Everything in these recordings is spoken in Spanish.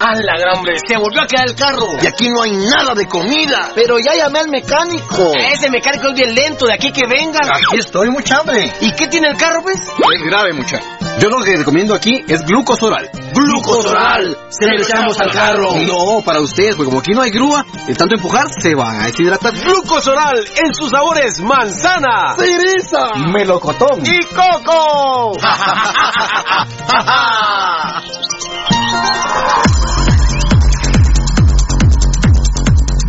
¡A la gran Se volvió a quedar el carro. Y aquí no hay nada de comida. Pero ya llamé al mecánico. Ese mecánico es bien lento, de aquí que vengan. Aquí estoy, mucha hambre. ¿Y qué tiene el carro, pues? Es grave, mucha. Yo lo que recomiendo aquí es glucosoral. ¡Glucosoral! Se lo echamos al carro. No, para ustedes, porque como aquí no hay grúa, el tanto empujar se van a deshidratar. Glucosoral en sus sabores manzana, cereza, melocotón y coco.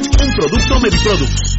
un producto Mediproducts.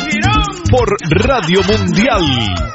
Por Radio Mundial.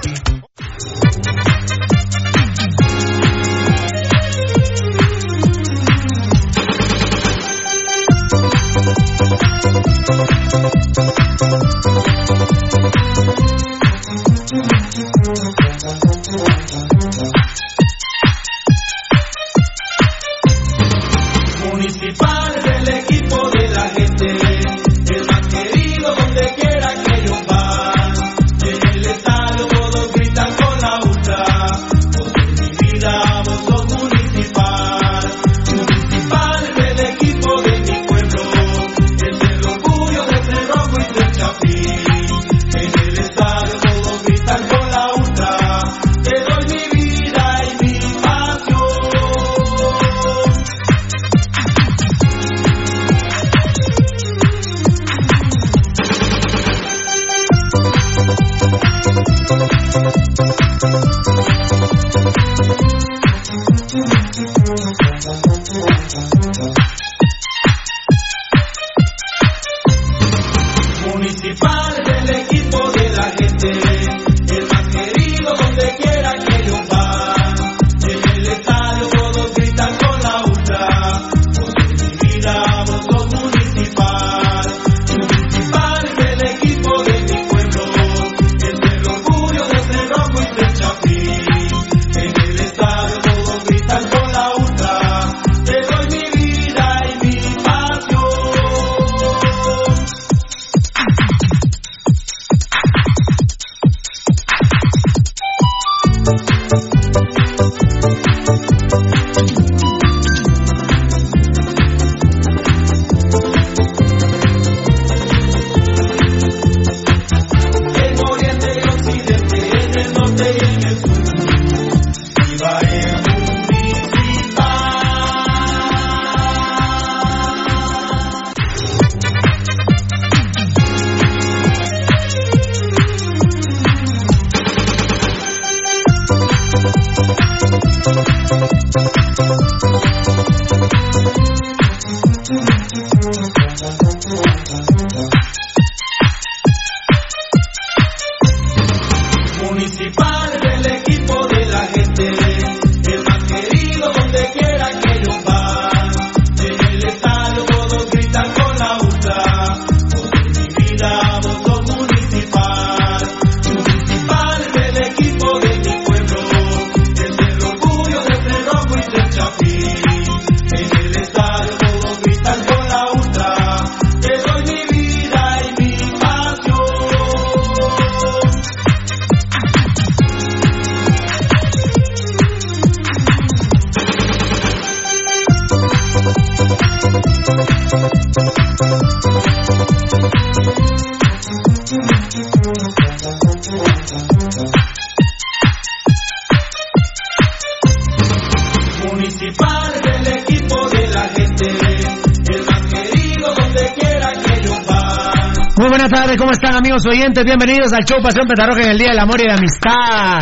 Amigos oyentes? Bienvenidos al show Pasión Pentarroja en el Día del Amor y la Amistad.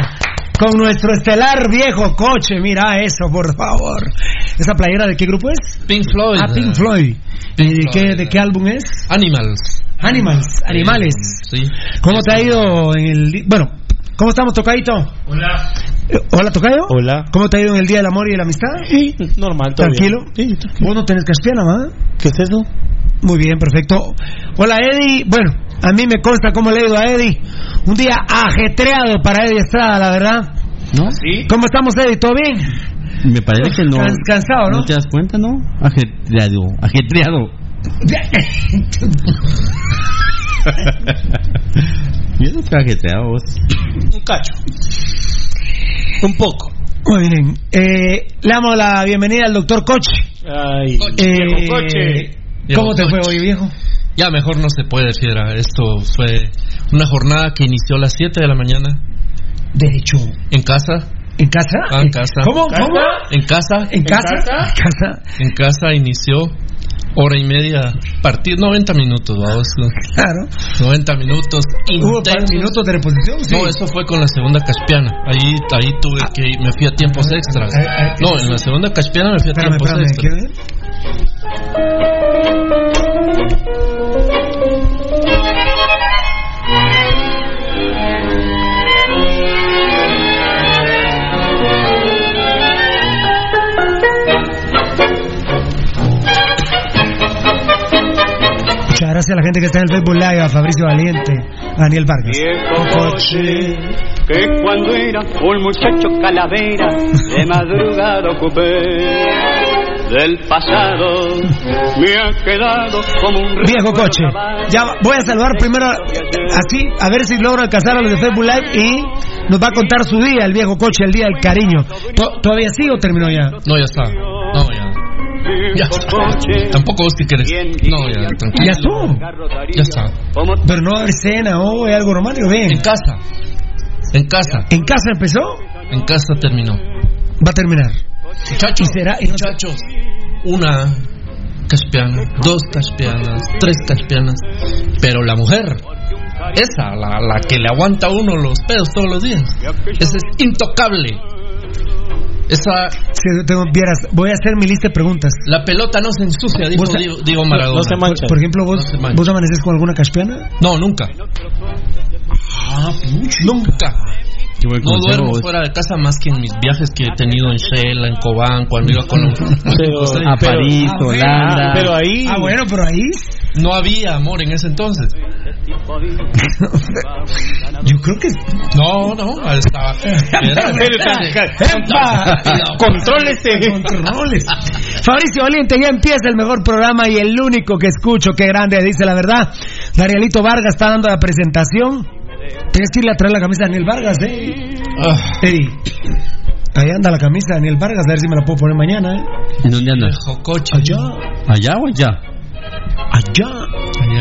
Con nuestro estelar viejo coche, mira eso, por favor. ¿Esa playera de qué grupo es? Pink Floyd. Ah, Pink Floyd. ¿Y de qué, de qué álbum es? Animals. Animals, animales. Sí. ¿Cómo te ha ido en el... Bueno, ¿cómo estamos, Tocadito? Hola. Eh, Hola, Tocayo. Hola. ¿Cómo te ha ido en el Día del Amor y de la Amistad? Sí, normal, todo ¿Tranquilo? bien. Sí, ¿Vos no tenés caspiana, va? ¿Qué es eso? Muy bien, perfecto. Hola, Eddie. Bueno, a mí me consta cómo le ha ido a Eddie. Un día ajetreado para Eddie Estrada, la verdad. ¿No? Sí. ¿Cómo estamos, Eddie? ¿Todo bien? Me parece que no. Cans- cansado, ¿no? ¿No te das cuenta, no? Ajetreado. Ajetreado. Yo no estoy ajetreado vos. Un cacho. Un poco. Muy bien. Eh, le damos la bienvenida al doctor Coche. Ay, Eh, viejo coche. ¿Cómo te fue hoy, viejo? Ya mejor no se puede, Fiera. Esto fue una jornada que inició a las 7 de la mañana. De hecho. ¿En casa? ¿En casa? Ah, en casa. ¿Cómo? ¿Cómo? En casa. ¿En casa? ¿En casa? En casa inició hora y media, partido 90 minutos, vamos. Claro. 90 minutos. ¿Hubo intensos. minutos de reposición? Sí. No, eso fue con la segunda caspiana. Ahí, ahí tuve que ir, me fui a tiempos extras. Ah, ah, No, en la segunda caspiana me fui a Espérame, tiempos espérame, extras. Gracias a la gente que está en el Facebook Live, a Fabricio Valiente, a Daniel Vargas. Viejo coche, que cuando era un muchacho calavera, de madrugada ocupé. Del pasado me ha quedado como un Viejo coche. Ya voy a saludar primero así, a ver si logro alcanzar a los de Facebook Live y nos va a contar su día, el viejo coche, el día del cariño. ¿To- ¿Todavía sí o terminó ya? No, ya está. No, ya. Ya está. Tampoco vos que querés. No, ya, tranquilo. ¿Ya estuvo? Ya está. Pero no va a haber cena o algo romántico, bien. En casa. En casa. ¿En casa empezó? En casa terminó. Va a terminar. Muchachos, ¿Y será? muchachos, una caspiana, dos caspianas, tres caspianas, pero la mujer, esa, la, la que le aguanta a uno los pedos todos los días, esa es intocable. Esa, Si tengo- vieras, voy a hacer mi lista de preguntas. la pelota no se ensucia, dijo Diego, Diego Maradona. Por, por ejemplo, vos, No se mancha. ¿vos amaneces con alguna caspiana? No, nunca. Ah, Nunca. Qué buen No duermo fuera de casa más que en mis viajes que he tenido en Shell, en Cobán, cuando iba con los... Pero- A París, Ah, bueno. Holanda. Pero ahí. Ah, bueno, pero ahí. No había amor en ese entonces. Yo creo que. No, no, estaba... Contrólese. Controles. Fabricio Valiente, ya empieza el mejor programa y el único que escucho. Qué grande, dice la verdad. Danielito Vargas está dando la presentación. Tienes que irle a traer la camisa de Daniel Vargas, ¿eh? Ah, Ey, ahí anda la camisa de Daniel Vargas, a ver si me la puedo poner mañana, ¿eh? ¿En dónde andas? viejo coche. Allá, ¿Allá o allá? allá,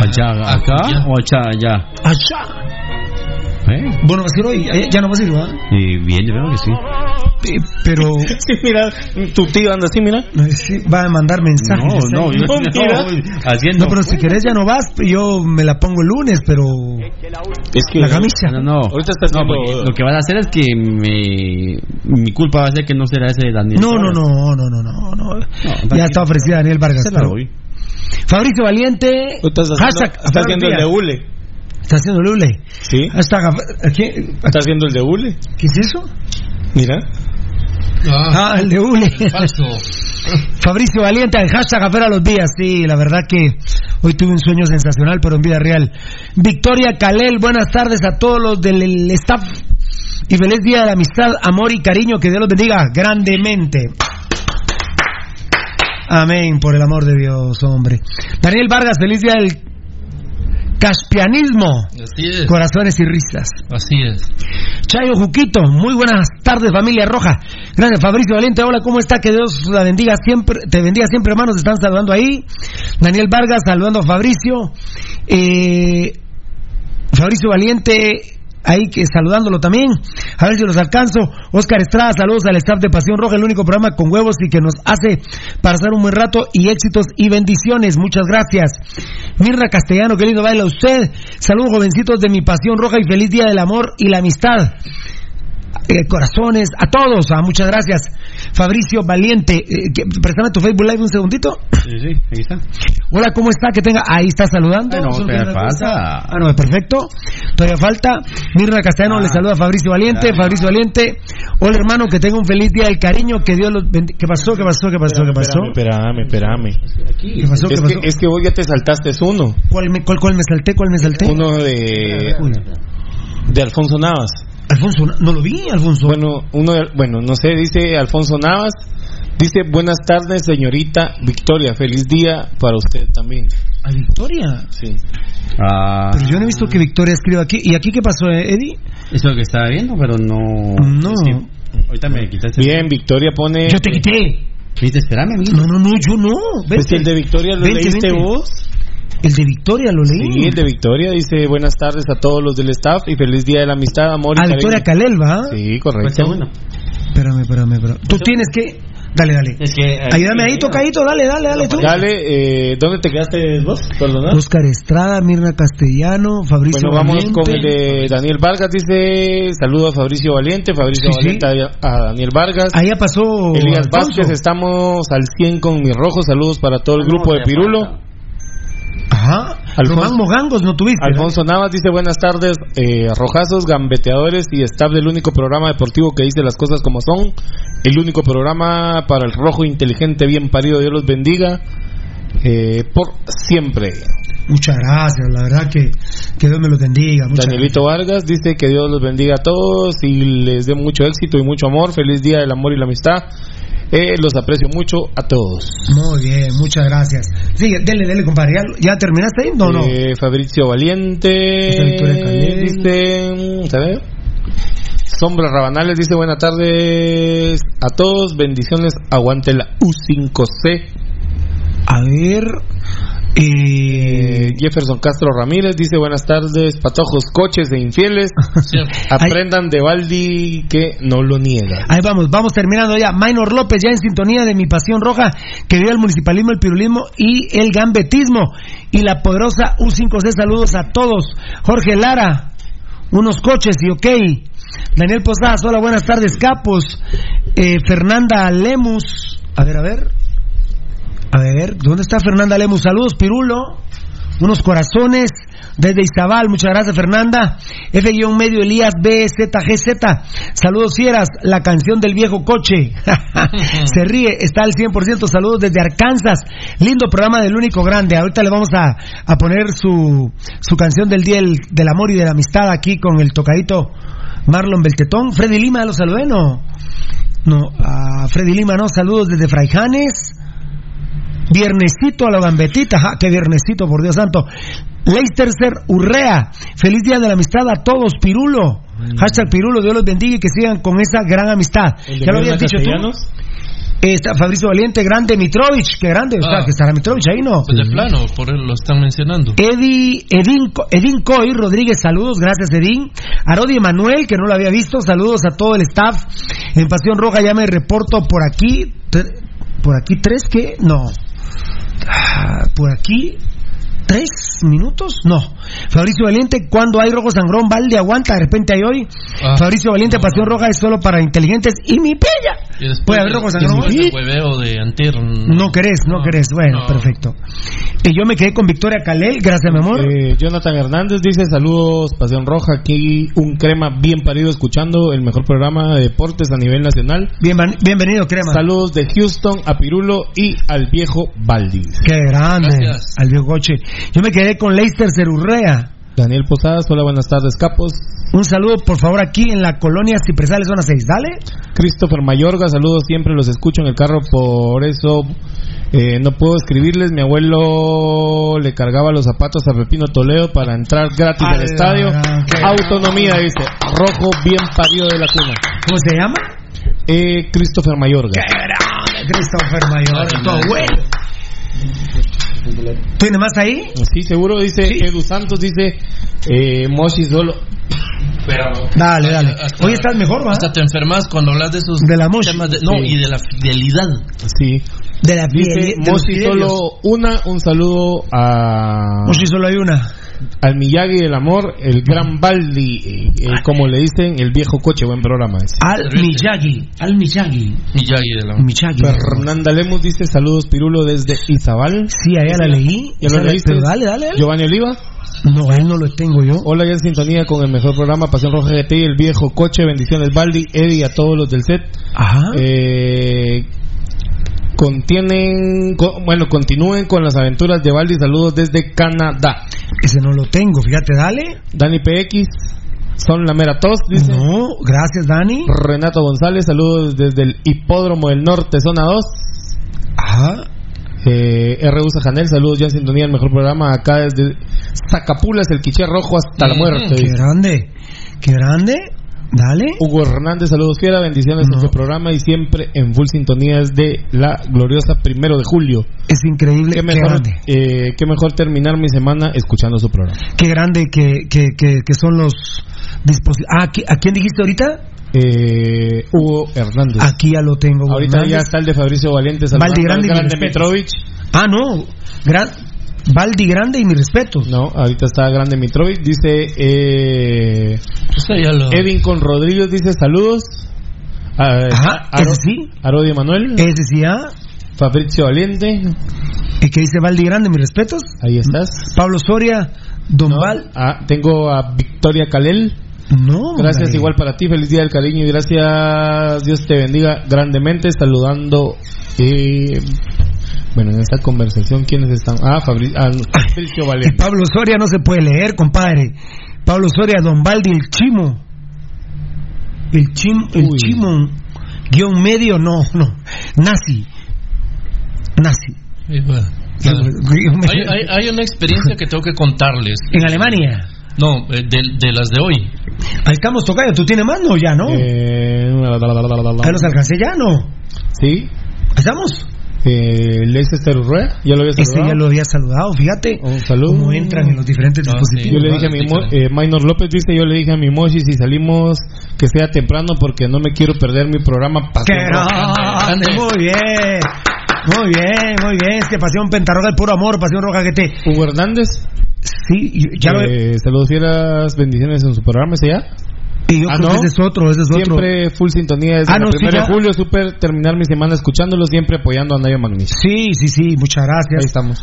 ¿Allá, acá Allá. o allá, allá? ¿Eh? Bueno, vas a ir hoy, Eh, ya no vas a ir, ¿verdad? Y bien, yo veo que sí. Eh, Pero Sí, mira, tu tío anda así, mira. eh, sí, va a mandar mensajes. No, no, ¿eh? yo No, mira. haciendo. No, pero si querés ya no vas, yo me la pongo el lunes, pero Es que la camisa. No, no. Ahorita está No, haciendo. lo que van a hacer es que me... mi culpa va a ser que no será ese Daniel. No, no, no, no, no, no, no. Ya está ofrecida Daniel Vargas. Fabricio Valiente. Ahorita está haciendo, hashtag, está haciendo el de Hule. Hule. Está haciendo el hule. Sí. Hashtag, ¿qué, Está haciendo el de hule. ¿Qué es eso? Mira. Ah, Ah, el de hule. falso. Fabricio Valiente, el hashtag afuera los días. Sí, la verdad que hoy tuve un sueño sensacional, pero en vida real. Victoria Calel, buenas tardes a todos los del el staff. Y feliz día de la amistad, amor y cariño. Que Dios los bendiga grandemente. Amén, por el amor de Dios, hombre. Daniel Vargas, feliz día del caspianismo. Así es. Corazones y risas. Así es. Chayo Juquito, muy buenas tardes familia roja. Gracias Fabricio Valiente, hola, ¿cómo está? Que Dios la bendiga siempre, te bendiga siempre hermanos, están saludando ahí. Daniel Vargas saludando a Fabricio. Eh, Fabricio Valiente, ahí que saludándolo también. A ver si los alcanzo. Oscar Estrada, saludos al staff de Pasión Roja, el único programa con huevos y que nos hace pasar un buen rato y éxitos y bendiciones. Muchas gracias. Mirna Castellano, qué lindo baila usted. Saludos jovencitos de mi Pasión Roja y feliz día del amor y la amistad. Eh, corazones, a todos, ah, muchas gracias. Fabricio Valiente, eh, préstame tu Facebook Live un segundito. Sí, sí, ahí está. Hola, ¿cómo está? Que tenga, ahí está saludando. Ay, no, todavía falta. Ah, no, perfecto. Todavía falta. Mirna Castellano Ah. le saluda a Fabricio Valiente. Fabricio Valiente. Hola, hermano, que tenga un feliz día del cariño. Que Dios los bendiga. ¿Qué pasó? ¿Qué pasó? ¿Qué pasó? ¿Qué pasó? Espérame, espérame. ¿Qué pasó? ¿Qué Es que, es que vos ya te saltaste uno. ¿Cuál me, cuál, cuál me salté? ¿Cuál me salté? Uno de, Uy. de Alfonso Navas. Alfonso, no lo vi, Alfonso. Bueno, uno, bueno, no sé, dice Alfonso Navas. Dice, buenas tardes, señorita Victoria. Feliz día para usted también. ¿A Victoria? Sí. Ah, Pero yo no he visto que Victoria escriba aquí. ¿Y aquí qué pasó, eh, Eddie? eso que estaba viendo, pero no. No. que ahorita me quitaste. Bien, Victoria pone... Yo te quité. Viste, espérame, amigo. No, no, no, yo no. Pues Vente. el de Victoria lo Vente, leíste vente. vos. El de Victoria lo leí. Sí, el de Victoria dice buenas tardes a todos los del staff y feliz día de la amistad, amor y A cariño". Victoria Calel, ¿va? Sí, Pues correcto. bueno. Espérame, espérame, espérame. Tú tienes que. Dale, dale. Es que. Ayúdame ahí, tocadito, dale, dale, dale tú. Dale, eh, ¿dónde te quedaste vos? Perdona. Oscar Estrada, Mirna Castellano, Fabricio Bueno, vamos Valiente. con el de Daniel Vargas. Dice: Saludo a Fabricio Valiente, Fabricio Sí, sí. Valiente a, a Daniel Vargas. Ahí ya pasó. Elías. Vázquez, estamos al 100 con mis rojos. Saludos para todo el grupo de Pirulo. Ajá. Alfonso- Román Mogangos no tuviste. Alfonso Navas dice buenas tardes, eh, rojazos, gambeteadores y staff del único programa deportivo que dice las cosas como son, el único programa para el rojo inteligente bien parido, Dios los bendiga, eh, por siempre. Muchas gracias, la verdad que, que Dios me lo bendiga. Danielito Vargas dice que Dios los bendiga a todos y les dé mucho éxito y mucho amor, feliz día del amor y la amistad, Eh, los aprecio mucho a todos. Muy bien, muchas gracias. Sigue, dele, dele, compadre. ¿Ya, ya terminaste ahí? No, no. Eh, Fabricio Valiente dice, ¿sabe? Sombra Rabanales dice buenas tardes a todos, bendiciones, aguante la U5C. A ver. Eh, Jefferson Castro Ramírez dice buenas tardes, patojos, coches e infieles, aprendan de Baldi que no lo niega. Ahí vamos, vamos terminando ya. Minor López ya en sintonía de mi pasión roja que vive el municipalismo, el pirulismo y el gambetismo. Y la poderosa U5C, saludos a todos. Jorge Lara, unos coches y ok. Daniel Posadas, hola, buenas tardes, capos. Eh, Fernanda Lemus, a ver, a ver. A ver, ¿dónde está Fernanda Lemus? Saludos, Pirulo. Unos corazones desde Izabal. Muchas gracias, Fernanda. F-medio Elías BZGZ. Saludos, fieras. La canción del viejo coche. Se ríe, está al 100%. Saludos desde Arkansas. Lindo programa del único grande. Ahorita le vamos a, a poner su, su canción del día del, del amor y de la amistad aquí con el tocadito Marlon Beltetón. Freddy Lima, lo saludé, ¿no? No, a Freddy Lima, no. Saludos desde Fraijanes. Viernesito a la gambetita, ja, qué viernesito, por Dios santo. Leicester Urrea, feliz día de la amistad a todos, Pirulo. Hashtag Pirulo, Dios los bendiga y que sigan con esa gran amistad. ¿El de ¿Ya lo habías dicho tú? Está Fabricio Valiente, grande Mitrovich, qué grande, Ah. que estará Mitrovich ahí, ¿no? Pues de plano, por él lo están mencionando. Eddie, Edín, Edín Coy Rodríguez, saludos, gracias Edín. Arodi Emanuel, que no lo había visto, saludos a todo el staff. En Pasión Roja ya me reporto por aquí. ¿Por aquí tres qué? No. Ah, Por aquí tres minutos? No. Fabricio Valiente, cuando hay rojo sangrón, balde aguanta, de repente hay hoy. Ah. Fabricio Valiente, Pasión Roja es solo para inteligentes y mi. Y después Puede haber rojo sangrón. hueveo de antier. No querés, no, querés. Bueno, no. perfecto. Y yo me quedé con Victoria Calel, gracias mi amor. Eh, Jonathan Hernández dice saludos Pasión Roja, aquí un crema bien parido escuchando el mejor programa de deportes a nivel nacional. Bienven- bienvenido, Crema. Saludos de Houston a Pirulo y al viejo Baldi. Qué grande. Gracias. Al viejo coche. Yo me quedé con Leicester Daniel Posadas, hola, buenas tardes, capos. Un saludo, por favor, aquí en la colonia Cipresales, zona 6. Dale. Christopher Mayorga, saludos, siempre los escucho en el carro, por eso eh, no puedo escribirles. Mi abuelo le cargaba los zapatos a Pepino Toledo para entrar gratis al estadio. qué Autonomía, dice, rojo bien parido de la cuna. ¿Cómo se llama? Eh, Christopher Mayorga. grande, Christopher Mayor. Tu abuelo. ¿Tiene más ahí? Sí, seguro, dice Edu Santos, dice eh, Moshi solo. Dale, dale. Hasta- Hoy estás mejor, ¿va? Hasta te enfermas cuando hablas de esos De la temas de- no, Sí. y de la fidelidad. Sí. De la los Moshi solo una, un saludo a Moshi solo hay una. Al Miyagi del amor, el gran Baldi, eh, eh, como le dicen, el viejo coche, buen programa ese. Al Miyagi. Al Miyagi. Miyagi de la Miyagi. Fernanda Lemus dice saludos Pirulo desde Izabal. Sí, allá la leí. ¿Ya lo leíste? pero dale, dale. dale. Giovanni Oliva. No, a él no lo tengo yo. Hola, ya en sintonía con el mejor programa Pasión Roja GT y el viejo coche. Bendiciones Baldi, Eddie y a todos los del set. Ajá. Eh, contienen, co- bueno, continúen con las aventuras de Baldi. Saludos desde Canadá. Ese no lo tengo, fíjate, dale. Dani PX. Son la mera tos, dice. No, gracias, Dani. Renato González, saludos desde el Hipódromo del Norte, zona 2. Ajá. Eh, R. Usa Janel, saludos ya en sintonía, el mejor programa acá desde Zacapulas, el quiché rojo hasta la muerte. Qué dice. grande. Qué grande. Dale. Hugo Hernández, saludos fiera, bendiciones en su programa y siempre en full sintonía desde la gloriosa primero de julio. Es increíble. Qué mejor, eh, qué mejor terminar mi semana escuchando su programa. Qué grande que, que, que, que son los dispositivos. Ah, ¿qui- ¿a quién dijiste ahorita? Eh, Hugo Hernández. Aquí ya lo tengo. Ahorita ya está el de Fabricio Valiente, Valdi Grande. Mitrovic. Ah, no. Gran, Valdi Grande y mis respetos. No, ahorita está Grande Mitrovic. Dice eh, Usted ya lo- Edwin con Rodríguez, dice saludos. Ah, Ajá, Aro- ese sí. Arodio Manuel. Ese sí, ah. Fabrizio Valiente. ¿Y qué dice Valdi Grande? Mis respetos. Ahí estás. Pablo Soria, Don Val. Ah, tengo a Victoria Calel. No, Gracias hombre. igual para ti, feliz día del cariño y gracias, Dios te bendiga grandemente, saludando, eh, bueno, en esta conversación, ¿quiénes están? Ah, Fabri- ah, no, Fabricio Y Valente. Pablo Soria no se puede leer, compadre. Pablo Soria, Don Valdi, el chimo. El chim, el Uy. chimo. Guión medio, no, no. Nazi. Nazi. Bueno, hay, hay- hay una experiencia que tengo que contarles. En Alemania. No, eh, de, de las de hoy. Ahí estamos tocando. ¿Tú tienes más? No, ya, ¿no? Eh, la, la, la, la, la, la, la. Ahí los alcancé ya, ¿no? Sí, Ahí estamos. Eh, Leicester Urrea, ya lo había Este saludado. ya lo había saludado, fíjate. Un saludo. Cómo entran en los diferentes dispositivos. Yo le dije a mi eh, Minor López dice, yo le dije a mi Moshi si salimos que sea temprano porque no me quiero perder mi programa ¡Qué Pasión Roja". grande! Muy bien. Muy bien, muy bien. Es que Pasión Pentarroja, el puro amor, Pasión Roja que te. Hugo Hernández, Sí, y- ya lo eh, saludos fieras, bendiciones en su programa, ¿ese ya? Y yo Ah, creo ¿no? que ese es otro, ese es otro. Siempre full sintonía desde Ah, no, sí, primera de julio, súper terminar mi semana escuchándolo, siempre apoyando a Nadia Magnífico. Sí, sí, sí, muchas Ahí gracias. estamos.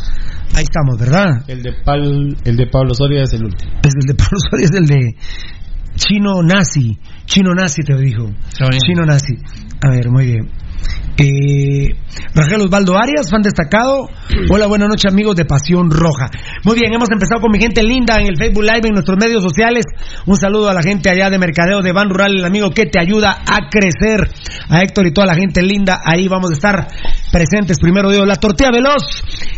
Ahí estamos, ¿verdad? El de, Pal, el de Pablo Soria es el último. Es el de Pablo Soria, es el de Chino Nazi. Chino Nazi te lo dijo. Chino Nazi. A ver, muy bien. Eh, Rangel Osvaldo Arias, fan destacado. Hola, buenas noches amigos de Pasión Roja. Muy bien, hemos empezado con mi gente linda en el Facebook Live, en nuestros medios sociales. Un saludo a la gente allá de Mercadeo de Ban Rural, el amigo que te ayuda a crecer. A Héctor y toda la gente linda, ahí vamos a estar presentes. Primero Dios, la tortilla veloz.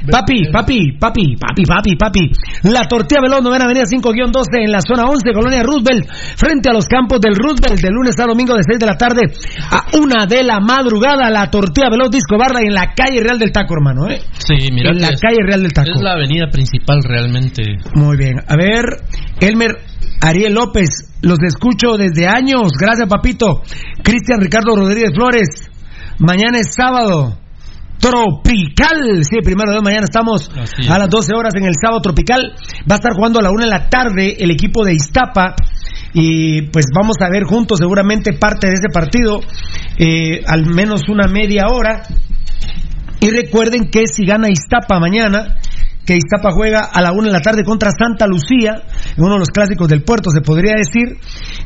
Papi, papi, papi, papi, papi, papi. La tortilla veloz, novena avenida 5-12 en la zona 11, Colonia Roosevelt, frente a los campos del Roosevelt, de lunes a domingo de 6 de la tarde a 1 de la madrugada. La tortilla veloz Disco Barra en la calle Real del Taco, hermano, ¿eh? Sí, mira. en la es- calle Real del Taco. Es la avenida principal realmente. Muy bien. A ver, Elmer Ariel López, los escucho desde años. Gracias, papito. Cristian Ricardo Rodríguez Flores. Mañana es sábado. Tropical. Sí, primero de mañana estamos a las 12 horas en el sábado tropical. Va a estar jugando a la una de la tarde el equipo de Iztapa. Y pues vamos a ver juntos seguramente parte de ese partido. eh, al menos una media hora. Y recuerden que si gana Iztapa mañana, que Iztapa juega a la una de la tarde contra Santa Lucía, en uno de los clásicos del puerto, se podría decir,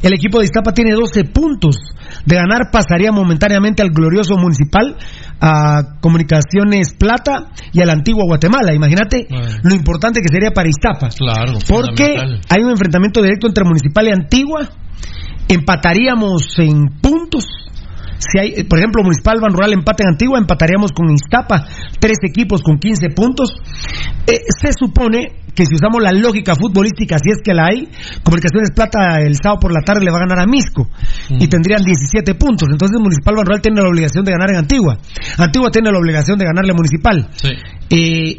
el equipo de Iztapa tiene 12 puntos. De ganar pasaría momentáneamente al glorioso municipal, a Comunicaciones Plata y al antiguo Guatemala. Imagínate Bueno. lo importante que sería para Iztapa. Claro. Porque hay un enfrentamiento directo entre Municipal y Antigua. Empataríamos en puntos. Si hay, eh, por ejemplo, Municipal Ban Rural empate en Antigua, empataríamos con Iztapa, tres equipos con 15 puntos. Eh, se supone que si usamos la lógica futbolística, si es que la hay, Comunicaciones Plata el sábado por la tarde le va a ganar a Misco y Mm. tendrían 17 puntos. Entonces Municipal Ban Rural tiene la obligación de ganar en Antigua. Antigua tiene la obligación de ganarle a Municipal. Sí. Eh,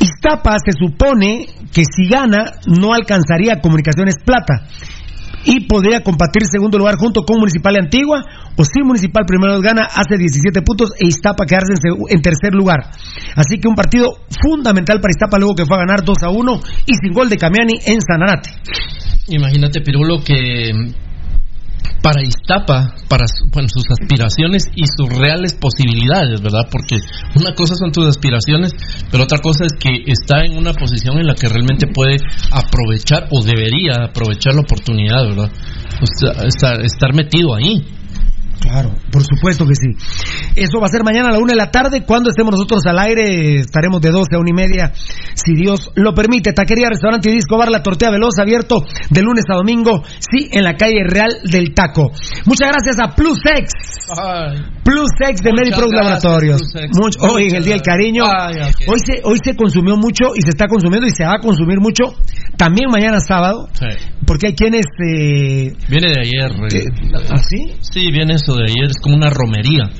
Iztapa se supone que si gana no alcanzaría Comunicaciones Plata y podría compartir segundo lugar junto con Municipal Antigua o si Municipal primero gana hace 17 puntos e Iztapa quedarse en tercer lugar. Así que un partido fundamental para Iztapa luego que fue a ganar 2 a 1 y sin gol de Camiani en Sanarate. Imagínate, Pirulo, que para Iztapa, para bueno, sus aspiraciones y sus reales posibilidades, ¿verdad? Porque una cosa son tus aspiraciones, pero otra cosa es que está en una posición en la que realmente puede aprovechar o debería aprovechar la oportunidad, ¿verdad? O sea, estar, estar metido ahí. Claro, por supuesto que sí. Eso va a ser mañana a la una de la tarde. Cuando estemos nosotros al aire, estaremos de 12 a una y media, si Dios lo permite. Taquería, restaurante y disco bar, la tortilla veloz, abierto de lunes a domingo, sí, en la calle Real del Taco. Muchas gracias a Plus X. Plus X de Medipro Laboratorios. Mucho, hoy en el Día del Cariño. Hoy se, hoy se consumió mucho y se está consumiendo y se va a consumir mucho. También mañana sábado. Porque hay quienes. Eh, Viene de ayer. eh. ¿Así? Sí, viene eso de ayer. Es como una romería.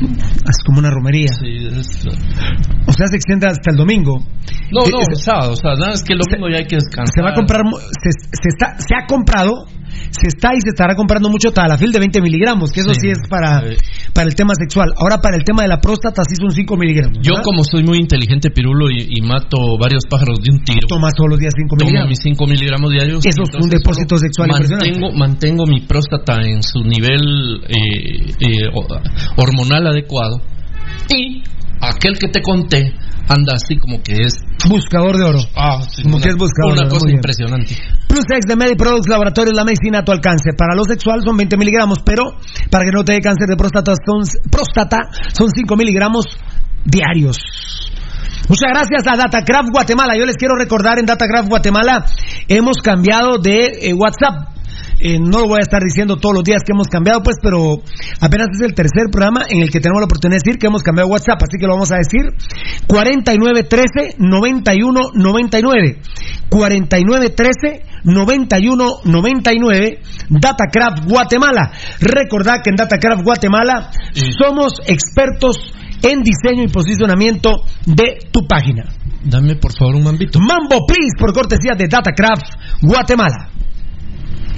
Es como una romería. Sí, es- O sea, se extiende hasta el domingo. No, Eh, no, eh, sábado. O sea, nada, es que el domingo ya hay que descansar. se va a comprar, se, se está, se ha comprado, se está y se estará comprando mucho Tadalafil de 20 miligramos, que eso sí, Sí, es para, para el tema sexual. Ahora para el tema de la próstata sí son 5 miligramos. Yo ¿verdad? como soy muy inteligente, Pirulo, y, y mato varios pájaros de un tiro. Tomas todos los días 5 Tomo miligramos. mis 5 miligramos diarios. Eso es un depósito sexual mantengo, impresionante. mantengo mi próstata en su nivel eh, eh, hormonal adecuado. Y aquel que te conté anda así como que es... Buscador de oro. Ah, sí, Como una, que es buscador de una oro, cosa impresionante. Plus X de Mediproducts Laboratorios, la medicina a tu alcance. Para lo sexual son 20 miligramos, pero para que no te dé cáncer de próstata son, próstata, son 5 miligramos diarios. Muchas gracias a Datacraft Guatemala. Yo les quiero recordar en Datacraft Guatemala hemos cambiado de eh, WhatsApp. Eh, no lo voy a estar diciendo todos los días que hemos cambiado, pues, pero apenas es el tercer programa en el que tenemos la oportunidad de decir que hemos cambiado WhatsApp, así que lo vamos a decir. 4913-9199. 4913-9199. Datacraft Guatemala. Recordad que en Datacraft Guatemala somos expertos en diseño y posicionamiento de tu página. Dame por favor un mambito. Mambo Please por cortesía de Datacraft Guatemala.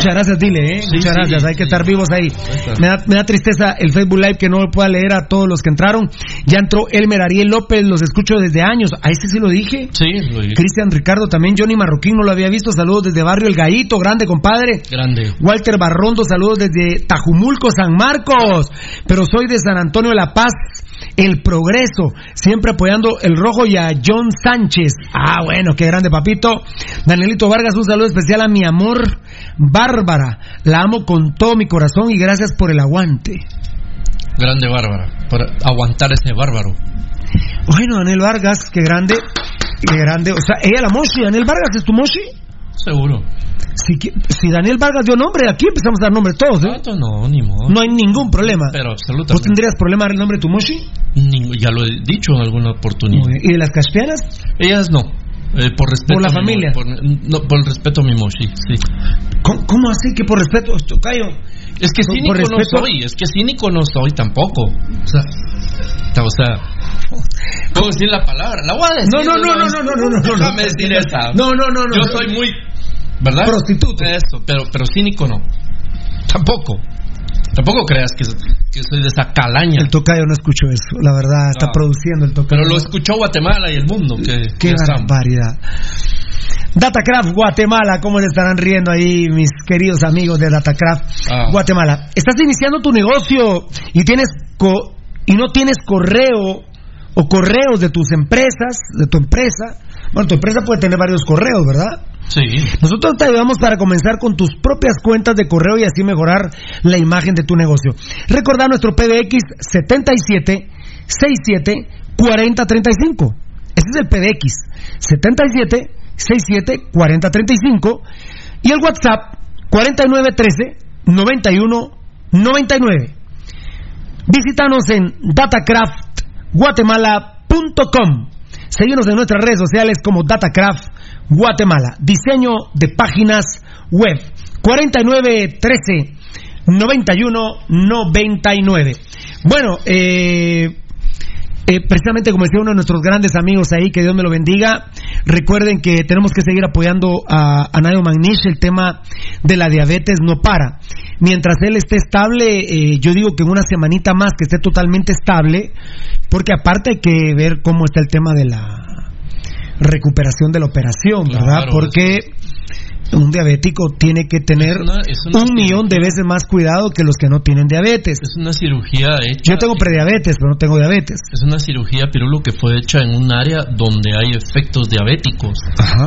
Muchas gracias, dile, ¿eh? Muchas sí, gracias, hay que sí. estar vivos ahí. Me da, me da tristeza el Facebook Live que no pueda leer a todos los que entraron. Ya entró Elmer Ariel López, los escucho desde años. A ese sí lo dije. Sí, lo dije. Cristian Ricardo también, Johnny Marroquín no lo había visto. Saludos desde Barrio El Gallito, grande compadre. Grande. Walter Barrondo, saludos desde Tajumulco, San Marcos. Pero soy de San Antonio de la Paz, El Progreso. Siempre apoyando el rojo y a John Sánchez. Ah, bueno, qué grande, papito. Danielito Vargas, un saludo especial a mi amor, Bárbara. La amo con todo mi corazón y gracias por el aguante. Grande Bárbara. Por aguantar ese bárbaro. Bueno, Daniel Vargas, qué grande. Qué grande. O sea, ella la Moshi. Daniel Vargas es tu Moshi. Seguro. Si, si Daniel Vargas dio nombre, aquí empezamos a dar nombre todos, ¿eh? Tanto no, ni modo. No hay ningún problema. Pero ¿Vos absolutamente. tendrías problema el nombre de tu Moshi? Ya lo he dicho en alguna oportunidad. ¿Y de las caspianas? Ellas no. Eh, por respeto ¿Por la a mi familia? mo- Por, no, por el respeto a mi moshi, sí. ¿Cómo, cómo así que por respeto? Tocayo. Es que cínico no soy, es que cínico no soy tampoco. O sea, o sea, puedo decir la palabra, la voy a decir. No, no, no, no, no, no, no, no, no. Déjame decir esta. No, no, no, no. Yo soy muy, ¿verdad? Prostituto. Eso, pero, pero cínico no. Tampoco. Tampoco creas que, que soy de esa calaña. El tocayo no escuchó eso, la verdad, está No. produciendo el tocayo. Pero lo escuchó Guatemala y el mundo. Que, Qué que barbaridad. Datacraft Guatemala, ¿cómo se estarán riendo ahí mis queridos amigos de Datacraft Ah. Guatemala? Estás iniciando tu negocio y tienes co- y no tienes correo o correos de tus empresas, de tu empresa. Bueno, tu empresa puede tener varios correos, ¿verdad? Sí. Nosotros te ayudamos para comenzar con tus propias cuentas de correo y así mejorar la imagen de tu negocio. Recordar nuestro PBX 77 67 40 35. Ese es el PBX 77 67 40 35 y el WhatsApp 49 13 91 99. Visítanos en datacraftguatemala.com. Seguimos en nuestras redes sociales como Datacraft Guatemala. Diseño de páginas web. 4913 91 99. Bueno, eh, eh, precisamente como decía uno de nuestros grandes amigos ahí, que Dios me lo bendiga, recuerden que tenemos que seguir apoyando a, a Nadio Magnish, el tema de la diabetes no para. Mientras él esté estable, eh, yo digo que en una semanita más que esté totalmente estable, porque aparte hay que ver cómo está el tema de la recuperación de la operación, ¿verdad? Claro, Porque un diabético tiene que tener una- es una un millón de veces más cuidado que los que no tienen diabetes. Es una cirugía hecha. Yo tengo prediabetes, pero no tengo diabetes. Es una cirugía, Pirulo, que fue hecha en un área donde hay efectos diabéticos.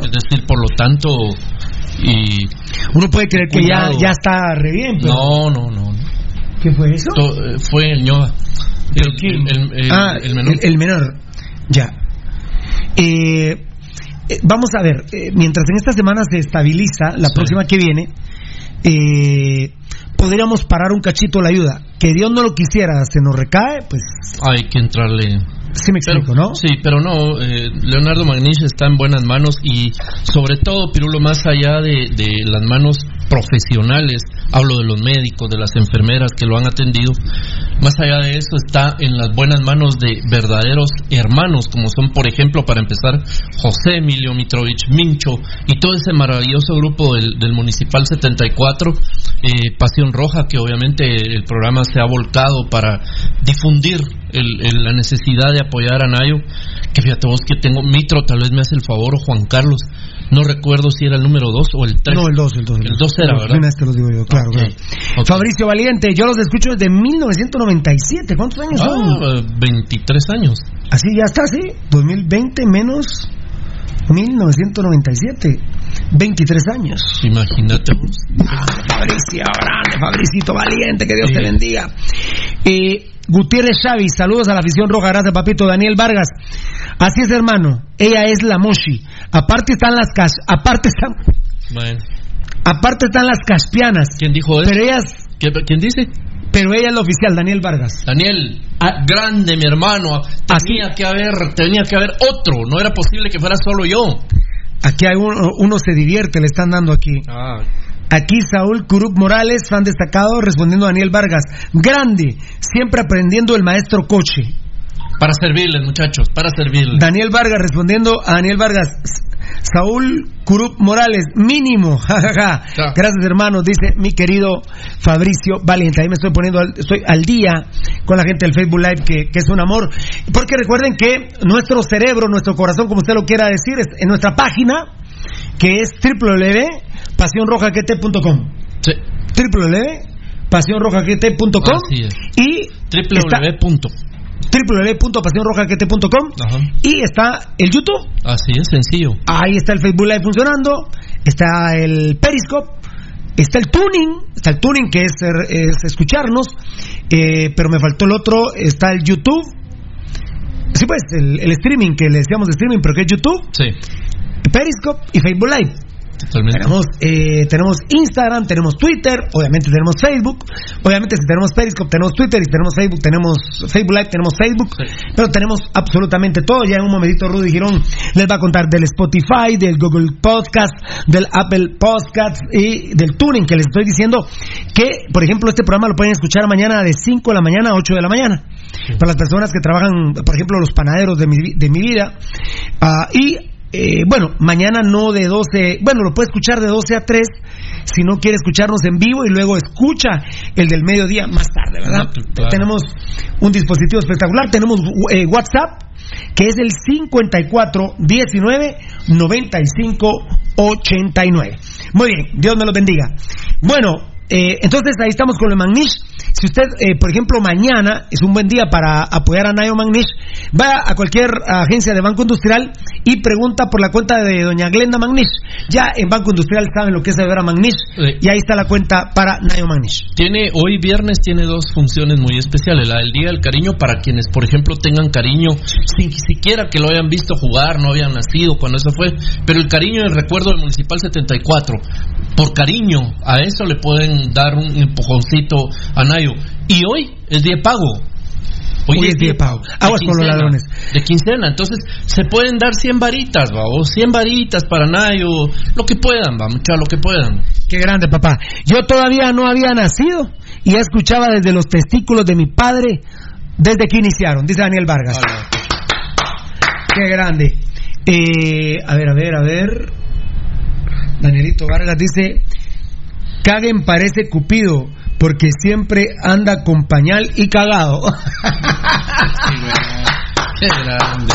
Es decir, por lo tanto. Y. Uno puede creer que ya, ya está re bien, pero... No, no, no. ¿Qué fue eso? To- eh, fue el ñoa. El, el- el- el- ah, el menor. El, el menor. Ya. Eh, eh, vamos a ver, eh, mientras en esta semana se estabiliza, la próxima que viene, eh, podríamos parar un cachito la ayuda. Que Dios no lo quisiera, se nos recae, pues Hay que entrarle. sí me explico, ¿no? Sí, pero no, eh, Leonardo Magnich está en buenas manos y sobre todo, Pirulo, más allá de, de las manos profesionales, hablo de los médicos, de las enfermeras que lo han atendido, más allá de eso está en las buenas manos de verdaderos hermanos, como son, por ejemplo, para empezar, José Emilio Mitrovich Mincho y todo ese maravilloso grupo del, del Municipal 74, eh, Pasión Roja, que obviamente el programa se ha volcado para difundir el- el- la necesidad de apoyar a Nayo, que fíjate vos que tengo, Mitro tal vez me hace el favor, o Juan Carlos, no recuerdo si era el número 2 o el 3. No, el 2, el 2. El 2 era, ¿verdad? de una vez te lo digo yo, claro, Ok, claro. ok. Fabricio Valiente, yo los escucho desde 1997. ¿Cuántos años son? Ah, 23 años. Así ya está, sí. 2020 menos 1997. 23 años. Imagínate vos. Ah, Fabricio, grande, Fabricito Valiente, que Dios Sí. te bendiga. Eh, Gutiérrez Xavi, saludos a la afición roja, gracias papito. Daniel Vargas, así es hermano, ella es la Moshi. Aparte están las cas, aparte están, Bueno, aparte están las caspianas. ¿quién dijo eso? Pero ellas, ¿Qué- ¿Quién dice? pero ella es la oficial, Daniel Vargas. Daniel, grande mi hermano, tenía que haber, tenía que haber otro, no era posible que fuera solo yo. Aquí hay uno, uno se divierte, le están dando aquí. Ah, Aquí Saúl Curup Morales, fan destacado, respondiendo a Daniel Vargas. Grande, siempre aprendiendo el maestro coche. para servirles, muchachos, para servirles. Daniel Vargas respondiendo a Daniel Vargas. Saúl Curup Morales, mínimo, jajaja. Ja. Gracias hermanos, dice mi querido Fabricio Valiente. Ahí me estoy poniendo, al, estoy al día con la gente del Facebook Live, que, que es un amor. Porque recuerden que nuestro cerebro, nuestro corazón, como usted lo quiera decir, es en nuestra página, que es www.pasionrojagt.com. Sí. es. y está www. punto. www.pasionrojagt.com Ajá. y está el YouTube. Así es, sencillo. Ahí está el Facebook Live funcionando, está el Periscope, está el tuning, está el tuning que es, es escucharnos, eh, pero me faltó el otro, está el YouTube. Sí, pues, el, el streaming que le decíamos de streaming, pero que es YouTube, Sí, Periscope y Facebook Live. Totalmente. Tenemos, eh, tenemos Instagram, tenemos Twitter, obviamente tenemos Facebook, obviamente si tenemos Periscope tenemos Twitter y si tenemos Facebook tenemos Facebook Live, tenemos Facebook, pero tenemos absolutamente todo. Ya en un momentito Rudy Girón les va a contar del Spotify, del Google Podcast, del Apple Podcast y del Tuning que les estoy diciendo que, por ejemplo, este programa lo pueden escuchar mañana de 5 de la mañana a 8 de la mañana. Para las personas que trabajan, por ejemplo, los panaderos de mi, de mi vida. Ah, y eh, bueno, mañana no de 12, bueno, lo puede escuchar de 12 a 3 si no quiere escucharnos en vivo y luego escucha el del mediodía más tarde, ¿verdad? Claro. Tenemos un dispositivo espectacular, tenemos eh, WhatsApp que es el 54 19 95 89. Muy bien, Dios me los bendiga. Bueno, eh, entonces ahí estamos con el Magnish. Si usted, eh, por ejemplo, mañana es un buen día para apoyar a Nayo Magnish, va a cualquier agencia de Banco Industrial y pregunta por la cuenta de doña Glenda Magnish. Ya en Banco Industrial saben lo que es ver a Magnish Sí. y ahí está la cuenta para Nayo Magnish. Tiene, hoy viernes tiene dos funciones muy especiales. La del Día del Cariño para quienes, por ejemplo, tengan cariño sin siquiera que lo hayan visto jugar, no habían nacido cuando eso fue. Pero el cariño del recuerdo del Municipal 74. Por cariño, a eso le pueden dar un empujoncito a Nayo. Y hoy es día de pago. Hoy es día de pago. Aguas con los ladrones. De quincena. Entonces, se pueden dar 100 varitas, va, o 100 varitas para Nayo. Lo que puedan, va, mucha, lo que puedan. Qué grande, papá. Yo todavía no había nacido y ya escuchaba desde los testículos de mi padre desde que iniciaron, dice Daniel Vargas. Qué grande. Eh, a ver, a ver, a ver. Danielito Vargas dice, Caguen parece Cupido porque siempre anda con pañal y cagado. Qué grande.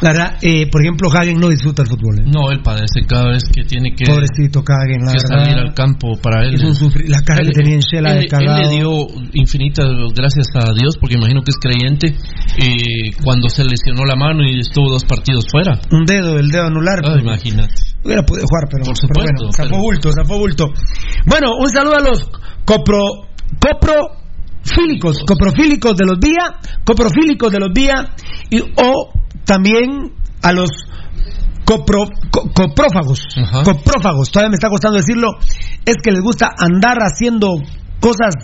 La verdad, eh, por ejemplo, Hagen no disfruta el fútbol. ¿eh? No, él padece cada vez que tiene que, Pobrecito Hagen, la que verdad. salir al campo para él. Es un sufri- la cara que tenía en Shela él, de él cagado. le dio infinitas gracias a Dios, porque imagino que es creyente, eh, cuando se lesionó la mano y estuvo dos partidos fuera. Un dedo, el dedo anular. Ah, imagínate. Hubiera podido jugar, pero, Por pero supuesto, bueno, zafó bulto, zafó bulto. Bueno, un saludo a los copro, coprofílicos, coprofílicos de los vía, coprofílicos de los vía, y, o también a los copro, co- coprófagos, coprófagos, todavía me está costando decirlo, es que les gusta andar haciendo cosas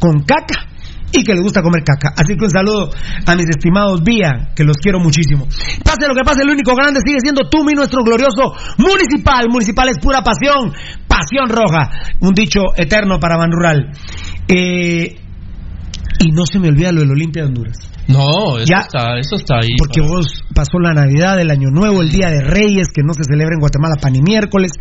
con caca y que les gusta comer caca. Así que un saludo a mis estimados Vía, que los quiero muchísimo. Pase lo que pase, el único grande sigue siendo tú, mi nuestro glorioso municipal. Municipal es pura pasión, pasión roja. Un dicho eterno para Ban Rural. Eh, y no se me olvida lo del Olimpia de Honduras. No, eso, Ya. está, eso está ahí. Porque vos pasó la Navidad, el Año Nuevo, el Día de Reyes, que no se celebra en Guatemala para ni miércoles,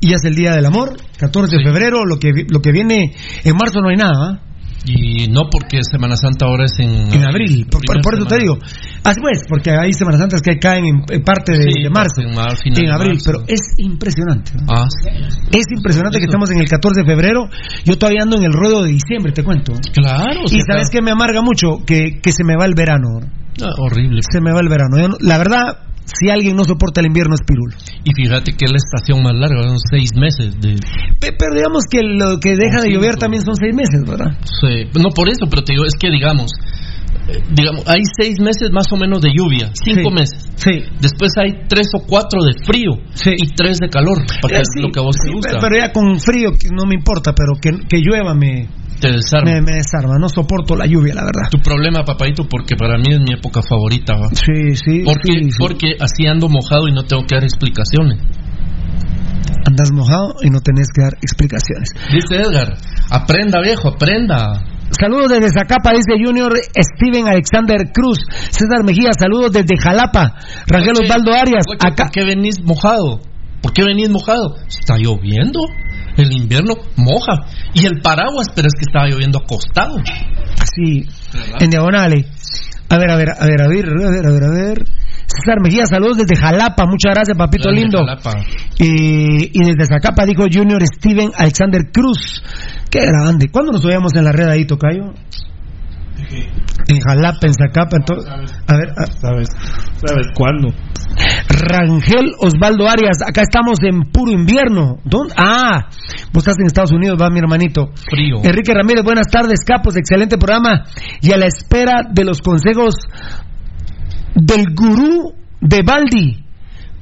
y ya es el Día del Amor, 14 de febrero, lo que, lo que viene en marzo no hay nada, ¿ah? Y no porque Semana Santa ahora es en, En abril, por, por- primera por eso te semana. digo. Así pues, porque hay Semanas Santas que caen en, parte de, Sí, de marzo, en mar- abril, marzo. pero es impresionante. ¿no? Ah, Es impresionante que estamos en el 14 de febrero, yo todavía ando en el ruedo de diciembre, te cuento. claro. Y sabes que me amarga mucho que, que se me va el verano. ¿no? Ah, horrible. Se me va el verano. Yo la verdad, si alguien no soporta el invierno es Pirulo. Y fíjate que es la estación más larga, son seis meses de... Pe- Pero digamos que lo que deja de llover también son seis meses, ¿verdad? Sí, no por eso, pero te digo, es que digamos, digamos, hay seis meses más o menos de lluvia, cinco Sí, meses. Sí. Después hay tres o cuatro de frío y tres de calor, para que Eh, lo que a vos te gusta. Pero ya con frío no me importa, pero que, que llueva me, te desarma. me, me desarma. No soporto la lluvia, la verdad. Tu problema, papadito, porque para mí es mi época favorita, ¿va? Sí, sí. Porque, sí, sí. porque así ando mojado y no tengo que dar explicaciones. Andas mojado y no tenés que dar explicaciones. Dice Edgar, aprenda viejo, aprenda. Saludos desde Zacapa, dice Junior Steven Alexander Cruz. César Mejía, saludos desde Jalapa. Rangel Oye, Osvaldo Arias. oye, acá. ¿Por qué venís mojado? ¿Por qué venís mojado? Está lloviendo. El invierno moja. Y el paraguas, pero es que estaba lloviendo acostado. Así, en diagonales. A ver, a ver, a ver, a ver, a ver, a ver, a ver. César Mejía, saludos desde Jalapa. Muchas gracias, papito Desde lindo. Y, y desde Zacapa dijo Junior Steven Alexander Cruz. Qué grande. ¿Cuándo nos veíamos en la red ahí, Tocayo? En Jalapa, en Zacapa. en to- A ver, a- ¿Sabes? ¿Sabes cuándo? Rangel Osvaldo Arias, acá estamos en puro invierno. ¿Dónde? Ah, vos estás en Estados Unidos, va mi hermanito. Frío. Enrique Ramírez, buenas tardes, capos, excelente programa. Y a la espera de los consejos del gurú de Baldi.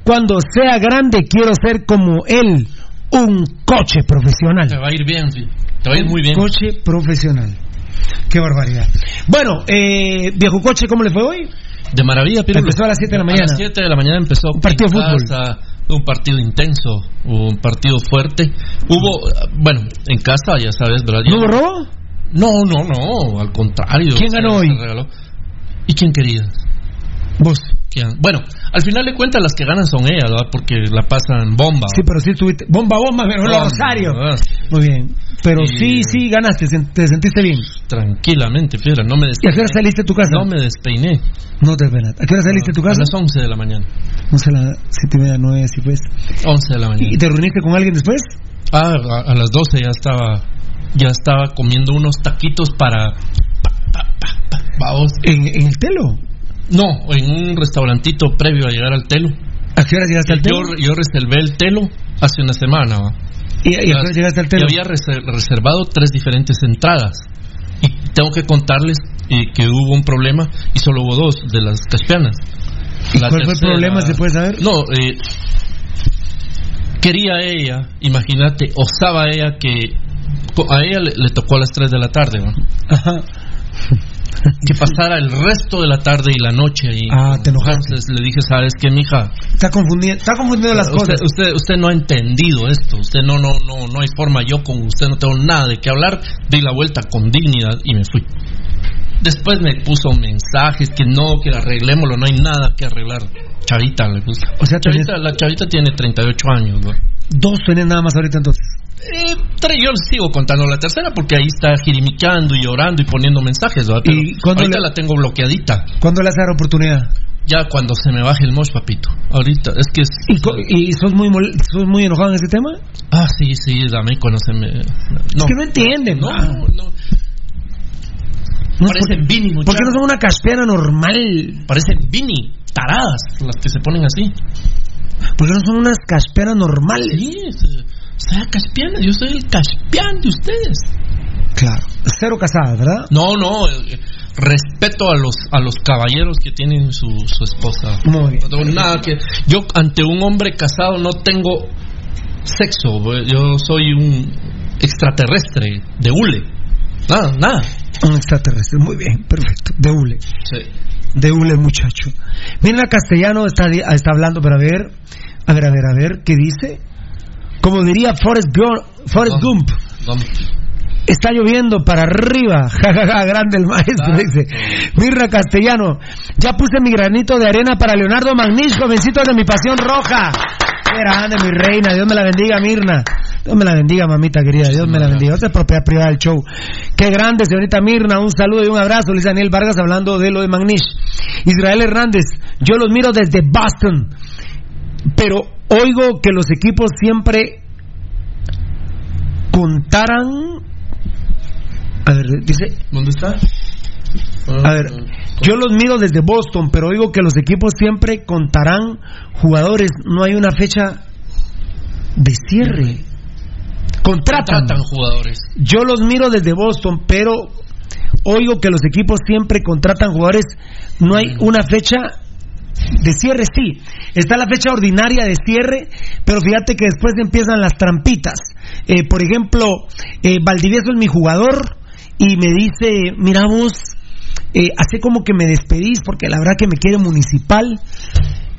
Cuando sea grande, quiero ser como él, un coche profesional. Te va a ir bien, sí. Te va a ir muy bien. Coche profesional. Qué barbaridad. Bueno, eh, viejo coche, ¿cómo le fue hoy? De maravilla, Pirulo. Empezó a las 7 de la A mañana. las 7 de la mañana empezó. Un partido de fútbol. casa, un partido intenso, un partido fuerte. Hubo, bueno, en casa, ya sabes, ¿verdad? ¿No hubo robo? No, no, no, al contrario. ¿Quién ganó hoy? regaló. ¿Y quién quería? Vos. Bueno, al final de cuentas las que ganan son ellas, ¿verdad? Porque la pasan bomba. Sí, pero sí tuviste. Bomba, bomba, pero Bomba, Rosario. ¿verdad? Muy bien. Pero Y- sí, sí, ganaste, te sentiste bien. Tranquilamente, fiera, no me ¿Y a despeiné. qué hora saliste de tu casa? No me despeiné. No te esperas. ¿A qué hora saliste de tu A casa? las 11 de la mañana. No sé, las siete y media, nueve, así pues. 11 de la mañana. ¿Y te reuniste con alguien después? Ah, a, a las 12 ya estaba ya estaba comiendo unos taquitos para pa, pa, pa. ¿En, en el telo? No, en un restaurantito previo a llegar al telo. ¿A qué hora llegaste al Yo, telo? yo reservé el telo hace una semana. ¿va? ¿Y, y a qué hora llegaste al Y telo? había reser- reservado tres diferentes entradas. Y tengo que contarles eh, que hubo un problema y solo hubo dos de las caspianas. ¿Y La cuál fue el problema, se puede saber? No, eh, quería ella, imagínate, osaba ella que a ella le, le tocó a las 3 de la tarde, ¿va? Ajá. que pasara el resto de la tarde y la noche ahí. Ah, te enojaste. Entonces le dije, ¿sabes qué, mija? Está confundiendo, está confundiendo las usted, cosas. usted, usted no ha entendido esto. Usted no, no, no, no hay forma. Yo con usted no tengo nada de qué hablar. Di la vuelta con dignidad y me fui. Después me puso mensajes que no, que arreglémoslo, no hay nada que arreglar. Chavita le puso. O sea, tenés- chavita, la chavita tiene 38 años, ¿no? Dos tenés nada más ahorita entonces. Eh, tres, yo sigo contando la tercera porque ahí está jirimiqueando y llorando y poniendo mensajes, ¿verdad? Pero ¿Y ahorita le- la tengo bloqueadita. ¿Cuándo le vas a dar oportunidad? Ya cuando se me baje el mosh, papito. Ahorita, es que es... ¿Y, co- y sos, muy mol- sos muy enojado en ese tema? Ah, sí, sí, dame cuando se me... Es que no entienden. No, ah. no. Parecen Vini, ¿Por qué no son una caspiana normal? Parecen Vini, taradas, las que se ponen así. ¿Por qué no son unas caspianas normales? Sí, se- sea caspiana, yo soy el caspián de ustedes. Claro. Cero casadas, ¿verdad? No, no, eh, respeto a los a los caballeros que tienen su, su esposa. Muy bien. No tengo nada que yo ante un hombre casado no tengo sexo, eh, yo soy un extraterrestre de hule. Nada, nada. Un extraterrestre. Muy bien, perfecto. De hule. Sí. De hule, muchacho. Mira, castellano está, está hablando, pero a ver. A ver, a ver, a ver, ¿qué dice? Como diría Forrest, Gu- Forrest Gump. Está lloviendo para arriba. Ja, ja, ja, grande el maestro, dice. Mirra Castellano. Ya puse mi granito de arena para Leonardo Magnish, jovencito de mi pasión roja. Grande, mi reina. Dios me la bendiga, Mirna. Dios me la bendiga, mamita querida. Dios me la bendiga. Esta es propiedad privada del show. Qué grande, señorita Mirna. Un saludo y un abrazo. Luis Daniel Vargas hablando de lo de Magnish. Israel Hernández. Yo los miro desde Boston. Pero oigo que los equipos siempre contaran. A ver, dice. ¿Dónde está? A ver, yo los miro desde Boston, pero oigo que los equipos siempre contarán jugadores. No hay una fecha de cierre. Contratan. Tratan jugadores. Yo los miro desde Boston, pero oigo que los equipos siempre contratan jugadores. No hay una fecha de cierre, sí. Está la fecha ordinaria de cierre, pero fíjate que después empiezan las trampitas. Eh, por ejemplo, eh, Valdivieso es mi jugador y me dice, mira vos, eh, hace como que me despedís porque la verdad que me quiere municipal.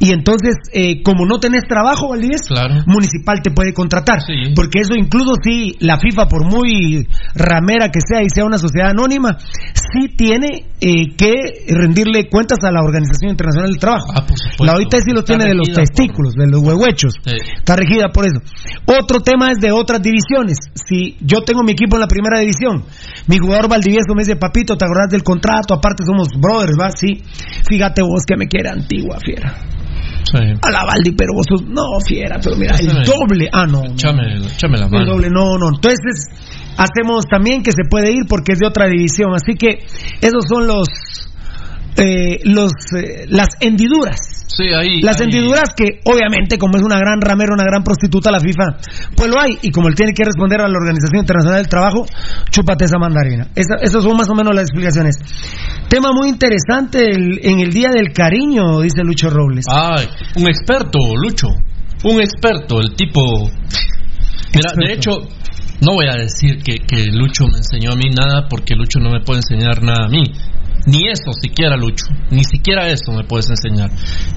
Y entonces, eh, como no tenés trabajo, Valdivieso, Claro. municipal te puede contratar. Sí. Porque eso incluso si la FIFA, por muy ramera que sea y sea una sociedad anónima, sí tiene eh, que rendirle cuentas a la Organización Internacional del Trabajo. Ah, por supuesto. la OIT sí lo Está tiene de los por- testículos, de los huehuechos. Sí. Está regida por eso. Otro tema es de otras divisiones. Si yo tengo mi equipo en la primera división, mi jugador Valdivieso me dice, papito, ¿te acordás del contrato? Aparte somos brothers, ¿va? Sí. Fíjate vos que me quiere antigua, fiera. Sí. A la Valdi, pero vos sos... No, fiera, pero mira, el doble. Ah, no. Échame, la El mano. doble, no, no. Entonces, hacemos también que se puede ir porque es de otra división. Así que esos son los. eh, los eh, las hendiduras. Sí, ahí. Las ahí- hendiduras que, obviamente, como es una gran ramera, una gran prostituta, la FIFA, pues lo hay. Y como él tiene que responder a la Organización Internacional del Trabajo, chúpate esa mandarina. Esa- esas son más o menos las explicaciones. Tema muy interesante el- en el Día del Cariño, dice Lucho Robles. Ay, un experto, Lucho. Un experto, el tipo. Mira, de hecho, no voy a decir que, que Lucho me enseñó a mí nada porque Lucho no me puede enseñar nada a mí. Ni eso siquiera, Lucho. Ni siquiera eso me puedes enseñar.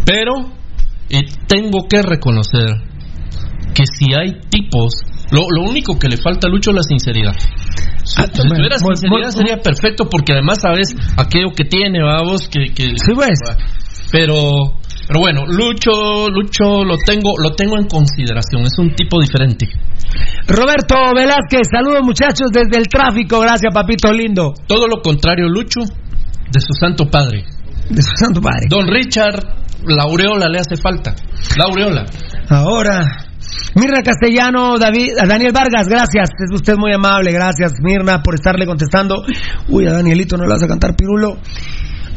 Pero eh, tengo que reconocer que si hay tipos. Lo, lo único que le falta a Lucho es la sinceridad. Si, Ah, tuviera muy- sinceridad sería perfecto porque además sabes aquello que tiene, vamos, que, que Sí, pues. pero pero bueno, Lucho, Lucho lo tengo, lo tengo en consideración, es un tipo diferente. Roberto Velázquez, saludos muchachos desde el tráfico. Gracias, papito lindo. Todo lo contrario, Lucho, de su santo padre. De su santo padre. Don Richard, la aureola le hace falta. La aureola. Ahora, Mirna Castellano, David, a Daniel Vargas, gracias. Es usted muy amable, gracias, Mirna, por estarle contestando. Uy, a Danielito no le vas a cantar pirulo.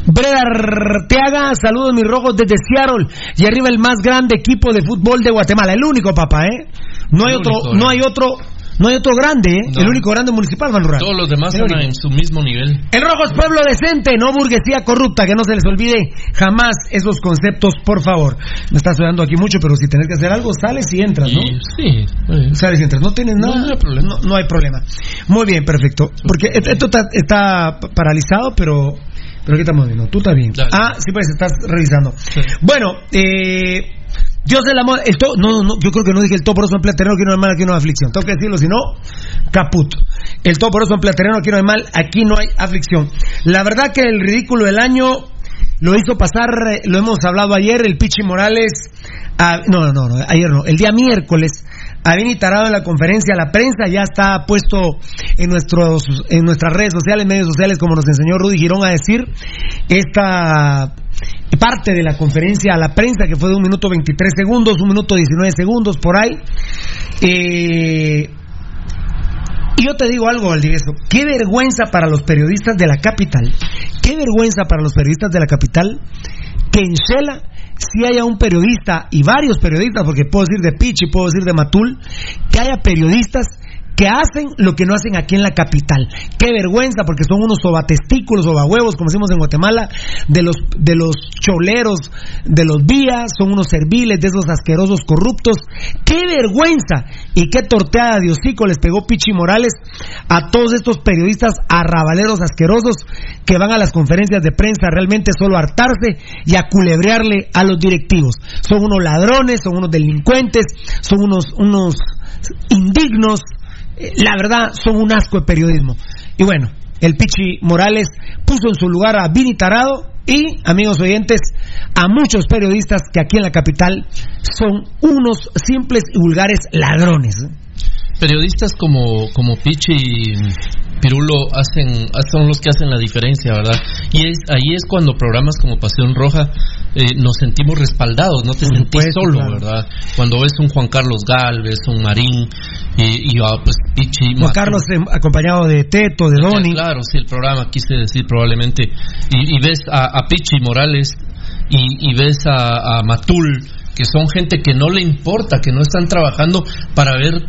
Breda Arteaga, saludos mis rojos desde Seattle y arriba el más grande equipo de fútbol de Guatemala, el único papá, ¿eh? No hay El otro, único, no ¿eh? hay otro, no hay otro grande, ¿eh? No. El único grande municipal, Van Rural. Todos los demás El están en su mismo nivel. El rojo es pueblo decente, no burguesía corrupta, que no se les olvide jamás esos conceptos, por favor. Me estás sudando aquí mucho, pero si tenés que hacer algo, sales y entras, ¿no? Y sí, Sales y entras, no tienes nada. no hay problema. No, no hay problema. Muy bien, perfecto. Porque esto está, está paralizado, pero. Pero ¿qué estamos viendo? Tú estás bien. Dale. Ah, sí, pues estás revisando. Sí. Bueno, eh. Dios del amor, el no, no, yo creo que no dije el todo poroso emplea terreno, aquí no hay mal, aquí no hay aflicción. Tengo que decirlo, si no, caput. El todo poroso emplea terreno, aquí no hay mal, aquí no hay aflicción. La verdad que el ridículo del año lo hizo pasar, eh, lo hemos hablado ayer, el Pichi Morales, a- no, no, no, ayer no, el día miércoles a Vini Tarado en la conferencia a la prensa, ya está puesto en, nuestros, en nuestras redes sociales, medios sociales, como nos enseñó Rudy Girón a decir, esta parte de la conferencia a la prensa, que fue de un minuto 23 segundos, un minuto 19 segundos, por ahí. Eh, y yo te digo algo, Valdivieso, qué vergüenza para los periodistas de la capital, qué vergüenza para los periodistas de la capital que en Shela si haya un periodista y varios periodistas, porque puedo decir de Pichi, puedo decir de Matul, que haya periodistas que hacen lo que no hacen aquí en la capital. Qué vergüenza, porque son unos sobatestículos, huevos, como decimos en Guatemala, de los, de los choleros, de los vías, son unos serviles, de esos asquerosos corruptos. Qué vergüenza y qué torteada de hocico les pegó Pichi Morales a todos estos periodistas arrabaleros asquerosos que van a las conferencias de prensa realmente solo a hartarse y a culebrearle a los directivos. Son unos ladrones, son unos delincuentes, son unos, unos indignos la verdad son un asco de periodismo. Y bueno, el Pichi Morales puso en su lugar a Vini Tarado y, amigos oyentes, a muchos periodistas que aquí en la capital son unos simples y vulgares ladrones. Periodistas como, como Pichi Pirulo hacen, son los que hacen la diferencia, ¿verdad? Y es, ahí es cuando programas como Pasión Roja eh, nos sentimos respaldados, no te sentís solo, ¿verdad? Cuando ves un Juan Carlos Galvez, un Marín y, y ah, pues Pichi. Juan Carlos eh, acompañado de Teto, de Doni. Claro, sí, el programa quise decir probablemente. Y, ves a, Pichi Morales y, ves a, a Matul que son gente que no le importa, que no están trabajando para ver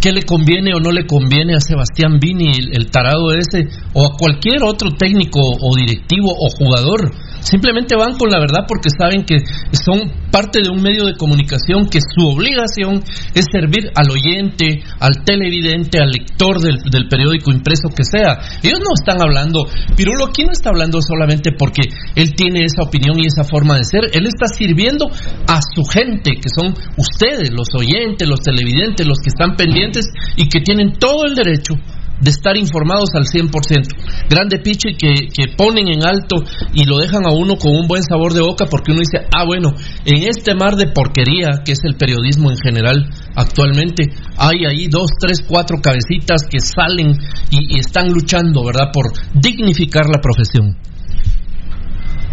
qué le conviene o no le conviene a Sebastián Vini, el, tarado ese, o a cualquier otro técnico o directivo o jugador. Simplemente van con la verdad porque saben que son parte de un medio de comunicación que su obligación es servir al oyente, al televidente, al lector del, del periódico impreso que sea. Ellos no están hablando, Pirulo aquí no está hablando solamente porque él tiene esa opinión y esa forma de ser, él está sirviendo a su gente, que son ustedes, los oyentes, los televidentes, los que están pendientes y que tienen todo el derecho de estar informados al 100%. Grande piche que, que ponen en alto y lo dejan a uno con un buen sabor de boca porque uno dice, ah, bueno, en este mar de porquería que es el periodismo en general actualmente, hay ahí dos, tres, cuatro cabecitas que salen y, y están luchando, ¿verdad?, por dignificar la profesión.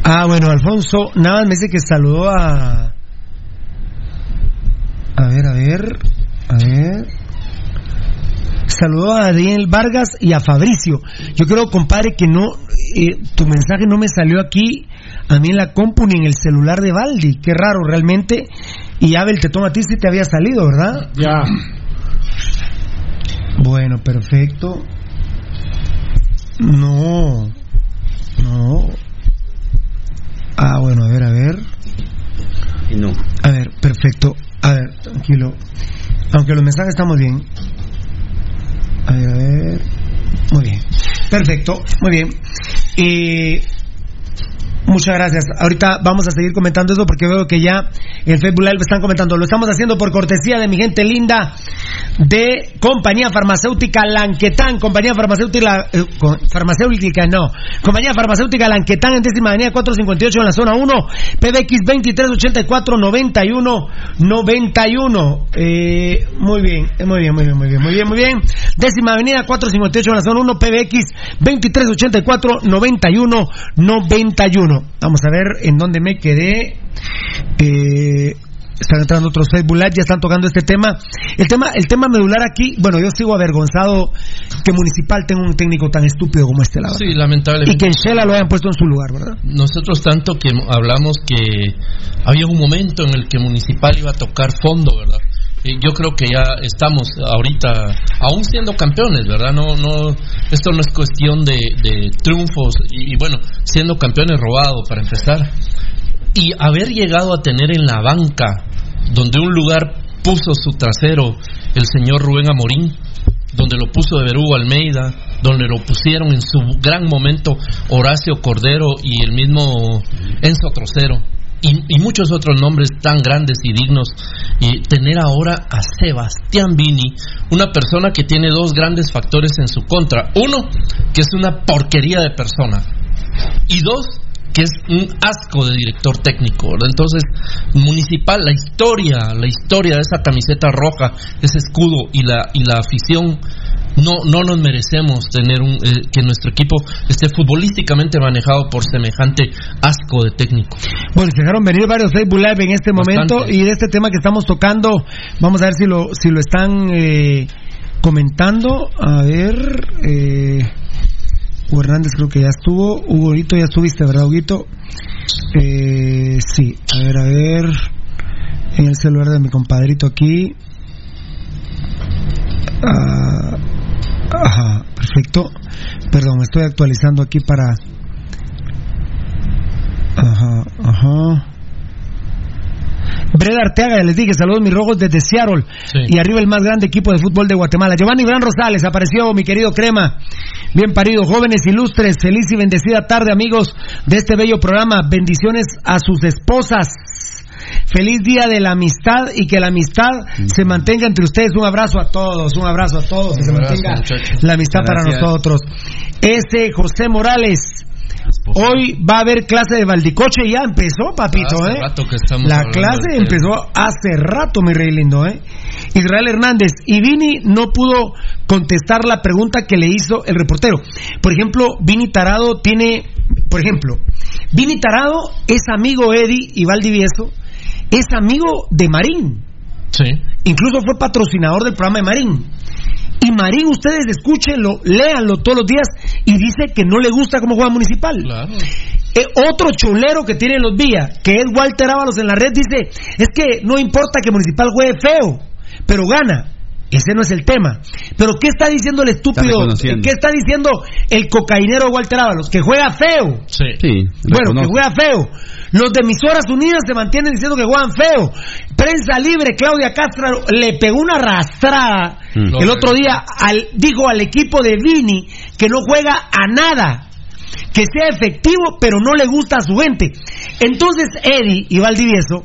Ah, bueno, Alfonso, nada más me dice que saludó a... A ver, a ver, a ver. Saludó a Daniel Vargas y a Fabricio. Yo creo, compadre, que no, eh, tu mensaje no me salió aquí, a mí en la compu ni en el celular de Baldi. Qué raro, realmente. Y Abel, te toma a ti si te había salido, ¿verdad? Ya. Bueno, perfecto. No. No. Ah, bueno, a ver, a ver. No. A ver, perfecto. A ver, tranquilo. Aunque los mensajes estamos bien. A ver. Muy bien. Perfecto, muy bien. Y Muchas gracias. Ahorita vamos a seguir comentando eso porque veo que ya en Facebook Live están comentando. Lo estamos haciendo por cortesía de mi gente linda de Compañía Farmacéutica Lanquetán. Compañía Farmacéutica, eh, farmacéutica no. Compañía Farmacéutica Lanquetán en décima avenida 458 en la zona 1. PBX 2384 91 91. Eh, muy bien, muy bien, muy bien, muy bien, muy bien, muy bien. Décima avenida 458 en la zona 1. PBX 2384 91 91. Vamos a ver en dónde me quedé. Eh, están entrando otros Facebook Live, ya están tocando este tema. El tema, el tema medular aquí, bueno, yo sigo avergonzado que Municipal tenga un técnico tan estúpido como este lado. Sí, lamentablemente. Y que en Shela lo hayan puesto en su lugar, ¿verdad? Nosotros tanto que hablamos que había un momento en el que Municipal iba a tocar fondo, ¿verdad? Yo creo que ya estamos ahorita, aún siendo campeones, ¿verdad? No, no, esto no es cuestión de, triunfos y, bueno, siendo campeones robados para empezar. Y haber llegado a tener en la banca, donde un lugar puso su trasero el señor Rubén Amorín, donde lo puso de Berugo Almeida, donde lo pusieron en su gran momento Horacio Cordero y el mismo Enzo Trocero y, muchos otros nombres tan grandes y dignos, y tener ahora a Sebastián Vini, una persona que tiene dos grandes factores en su contra. Uno, que es una porquería de persona. Y dos, que es un asco de director técnico. Entonces, Municipal, la historia, la historia de esa camiseta roja, ese escudo y la, y la afición, no, no nos merecemos tener un, eh, que nuestro equipo esté futbolísticamente manejado por semejante asco de técnico. Bueno, se dejaron venir varios Facebook Live en este momento Bastante. y de este tema que estamos tocando, vamos a ver si lo, si lo están eh, comentando. A ver, eh, Hugo Hernández creo que ya estuvo. Hugo, ya estuviste, ¿verdad, Huguito? Eh, sí, a ver, a ver. En el celular de mi compadrito aquí. Ah, ajá, perfecto. Perdón, estoy actualizando aquí para. Ajá, ajá. Breda Arteaga, les dije, saludos mis rojos desde Seattle. Y arriba el más grande equipo de fútbol de Guatemala. Giovanni Gran Rosales, apareció mi querido Crema. Bien parido, jóvenes ilustres, feliz y bendecida tarde, amigos de este bello programa. Bendiciones a sus esposas. Feliz día de la amistad y que la amistad se mantenga entre ustedes. Un abrazo a todos, un abrazo a todos, que se abrazo, mantenga muchachos. la amistad para nosotros. Ese José Morales. Hoy va a haber clase de Valdicoche, ya empezó, papito, Hace ¿eh? rato que estamos La clase empezó hace rato, mi rey lindo, ¿eh? Israel Hernández. Y Vini no pudo contestar la pregunta que le hizo el reportero. Por ejemplo, Vini Tarado tiene. Por ejemplo, Vini Tarado es amigo Eddie y Valdivieso, es amigo de Marín. Sí. Incluso fue patrocinador del programa de Marín. Y Marín, ustedes escúchenlo, léanlo todos los días y dice que no le gusta cómo juega Municipal. Eh, otro chulero que tiene los Villa, que es Walter Ábalos en la red, dice, es que no importa que Municipal juegue feo, pero gana. Ese no es el tema. Pero ¿qué está diciendo el estúpido? ¿Qué está diciendo el cocainero Walter Ábalos? Que juega feo. Sí. Bueno, que juega feo. Los de Emisoras Unidas se mantienen diciendo que juegan feo. Prensa Libre, Claudia Castro le pegó una arrastrada Mm. el otro día, al, dijo al equipo de Vini que no juega a nada. Que sea efectivo, pero no le gusta a su gente. Entonces, Eddie y Valdivieso,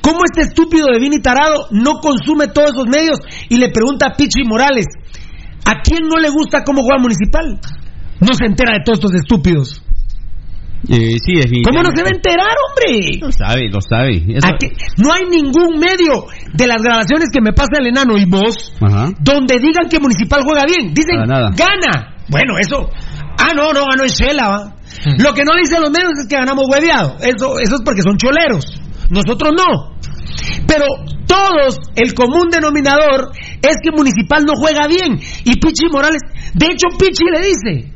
¿cómo este estúpido de Vini Tarado no consume todos esos medios y le pregunta a Pichi Morales, ¿a quién no le gusta cómo juega Municipal? No se entera de todos estos estúpidos. Eh, sí, ¿Cómo no se va a enterar, hombre? Lo sabe, lo sabe. Eso- Aquí- no hay ningún medio de las grabaciones que me pasa el enano y vos Ajá. donde digan que Municipal juega bien. Dicen, nada. gana. Bueno, eso. Ah, no, no ganó en Shela, ¿va? Lo que no dicen los medios es que ganamos hueveado. Eso, eso es porque son choleros. Nosotros no. Pero todos, el común denominador es que Municipal no juega bien. Y Pichi Morales, de hecho, Pichi le dice,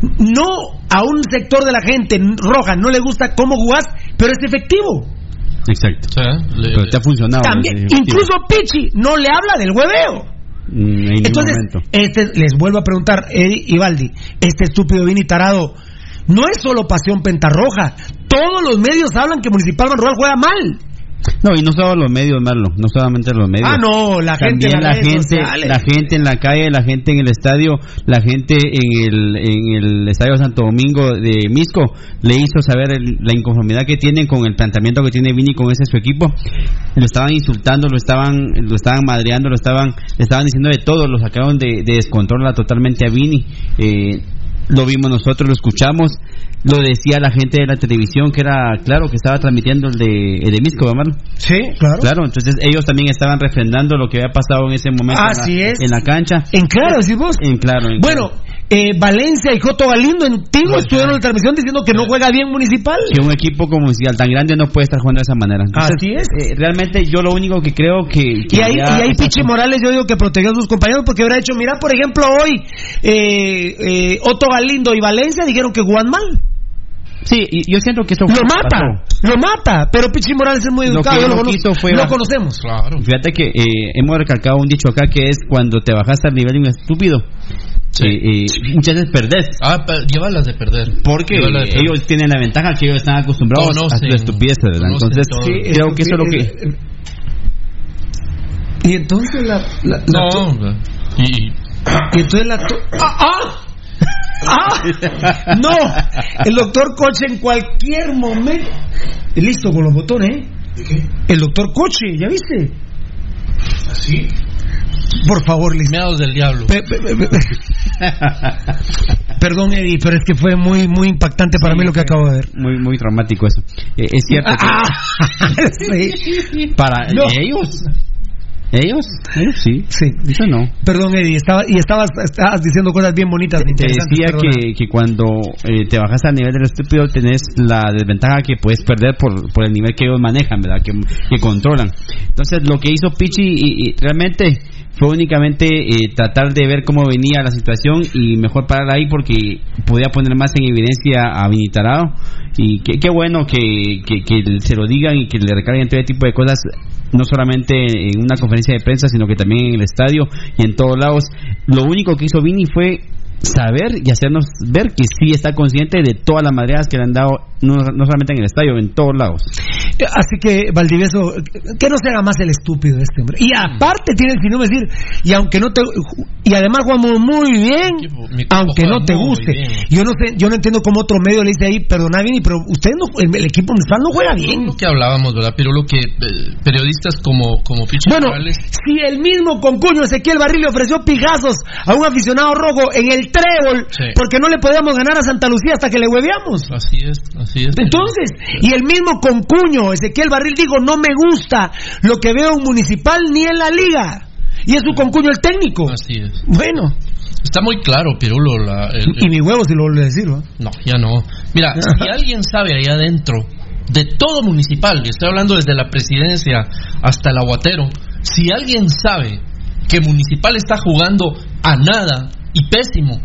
no a un sector de la gente roja no le gusta cómo jugás, pero es efectivo. Exacto. Pero te ha funcionado. También, incluso Pichi no le habla del hueveo. Mm, en Entonces, momento. este, les vuelvo a preguntar, Eddie y Valdi, este estúpido Vini Tarado, no es solo pasión pentarroja. Todos los medios hablan que Municipal Manrual juega mal. No, y no solo los medios, Marlo, no solamente los medios. Ah, no, la gente También en la gente, la gente en la calle, la gente en el estadio, la gente en el, en el estadio Santo Domingo de Misco le hizo saber el- la inconformidad que tienen con el planteamiento que tiene Vini con ese su equipo. Lo estaban insultando, lo estaban, lo estaban madreando, lo estaban, le estaban diciendo de todo, lo sacaron de, de descontrol totalmente a Vini. Eh, lo vimos nosotros, lo escuchamos, lo decía la gente de la televisión que era claro que estaba transmitiendo el de, el de Misco. Sí, claro. Claro, entonces ellos también estaban refrendando lo que había pasado en ese momento Así en, la, es. en la cancha. En claro, decís vos. En claro. en Bueno, eh, Valencia y Joto Galindo en Tigo estuvieron en la transmisión diciendo que no juega bien Municipal. que un equipo como Municipal tan grande no puede estar jugando de esa manera. Entonces, Así es. eh, realmente yo lo único que creo que... que Y ahí, y ahí Pichi Morales yo digo que protegió a sus compañeros porque hubiera hecho, mira, por ejemplo, hoy eh, eh, Otto Galindo y Valencia dijeron que juegan mal. Sí, y yo siento que eso Lo mata, pasó. lo mata, pero Pichi Morales es muy Lo educado, que yo lo, fue bajar- conocemos. Claro. Fíjate que eh, hemos recalcado un dicho acá que es cuando te bajaste al nivel de un estúpido, eh, eh, muchas veces perdés. Ah, llévalas de perder. Porque Llévalas de perder. ellos tienen la ventaja que ellos están acostumbrados a sus estupideces, ¿verdad? Entonces, sí, creo que eso es lo que... Y entonces la... la- la No, y, y entonces la... ¡Ah! ¡Ah! ¡Ah! ¡No! El doctor Coche en cualquier momento... Listo con los botones, ¿eh? El doctor Coche, ¿ya viste? ¿Así? Por favor. Meados del diablo. Pe- pe- pe- pe- Perdón, Eddie, pero es que fue muy muy impactante para mí lo que acabo de ver. Muy muy traumático eso. Eh, es cierto. que Ah, sí. para No. ellos. Ellos, ellos sí. Sí. Yo no. Perdón, Eddie, estaba, y estabas, estabas diciendo cosas bien bonitas, Te decía que, que cuando eh, te bajas al nivel del estúpido tenés la desventaja que puedes perder por, por el nivel que ellos manejan, ¿verdad? Que, que controlan. Entonces lo que hizo Pichi y, y realmente fue únicamente eh, tratar de ver cómo venía la situación y mejor parar ahí porque podía poner más en evidencia a Vinitarado. Y qué, bueno que, que, que se lo digan y que le recarguen todo tipo de cosas no solamente en una conferencia de prensa sino que también en el estadio y en todos lados. Lo único que hizo Vini fue saber y hacernos ver que sí está consciente de todas las madreadas que le han dado no, no solamente en el estadio en todos lados Así que, Valdivieso, que no se haga más el estúpido este hombre. Y aparte tiene el sinónimo de decir, y aunque no te, y además jugamos muy bien, mi equipo aunque no te guste. bien. Yo no sé, yo no entiendo cómo otro medio le dice ahí, perdona Vini, pero usted no, el, el equipo municipal no juega bien. Lo que hablábamos, ¿verdad? Pero lo que eh, periodistas como, como Pichi Bueno, Morales si el mismo concuño Ezequiel Barril le ofreció pijazos a un aficionado rojo en el trébol, Sí. porque no le podíamos ganar a Santa Lucía hasta que le hueveamos. Así es, así es. Entonces, y el mismo concuño, Ezequiel Barril dijo, no me gusta lo que veo en Municipal ni en la liga. Y es su concuño el técnico. Así es. Bueno, Está muy claro, Pirulo. La, el- y mi huevo si lo vuelve a decir, ¿no? No, ya no. Mira, si alguien sabe ahí adentro, de todo municipal, y estoy hablando desde la presidencia hasta el aguatero, si alguien sabe que municipal está jugando a nada y pésimo,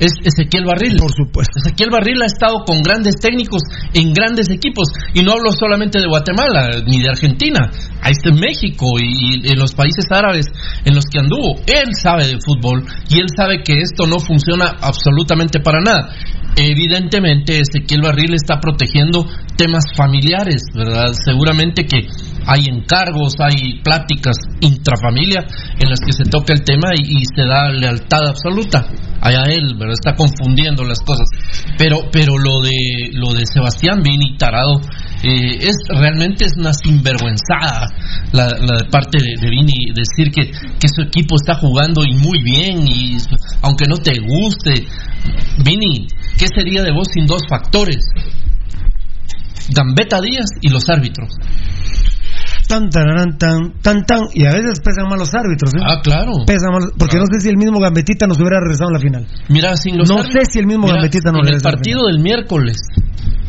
es Ezequiel Barril. Por supuesto. Ezequiel Barril ha estado con grandes técnicos en grandes equipos. Y no hablo solamente de Guatemala ni de Argentina. Ahí está en México y, y en los países árabes en los que anduvo. Él sabe de fútbol y él sabe que esto no funciona absolutamente para nada. Evidentemente, Ezequiel Barril está protegiendo temas familiares, ¿verdad? Seguramente que hay encargos, hay pláticas intrafamilia en las que se toca el tema y, se da lealtad absoluta. Allá él, ¿verdad? Está confundiendo las cosas. Pero, pero lo de lo de Sebastián Vini Tarado eh, es realmente es una sinvergüenzada la, parte de, de Vini decir que, que su equipo está jugando y muy bien y aunque no te guste, Vini, ¿qué sería de vos sin dos factores? Gambetta Díaz y los árbitros. Tan, tararán, tan, tan, tan. Y a veces pesan mal los árbitros, ¿eh? Ah, claro. Pesan mal, porque no sé si el mismo Gambetita nos hubiera regresado en la final. Mira, sin los No árbitros- sé si el mismo Mira, Gambetita nos En el partido del miércoles,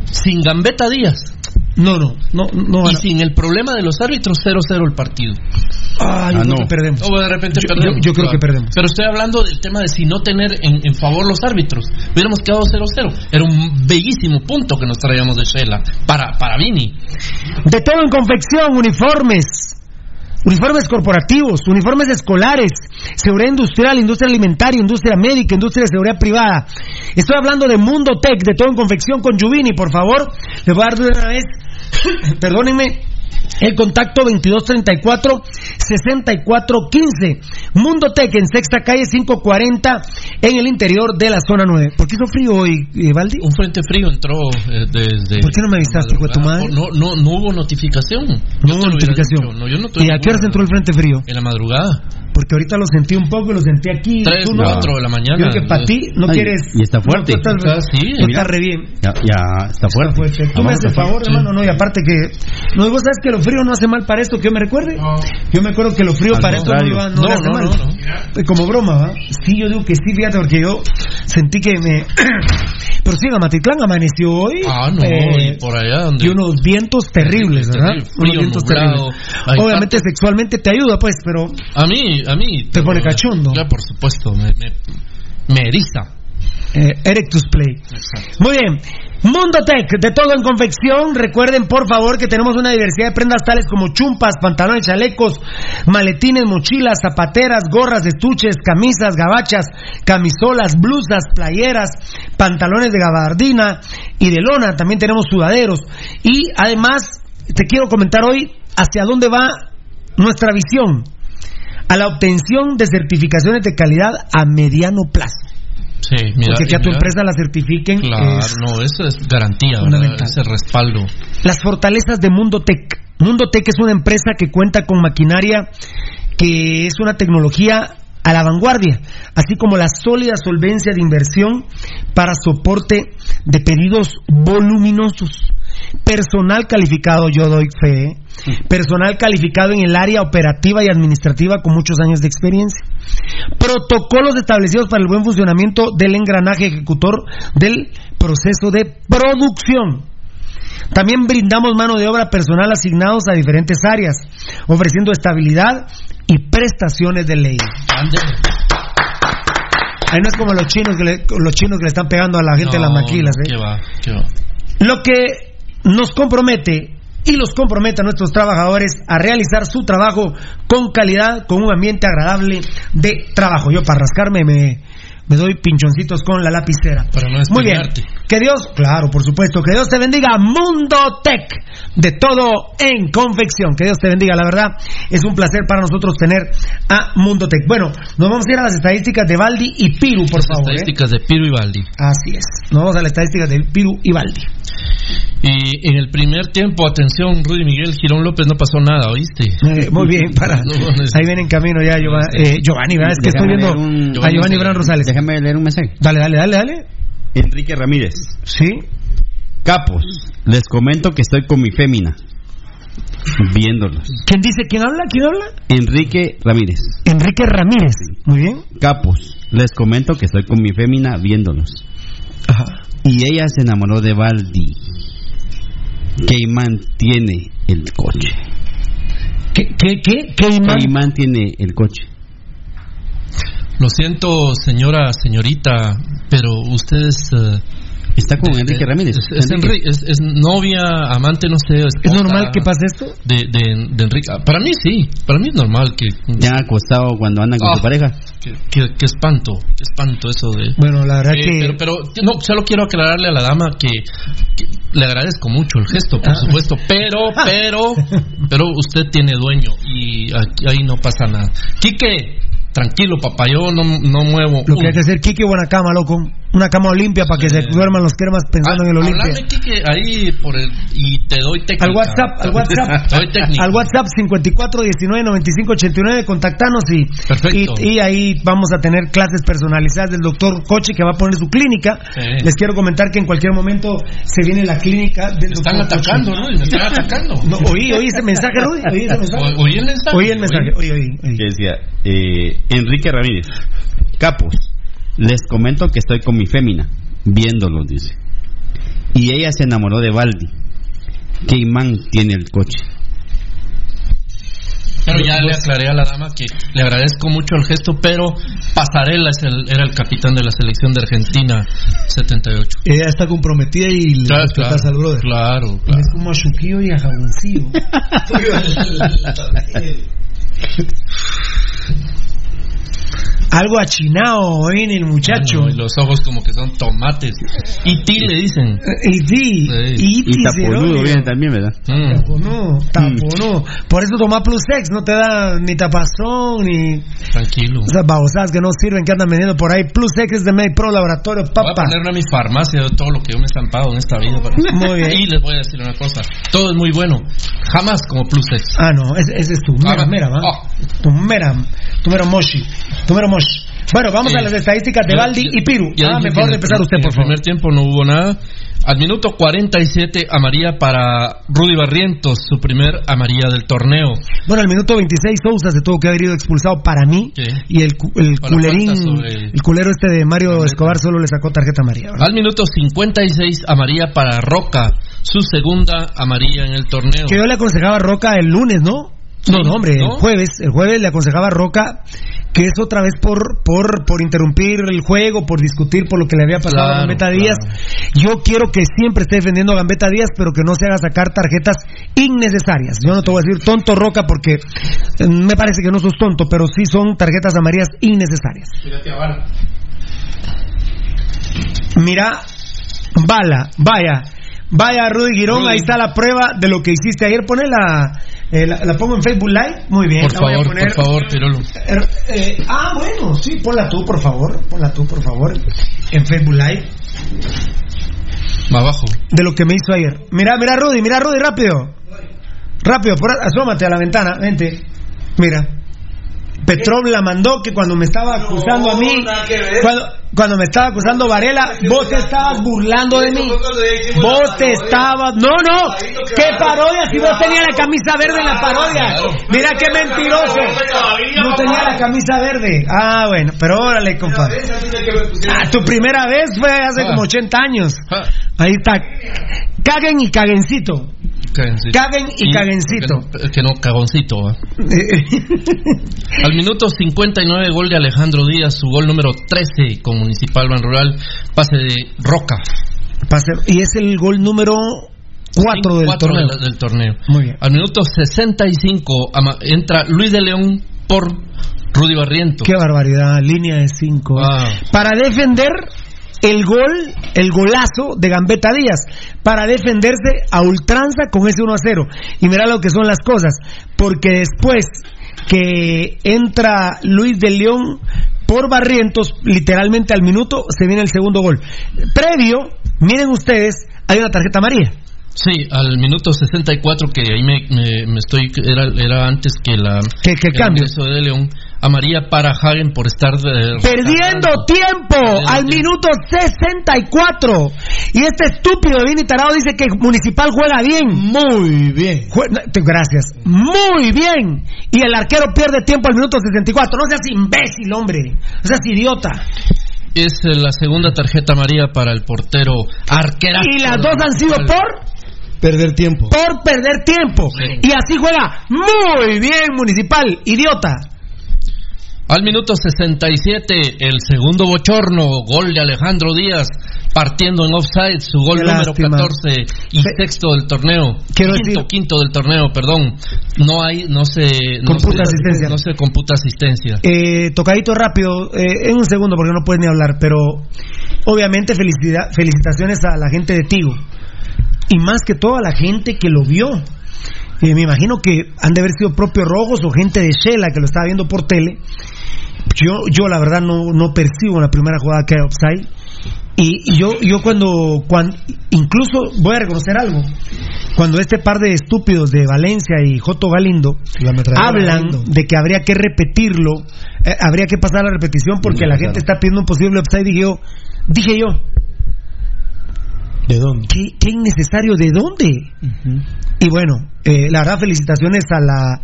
sin Gambetta Díaz No, no, no, no. y sin el problema de los árbitros, 0-0 el partido. Ah, yo Ah, creo no. que perdemos. O de repente Yo- perdemos. yo- yo creo claro. que perdemos. Pero estoy hablando del tema de si no tener en, en favor los árbitros. Hubiéramos quedado 0-0. Era un bellísimo punto que nos traíamos de Shela para, para Vini. De todo en confección, uniformes. Uniformes corporativos, uniformes escolares, seguridad industrial, industria alimentaria, industria médica, industria de seguridad privada. Estoy hablando de Mundo Tech, de todo en confección con Yuvini, por favor. Les voy a dar de una vez, perdónenme, el contacto 2234-6415. Mundo Tech en sexta calle 540 en el interior de la zona 9. ¿Por qué hizo frío hoy, eh, Valdi? Un frente frío entró eh, desde. ¿Por qué no me avisaste, tu madre? No, no, no hubo notificación. Yo No te hubo notificación. dicho. No, yo no ¿Y a qué hora entró el frente frío? En la madrugada. Porque ahorita lo sentí un poco y lo sentí aquí. Tres, Tú no. cuatro de la mañana. Yo creo que para ti no Ay, quieres. y está fuerte. No, tú estás, sí, tú mira. estás re bien. Ya, ya está fuerte. Fuerte. Tú me haces favor, sí. hermano, no, y aparte que. No, vos sabes que lo frío no hace mal para esto, que yo me recuerde. Yo me acuerdo que lo frío Al para esto no, no, No, hace no, mal. no, no. Eh, Como broma, ¿va? Sí, yo digo que sí, fíjate, porque yo sentí que me. Pero sí, Matitlán amaneció hoy. Ah, no, eh, y por allá donde. y unos vientos terribles, ¿verdad? terrible, unos frío, vientos nublado. terribles. Obviamente sexualmente te ayuda, pues, pero A mí, a mí. Te pone cachondo. Ya, por supuesto, me, me, me eriza. eh, Erectus Play. Muy bien. Mundo Tech, de todo en confección. Recuerden, por favor, que tenemos una diversidad de prendas tales como chumpas, pantalones, chalecos, maletines, mochilas, zapateras, gorras, estuches, camisas, gabachas, camisolas, blusas, playeras, pantalones de gabardina y de lona. También tenemos sudaderos. Y además, te quiero comentar hoy hacia dónde va nuestra visión. A la obtención de certificaciones de calidad a mediano plazo. Sí, mira. Porque que a tu mira. empresa la certifiquen Claro, es no, eso es garantía. Ese respaldo. las fortalezas de Mundo Tech. Mundo Tech es una empresa que cuenta con maquinaria que es una tecnología a la vanguardia, así como la sólida solvencia de inversión para soporte de pedidos voluminosos. Personal calificado, yo doy fe, ¿eh? Personal calificado en el área operativa y administrativa con muchos años de experiencia. Protocolos establecidos para el buen funcionamiento del engranaje ejecutor del proceso de producción. También brindamos mano de obra personal asignados a diferentes áreas, ofreciendo estabilidad y prestaciones de ley. Ahí no es como los chinos que le, los chinos que le están pegando a la gente en las maquilas. ¿eh? ¿Qué va? ¿Qué va? Lo que nos compromete y los compromete a nuestros trabajadores a realizar su trabajo con calidad, con un ambiente agradable de trabajo. Yo para rascarme me, me doy pinchoncitos con la lapicera. Para no Muy bien. Que Dios, claro, por supuesto, que Dios te bendiga, Mundo Tech, de todo en confección. Que Dios te bendiga, la verdad, es un placer para nosotros tener a Mundo Tech. Bueno, nos vamos a ir a las estadísticas de Baldi y Piru, por favor. ¿eh? Estadísticas de Piro y Baldi. Así es. Nos vamos a las estadísticas de Piru y Baldi. Y en el primer tiempo, atención, Rudy Miguel Girón López no pasó nada, ¿oíste? Eh, muy bien, para. Ahí viene en camino ya Giova- eh, Giovanni, ¿verdad? Es que estoy viendo a Giovanni Bran Rosales. Déjame leer un mensaje. Dale, dale, dale, dale. Enrique Ramírez. Sí. Capos, les comento que estoy con mi fémina. Viéndolos. ¿Quién dice? ¿Quién habla? ¿Quién habla? Enrique Ramírez. Enrique Ramírez. Muy bien. Capos, les comento que estoy con mi fémina viéndolos. Ajá. Y ella se enamoró de Baldi. Que imán tiene el coche. ¿Qué, qué, qué, qué imán? ¿Qué imán tiene el coche? Lo siento, señora, señorita, pero ustedes... eh, Está con de- Enrique Ramírez. Es, es Enrique. Enri- es- es novia, amante, no sé. ¿Es normal que pase esto? De, de, de Enrique. Ah, Para mí sí, para mí es normal que... ¿Ya acostado cuando andan con Ah. su pareja? Que, que- que espanto, que espanto eso de... Bueno, la verdad Eh, que. pero, pero, no, solo quiero aclararle a la dama que, que le agradezco mucho el gesto, por Ah. supuesto, pero, pero, pero usted tiene dueño y aquí, ahí no pasa nada. Quique, tranquilo, papá, yo no, no muevo. Lo que hay que hacer, Kike, buena cama, loco. Una cama olimpia para que se duerman los cremas pensando en el Olimpia. Hablame, Quique, ahí por el, y te doy técnica. Al WhatsApp, al WhatsApp, Te doy técnica. al WhatsApp 54 19 95 89, contactanos y, Perfecto. y, y ahí vamos a tener clases personalizadas del doctor Coche que va a poner su clínica. Sí. Les quiero comentar que en cualquier momento se viene la clínica del Están doctor atacando, Coche. ¿no? Me están atacando. No, oí, oí ese mensaje, Rudy. Oí ese mensaje. O- oí el mensaje. Oí el mensaje. Oí, oí, oí. Que decía, eh, Enrique Ramírez. Capos, les comento que estoy con mi fémina. Viéndolos, dice. Y ella se enamoró de Baldi. ¿Qué imán tiene el coche? Pero ya le aclaré a la dama que le agradezco mucho el gesto, pero Pasarela es el, era el capitán de la selección de Argentina 78. Ella está comprometida y le Claro, respetas claro, al brother. claro, Es como a Chuquillo y a Jaboncillo. Algo achinado en el muchacho. Y los ojos como que son tomates. Y ti le dicen. Y sí, y Y taponudo viene también, ¿verdad? Mm. Taponudo, taponudo. Por eso toma Plus Sex, no te da ni tapazón ni Tranquilo. esas babosadas que no sirven que andan vendiendo por ahí. Plus Sex es de MediPro Laboratorio, Voy a papá. poner a mi farmacia de todo lo que yo me he estampado en esta vida. para- Muy bien. Y les voy a decir una cosa. Todo es muy bueno. Jamás como Plus Sex. Ah, no, ese, ese es tu mera, Ah, mera, ¿va? ah. Tu mera, tu mero moshi, tu mero moshi. Bueno, vamos Eh, a las estadísticas de Baldi y Piru. ya Ah, me favor de empezar usted, en por el primer tiempo no hubo nada. Al minuto 47, amarilla para Rudy Barrientos, su primer amarilla del torneo. Bueno, al minuto 26 Sousa se tuvo que haber ido expulsado para mí y el, el culerín, sobre- el culero este de Mario Escobar solo le sacó tarjeta amarilla. ¿verdad? Al minuto 56, amarilla para Roca, su segunda amarilla en el torneo. Que yo le aconsejaba a Roca el lunes, ¿no? No, no, hombre, ¿no? el jueves, el jueves le aconsejaba a Roca que es otra vez por, por, por interrumpir el juego, por discutir por lo que le había pasado a Gambetta claro. Díaz. Yo quiero que siempre esté defendiendo a Gambetta Díaz, pero que no se haga sacar tarjetas innecesarias. Yo no te voy a decir tonto Roca porque eh, me parece que no sos tonto, pero sí son tarjetas amarillas innecesarias. Mira, bala, vaya, vaya Rudy Girón, ahí está la prueba de lo que hiciste ayer. Pone la, eh, la, la pongo en Facebook Live, muy bien. Por favor, poner. por favor, Pirolo. Eh, eh, ah, bueno, sí, ponla tú, por favor, ponla tú, por favor, en Facebook Live, Más abajo. de lo que me hizo ayer. Mira, mira Rudy, mira Rudy, rápido. Rápido, por, asómate a la ventana, vente. Mira. Petrov la mandó que cuando me estaba acusando a mí, cuando, cuando me estaba acusando Varela, vos te estabas burlando de mí. Vos te estabas, no, no, qué parodia si vos tenías la camisa verde en la parodia. Mira qué mentiroso. No tenía la camisa verde. Ah, bueno, pero órale, compadre. Ah, tu primera vez fue hace como 80 años. Ahí está. Caguen y caguencito. Cagencito. Caguen y caguencito. Que no, que no, cagoncito. ¿va? Al minuto 59, gol de Alejandro Díaz, su gol número 13 con Municipal Ban Rural, pase de Roca. Pase- y es el gol número 4 del Cuatro torneo. del- del torneo. Muy bien. Al minuto 65 ama- entra Luis de León por Rudy Barrientos. Qué barbaridad, línea de 5. Ah. Para defender el gol, el golazo de Gambetta Díaz, para defenderse a ultranza con ese 1 a 0. Y mira lo que son las cosas, porque después que entra Luis de León por Barrientos, literalmente al minuto se viene el segundo gol. Previo, miren ustedes, hay una tarjeta amarilla. Sí, al minuto 64, que ahí me, me- me estoy. Era, era antes que la. Que, que el cambio. de León. A María para Hagen por estar. eh, Perdiendo tiempo al minuto 64. Y este estúpido de Vini Tarado dice que Municipal juega bien. Muy bien. Gracias. Muy bien. Y el arquero pierde tiempo al minuto 64. No seas imbécil, hombre. No seas idiota. Es eh, la segunda tarjeta María para el portero arquera. Y las dos han sido por Perder tiempo. por perder tiempo. Y así juega muy bien Municipal, idiota. Al minuto 67, el segundo bochorno, gol de Alejandro Díaz, partiendo en offside, su gol Qué número lástima. 14 y sexto del torneo. Quiero quinto, decir- quinto del torneo, perdón. No hay, no se, no Computa se- asistencia. No se computa asistencia. Eh, tocadito rápido, eh, en un segundo porque no puedes ni hablar, pero obviamente felicidad, felicitaciones a la gente de Tigo y más que todo a la gente que lo vio. Eh, me imagino que han de haber sido propios rojos o gente de Shela que lo estaba viendo por tele. Yo, yo la verdad no, no percibo en la primera jugada que hay offside. Y, y yo, yo cuando, cuando, incluso voy a reconocer algo, cuando este par de estúpidos de Valencia y Joto Galindo hablan Galindo. de que habría que repetirlo, eh, habría que pasar la repetición porque la gente está pidiendo un posible offside, dije yo, dije yo, ¿De dónde? ¿qué, qué innecesario? ¿De dónde? Y bueno, eh, la verdad, felicitaciones a la.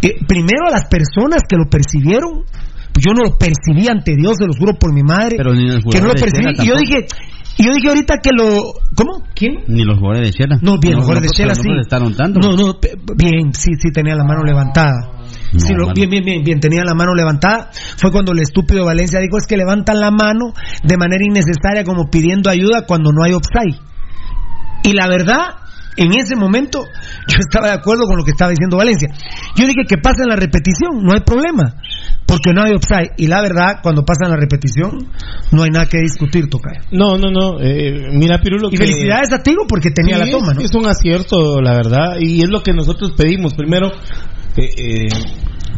eh, primero a las personas que lo percibieron. Pues yo no lo percibí ante Dios, se lo juro por mi madre. Pero ni los que no lo jugadores de percibí. Chela Y yo dije, y yo dije ahorita que lo. ¿Cómo? ¿Quién? Ni los jugadores de Chela. No, bien, los jugadores de Chela no sí. No, no, bien, sí, sí, tenía la mano levantada. No, lo- bien, bien, bien, bien, tenía la mano levantada. Fue cuando el estúpido Valencia dijo es que levantan la mano de manera innecesaria como pidiendo ayuda cuando no hay offside. Y la verdad, en ese momento, yo estaba de acuerdo con lo que estaba diciendo Valencia. Yo dije que pasen la repetición, no hay problema, porque no hay offside. Y la verdad, cuando pasan la repetición, no hay nada que discutir, Tocayo. No, no, no. eh, mira, Pirulo. Y que- felicidades a Tigo porque tenía Sí, la toma, ¿no? Es un acierto, la verdad, y es lo que nosotros pedimos. Primero, eh, eh,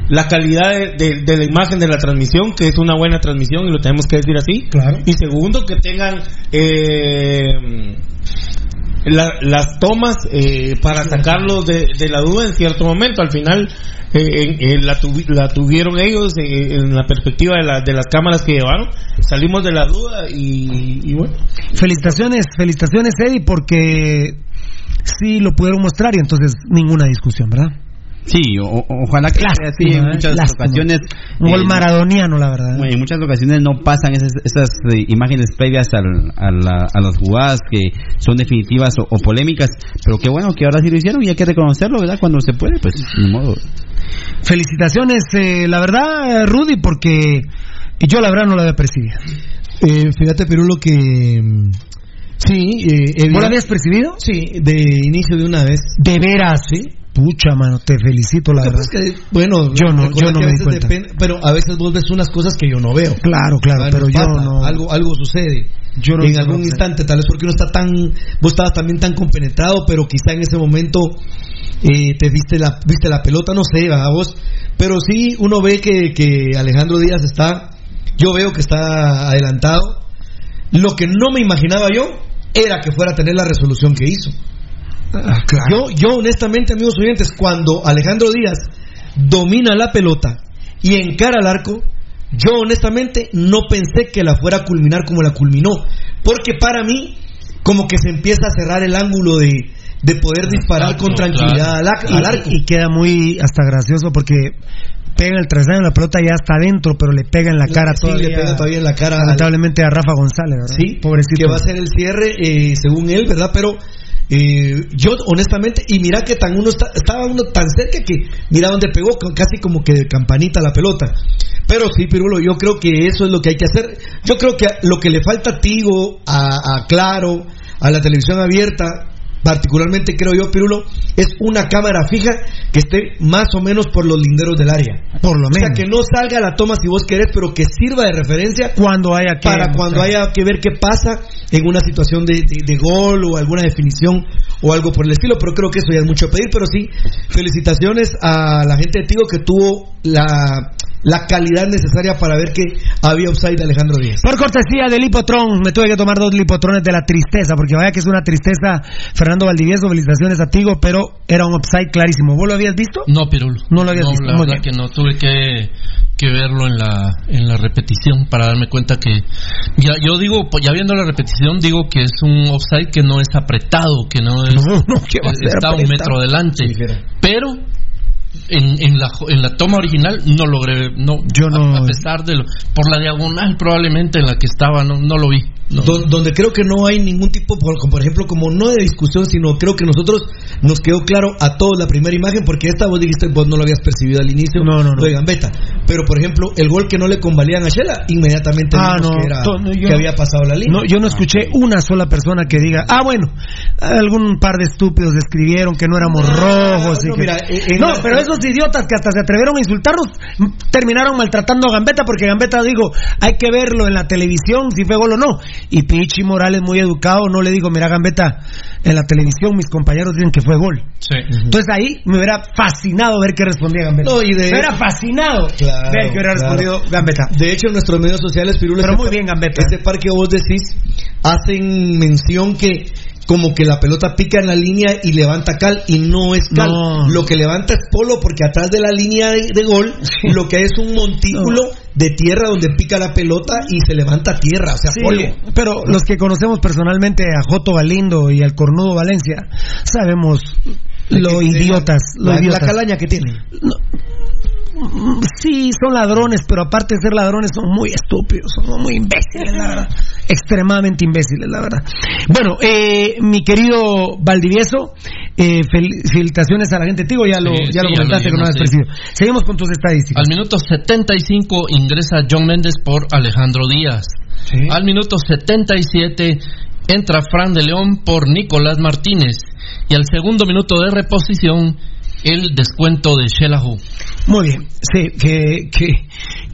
la calidad de, de- de la imagen de la transmisión, que es una buena transmisión y lo tenemos que decir así. Claro. Y segundo, que tengan eh, la- las tomas eh, para sacarlos de, de la duda en cierto momento. Al final eh, en- la, tuvi- la tuvieron ellos eh, en la perspectiva de, la- de las cámaras que llevaron. Salimos de la duda y, y bueno. Felicitaciones, felicitaciones, Eddie, porque sí lo pudieron mostrar y entonces ninguna discusión, ¿verdad? Sí, o- o- ojalá que sea así en Lástima, muchas Lástima. ocasiones. Un gol eh, maradoniano, la verdad. en muchas ocasiones no pasan esas, esas, eh, imágenes previas al- a, la- a las jugadas que son definitivas o, o polémicas, pero qué bueno que ahora sí lo hicieron y hay que reconocerlo, ¿verdad? Cuando se puede, pues ni modo. Felicitaciones, eh, la verdad, Rudy, porque yo la verdad no la había percibido. Eh, fíjate, Pirulo, que. mm, Sí, eh, ¿Vos la habías percibido? Sí, de inicio de una vez. De veras, sí. Pucha, mano, te felicito, la verdad. pasa es que, bueno, Yo no, yo no me di cuenta. depende- pero a veces vos ves unas cosas que yo no veo. Claro, claro, pero yo no. Algo, algo sucede. Yo no en algún no instante, tal vez porque uno está tan. Vos estabas también tan compenetrado, pero quizá en ese momento eh, te viste la, viste la pelota, no sé, a vos. Pero sí, uno ve que, que Alejandro Díaz está. Yo veo que está adelantado. Lo que no me imaginaba yo era que fuera a tener la resolución que hizo. Ah, claro. Yo, yo honestamente, amigos oyentes, cuando Alejandro Díaz domina la pelota y encara al arco, yo honestamente no pensé que la fuera a culminar como la culminó, porque para mí como que se empieza a cerrar el ángulo de, de poder disparar con tranquilidad al, ac- Y- al arco. Y, queda muy hasta gracioso porque pega el traslado la pelota ya está adentro, pero le pega en la cara Sí, todavía. le pega todavía en la cara al- Lamentablemente a Rafa González, ¿verdad? Sí, pobrecito. que va a ser el cierre eh, según él, ¿verdad? Pero eh, yo honestamente, y mira que tan uno está- estaba uno tan cerca que mira dónde pegó, casi como que de campanita la pelota. Pero sí, Pirulo, yo creo que eso es lo que hay que hacer. Yo creo que lo que le falta a Tigo, a Claro, a la televisión abierta, particularmente creo yo, Pirulo, es una cámara fija que esté más o menos por los linderos del área. Por lo O sea, menos. que no salga la toma si vos querés, pero que sirva de referencia Cuando haya que. para cuando haya que ver qué pasa en una situación de, de- de gol o alguna definición o algo por el estilo, pero creo que eso ya es mucho pedir, pero sí, felicitaciones a la gente de Tigo que tuvo la, la calidad necesaria para ver que había offside de Alejandro Díaz. Por cortesía del Lipotrón, me tuve que tomar dos Lipotrones de la tristeza, porque vaya que es una tristeza, Fernando Valdivieso, felicitaciones a Tigo, pero era un upside clarísimo. ¿Vos lo habías visto? No, Pirulo. No lo habías visto. La verdad que no, tuve que, que verlo en la, en la repetición para darme cuenta que. Ya, yo digo, pues, ya viendo la repetición, digo que es un offside que no es apretado, que no es. No, no, que va a ser está un metro adelante. Pero. En, en la en la toma original no logré no yo no a, a pesar de lo, por la diagonal probablemente en la que estaba no, no lo vi no. Don- donde creo que no hay ningún tipo, por, por ejemplo, como no de discusión, sino creo que nosotros nos quedó claro a todos la primera imagen, porque esta vos dijiste, vos no lo habías percibido al inicio, No, no, no. de Gambetta. Pero, por ejemplo, el gol que no le convalían a Shela, inmediatamente Ah, no, que, era- to- no, yo- que había pasado la línea. No, yo no escuché una sola persona que diga, ah, bueno, algún par de estúpidos escribieron que no éramos rojos. y no, que- mira, en- no la- pero esos idiotas que hasta se atrevieron a insultarnos terminaron maltratando a Gambetta porque Gambetta dijo, hay que verlo en la televisión si fue gol o no. Y Pichi Morales, muy educado, no le digo, mira Gambetta, en la televisión mis compañeros dicen que fue gol. Sí. Entonces ahí me hubiera fascinado ver qué respondía Gambetta. No, y de- me hubiera fascinado Claro, ver qué hubiera claro. respondido Gambetta. De hecho, en nuestros medios sociales, Pirulo, Pero este muy par- bien, Gambetta. Este par que vos decís, hacen mención que como que la pelota pica en la línea y levanta cal y no es cal. No. Lo que levanta es polo porque atrás de la línea de, de gol lo que hay es un montículo de tierra donde pica la pelota y se levanta tierra, o sea, Sí, polo. pero los que conocemos personalmente a Joto Galindo y al Cornudo Valencia, sabemos lo idiotas, la, lo la idiotas. calaña que tienen. Sí, son ladrones, pero aparte de ser ladrones son muy estúpidos, son muy imbéciles, la verdad. Extremadamente imbéciles, la verdad. Bueno, eh, mi querido Valdivieso, eh, fel- felicitaciones a la gente. Tigo, ya lo, Sí, ya lo sí, comentaste con una sí. presidio. Seguimos con tus estadísticas. Al minuto 75 ingresa John Méndez por Alejandro Díaz. Al minuto 77 entra Fran de León por Nicolás Martínez. Y al segundo minuto de reposición, el descuento de Shelahu. Muy bien, sí, que, que,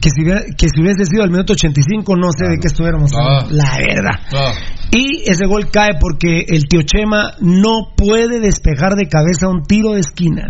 que, si que si hubiese sido al minuto 85, no sé de qué estuviéramos Ah. hablando, la verdad. Y ese gol cae porque el tío Chema no puede despejar de cabeza un tiro de esquina.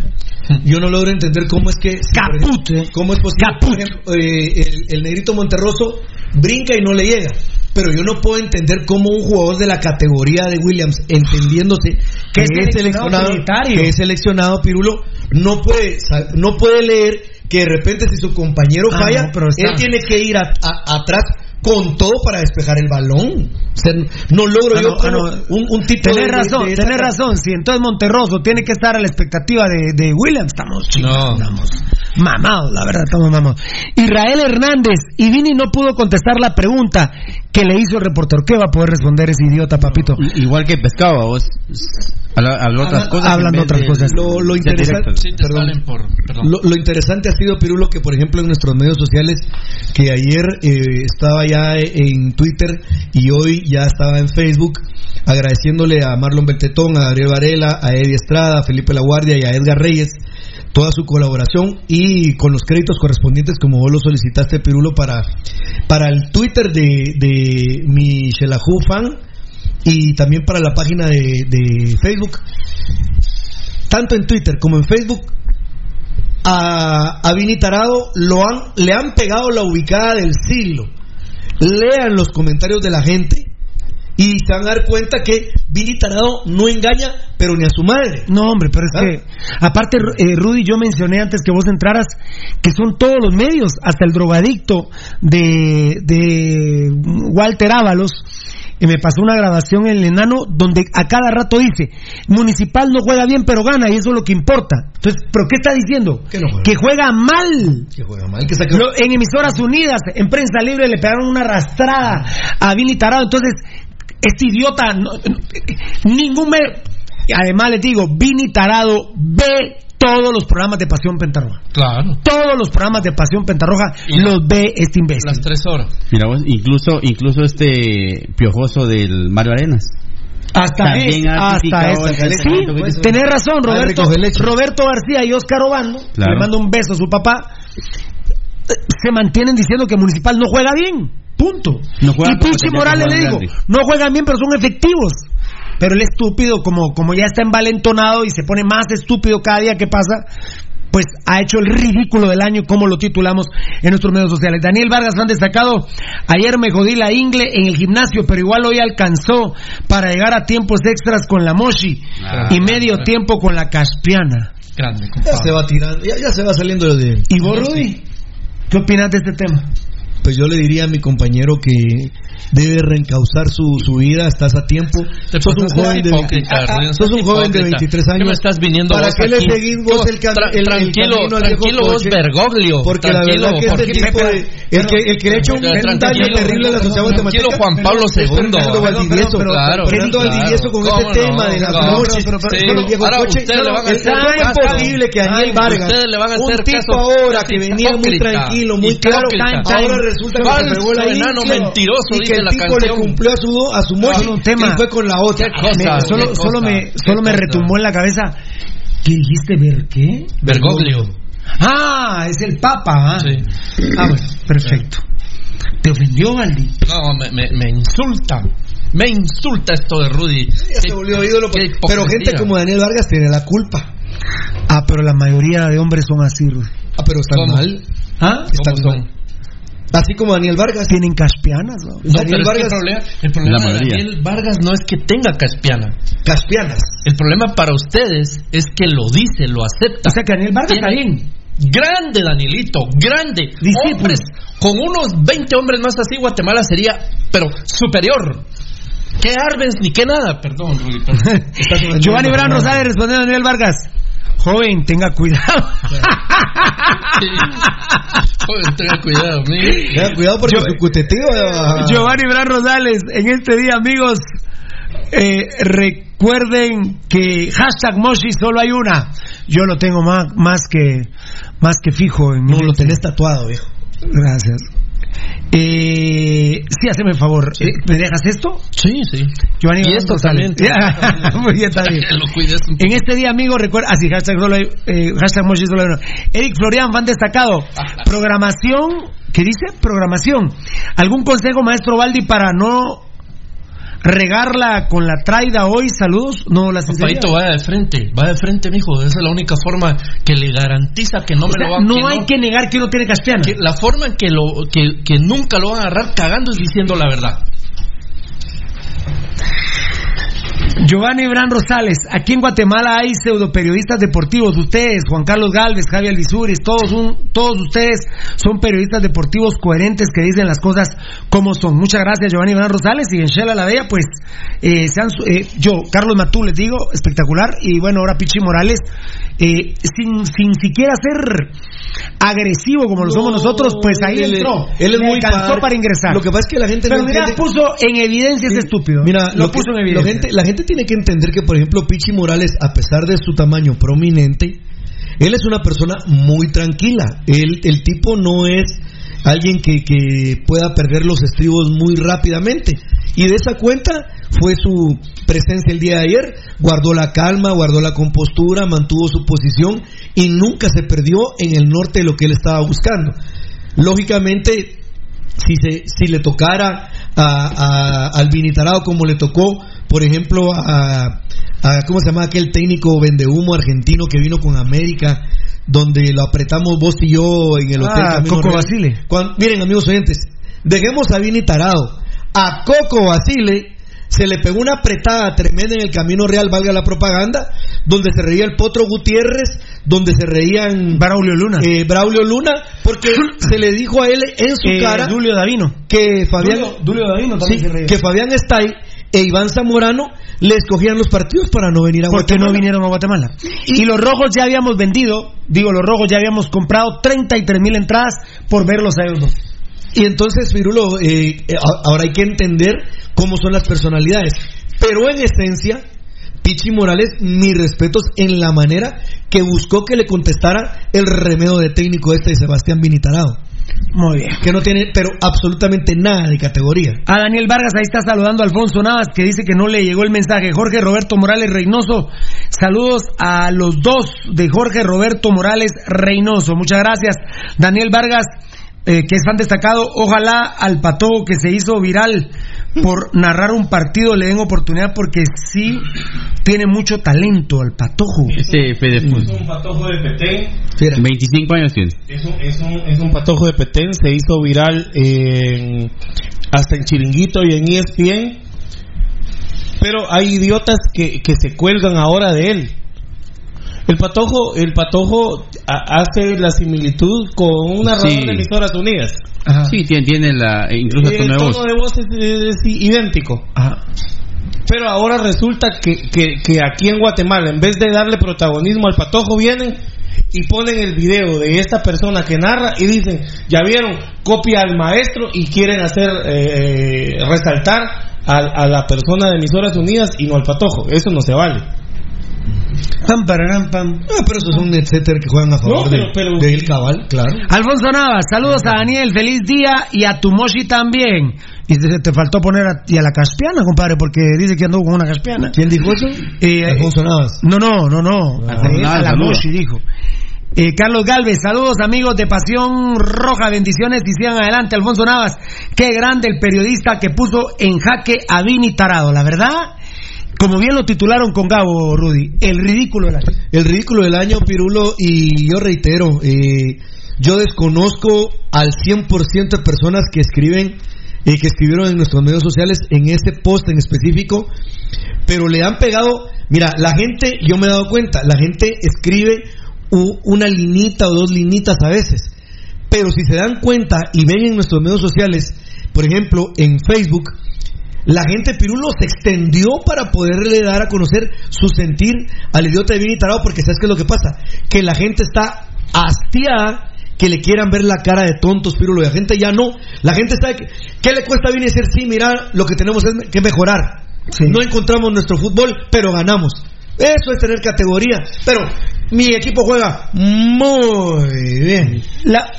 Yo no logro entender cómo es que. Caput, ¿Cómo es posible? Ejemplo, eh, el, el negrito Monterroso brinca y no le llega. Pero yo no puedo entender cómo un jugador de la categoría de Williams, entendiéndose que Es seleccionado que es seleccionado Pirulo, no puede, no puede leer que de repente si su compañero Ah, falla, no, pero él tiene que ir a- a- atrás con todo para despejar el balón. O sea, no logro Ah, yo no, como ah, no. un, un tipo Tenés de, razón, de esa tenés razón. Si entonces Monterroso tiene que estar a la expectativa de, de Williams, estamos chingados, No. estamos mamados, la verdad, estamos mamados. Israel Hernández, y Vini no pudo contestar la pregunta que le hizo el reportero. ¿Qué va a poder responder ese idiota, papito? Igual que pescado, vos habla otras cosas. en hablan vez otras cosas. Lo, lo interesante. Sí, perdón. por. perdón. Lo, lo interesante ha sido, Pirulo, que por ejemplo en nuestros medios sociales, que ayer eh, estaba ya en Twitter y hoy ya estaba en Facebook, agradeciéndole a Marlon Beltetón, a Gabriel Varela, a Eddie Estrada, a Felipe La Guardia y a Edgar Reyes, toda su colaboración y con los créditos correspondientes como vos lo solicitaste, Pirulo, para, para el Twitter de, de mi Shelahu fan y también para la página de, de Facebook. Tanto en Twitter como en Facebook a, a Vini Tarado lo han, le han pegado la ubicada del siglo. Lean los comentarios de la gente y se van a dar cuenta que Vini Tarado no engaña, pero ni a su madre. No, hombre, pero es ¿Ah? que, aparte, eh, Rudy, yo mencioné antes que vos entraras que son todos los medios, hasta el drogadicto de, de Walter Ábalos. Y me pasó una grabación en el enano donde a cada rato dice, Municipal no juega bien pero gana y eso es lo que importa. Entonces, ¿pero qué está diciendo? Que no juega. Que juega mal. Que juega mal, que saca- en emisoras unidas, en prensa libre, le pegaron una arrastrada a Vini Tarado. Entonces, este idiota, no- no- ningún me. Además, les digo, Vini Tarado ve todos los programas de Pasión Pentarroja. Claro. Todos los programas de Pasión Pentarroja los ve este imbécil. Las tres horas. Mira vos, incluso, incluso este piojoso del Mario Arenas. Hasta También hasta el Sí, hizo. tenés razón, Roberto. Roberto García y Oscar Obando, Claro. le mando un beso a su papá, se mantienen diciendo que Municipal no juega bien. Punto. No y Pichi Morales le digo, no juegan bien, pero son efectivos. Pero el estúpido, como, como ya está envalentonado y se pone más estúpido cada día que pasa, pues ha hecho el ridículo del año, como lo titulamos en nuestros medios sociales. Daniel Vargas han destacado, ayer me jodí la ingle en el gimnasio, pero igual hoy alcanzó para llegar a tiempos extras con la Moshi Ah, y medio tiempo con la Caspiana. Grande, Ya se va tirando, ya, ya se va saliendo de... ¿Y vos, Rudy? ¿Qué opinas de este tema? Pues yo le diría a mi compañero que debe reencauzar su, su vida, estás a tiempo. Te Sos un joven de, Ah, sos un joven de hipócrita. 23 ¿Qué años. me estás viniendo ¿Para qué le seguís vos el, Tra- el- el tranquilo, camino al tranquilo vos? Bergoglio. Porque la tranquilo, verdad que este porque- tipo de, el que, el que le ha hecho un, Tranquilo, daño terrible a la sociedad tranquilo, guatemalteca Juan Pablo II. Claro, Fernando. Valdivieso con ¿Cómo este tema de las noches con el viejo ahora coche. ustedes le van a el- hacer ¿Cómo es caso? posible que Daniel Vargas, un tipo ahora que venía muy tranquilo, muy claro, ahora resulta que se pegó la enano, mentiroso, que el la tipo le cumplió a su a su Solo un tema. y fue con la otra. ¿Qué cosa? Me- solo, ¿Qué solo me, ¿Qué solo me retumbó en la cabeza. ¿Qué dijiste, ver qué? Bergoglio. Ah, es el Papa. ¿ah? Sí. Ah, bueno, perfecto. ¿Te ofendió, Valdi? No, me, me, me insulta. Me insulta esto de Rudy. Ya se volvió ídolo, qué pero gente como Daniel Vargas tiene la culpa. Ah, pero la mayoría de hombres son así, Rudy. Ah, pero están ¿Cómo? mal. ¿Ah? Están ¿Cómo mal. Así como Daniel Vargas. Tienen caspianas, ¿no? No, Daniel pero es que el Vargas- problema, el problema La de mayoría. Daniel Vargas no es que tenga caspiana. Caspianas. El problema para ustedes es que lo dice, lo acepta. O sea que Daniel Vargas bien. Grande, Danielito, grande. Discípulo. Hombres, con unos 20 hombres más así, Guatemala sería, pero superior. ¿Qué Arbenz ni qué nada? Perdón, Rudy. perdón. Giovanni Bran Rosales respondiendo a Daniel Vargas. Joven, tenga cuidado. Sí. Joder, tenga cuidado, mire. Tengan cuidado porque Yo- su cuteteo. ah, Giovanni Bran Rosales, en este día, amigos, eh, recuerden que hashtag Moshi solo hay una. Yo lo tengo más, más que más que fijo en mi No lo mente. tenés tatuado, viejo. Gracias. Eh, sí, haceme el favor. Eh, ¿Me dejas esto? Sí, sí. Giovanni Y esto también. Muy bien, En este día, amigo, recuerda, así, hashtag, solo hay- eh, hashtag. Eric Florian, fan destacado. Programación, ¿qué dice? Programación. ¿Algún consejo, maestro Baldi, para no regarla con la traida hoy? Saludos. No, la sinceridad. Papadito, vaya de frente, vaya de frente, mijo. Esa es la única forma que le garantiza que no O me sea, lo van no hay que negar que uno tiene caspiana. que la forma en que lo que, que nunca lo van a agarrar cagando es diciendo la verdad. Giovanni Bran Rosales, aquí en Guatemala hay pseudoperiodistas deportivos. Ustedes, Juan Carlos Galvez, Javier Lizuris, todos, un- todos ustedes son periodistas deportivos coherentes que dicen las cosas como son. Muchas gracias, Giovanni Bran Rosales. Y en Shela la Bella, pues, eh, sean eh, yo, Carlos Matú, les digo, espectacular. Y bueno, ahora Pichi Morales, eh, sin, sin siquiera ser agresivo como lo somos nosotros, pues ahí él- entró. él es muy alcanzó para ingresar. Lo que pasa es que la gente Pero no mira, entiende- puso en evidencia ese estúpido. Mira, lo, lo, que- puso en la evidencia. gente, la gente tiene que entender que, por ejemplo, Pichi Morales, a pesar de su tamaño prominente, él es una persona muy tranquila. Él, el tipo no es alguien que, que pueda perder los estribos muy rápidamente. Y de esa cuenta fue su presencia el día de ayer. Guardó la calma, guardó la compostura, mantuvo su posición y nunca se perdió en el norte de lo que él estaba buscando. Lógicamente, si se si le tocara a, al Vinitarado como le tocó por ejemplo a, a cómo se llama aquel técnico vendehumo argentino que vino con América donde lo apretamos vos y yo en el hotel Ah, Coco. Basile. Miren amigos oyentes dejemos a Vini Tarado a Coco Basile se le pegó una apretada tremenda en el Camino Real, valga la propaganda, donde se reía el Potro Gutiérrez, donde se reían Braulio Luna, eh, Braulio Luna, porque se le dijo a él en su Eh, cara Dulio Davino. que Fabián, Dulio- Dulio Davino sí, también se reía. que Fabián Estay e Iván Zamorano le escogían los partidos para no venir a porque Guatemala. no vinieron a Guatemala. Y, los rojos ya habíamos vendido, digo, los rojos ya habíamos comprado 33 mil entradas por verlos a ellos. Y entonces, Virulo, eh, eh, ahora hay que entender cómo son las personalidades. Pero en esencia, Pichi Morales, mis respetos en la manera que buscó que le contestara el remedio de técnico este de Sebastián Vinitarado. Muy bien. Que no tiene, pero absolutamente nada de categoría. A Daniel Vargas, ahí está saludando a Alfonso Navas, que dice que no le llegó el mensaje. Jorge Roberto Morales Reynoso, saludos a los dos de Jorge Roberto Morales Reynoso. Muchas gracias. Daniel Vargas, eh, que es fan destacado, ojalá al patojo que se hizo viral por narrar un partido le den oportunidad porque sí tiene mucho talento al patojo. Ese Fede. Es un patojo de Petén. 25 años tiene. Es un, es, un, es un patojo de Petén. Se hizo viral en- hasta en Chiringuito y en ESPN. Pero hay idiotas que, que se cuelgan ahora de él. El patojo, el patojo ha- hace la similitud con un narrador Sí. de emisoras unidas. Sí, tiene, tiene la, incluso Y hasta el nuevos. tono de voz es, es idéntico. Pero ahora resulta que, que, que aquí en Guatemala, en vez de darle protagonismo al patojo, vienen y ponen el video de esta persona que narra y dicen, ya vieron, copia al maestro y quieren hacer eh, resaltar a, a la persona de emisoras unidas y no al patojo. Eso no se vale. Pam, pararam, pam. Ah, pero esos son etcétera que juegan a favor No, pero- de, pero- de El Cabal, claro. Alfonso Navas, saludos a Daniel, feliz día y a tu Moshi también. Y te, te faltó poner a, y a la caspiana, compadre, porque dice que anduvo con una caspiana. ¿Quién dijo eso? Eh, Alfonso Navas. No, no, no, no. Ah, Navas, la. Moshi dijo. Eh, Carlos Galvez, saludos amigos de Pasión Roja, bendiciones y sigan adelante. Alfonso Navas, qué grande el periodista que puso en jaque a Vini Tarado, la verdad. Como bien lo titularon con Gabo, Rudy, el ridículo de la El ridículo del año, Pirulo, y yo reitero, eh, yo desconozco al 100% de personas que escriben, eh, que escribieron en nuestros medios sociales en este post en específico, pero le han pegado, mira, la gente, yo me he dado cuenta, la gente escribe una linita o dos linitas a veces, pero si se dan cuenta y ven en nuestros medios sociales, por ejemplo, en Facebook, la gente Pirulo se extendió para poderle dar a conocer su sentir al idiota de Vini Tarado, porque ¿sabes qué es lo que pasa? Que la gente está hastiada que le quieran ver la cara de tontos, Pirulo, y la gente ya no. La gente sabe que, ¿qué le cuesta a Vini decir? Sí, mira, lo que tenemos es que mejorar. No encontramos nuestro fútbol, pero ganamos. Eso es tener categoría. Pero mi equipo juega muy bien. La,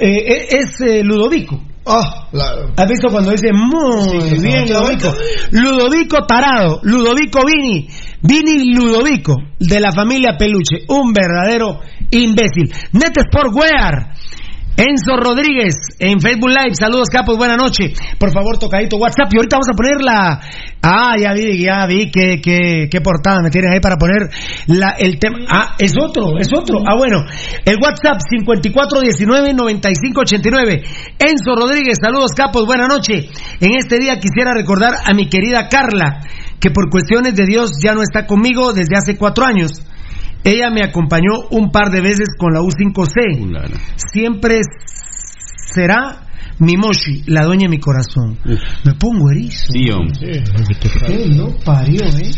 eh, es eh, Ludovico. Ah, la- ¿Has visto cuando dice muy Sí, bien Ludovico? Ludovico Tarado, Ludovico Vini, Vini Ludovico, de la familia Peluche, un verdadero imbécil. Net Sport Wear, Enzo Rodríguez en Facebook Live, saludos capos, buena noche. Por favor, tocadito WhatsApp y ahorita vamos a poner la... Ah, ya vi, ya vi qué, qué, qué portada me tienes ahí para poner la, el tema. Ah, es otro, es otro. Ah, bueno, el WhatsApp 5419-9589. Enzo Rodríguez, saludos capos, buena noche. En este día quisiera recordar a mi querida Carla, que por cuestiones de Dios ya no está conmigo desde hace cuatro años. Ella me acompañó un par de veces con la U5C. Siempre será mi Moshi, la dueña de mi corazón. Me pongo erizo. Sí, hombre. ¿Qué lo parió, eh?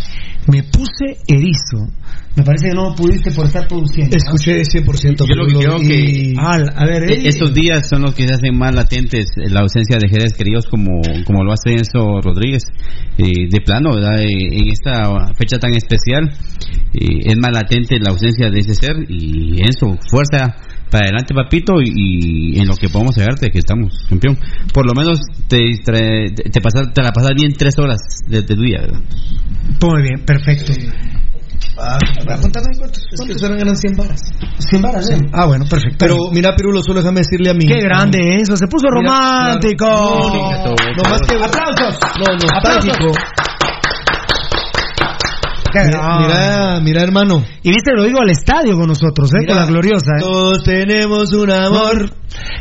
Me puse erizo. Me parece que no pudiste por estar produciendo. ¿no? Escuché 100%. Yo lo que a ver, e- Eddie. estos días son los que se hacen más latentes eh, la ausencia de Jerez queridos como, como lo hace Enzo Rodríguez. Eh, de plano, ¿verdad? Eh, en esta fecha tan especial eh, es más latente la ausencia de ese ser y Enzo, fuerza para adelante papito y, y en lo que podemos ayudarte que estamos campeón. Por lo menos te, distrae- te, te pasas- te la pasas bien tres horas de, de tu día, ¿verdad? Muy bien, perfecto. Ah, cuántos. Solo eran 100 varas. 100 varas, ¿eh? Ah, bueno, perfecto. Pero mira, Pirulo, solo déjame decirle a mí. Qué grande Enzo, se puso Mira, romántico. claro. No, no más que. Aplausos. No, nostálgico. Mira, mira, mira, hermano. Y viste, lo digo al estadio con nosotros, ¿eh? con la gloriosa. ¿eh? Todos tenemos un amor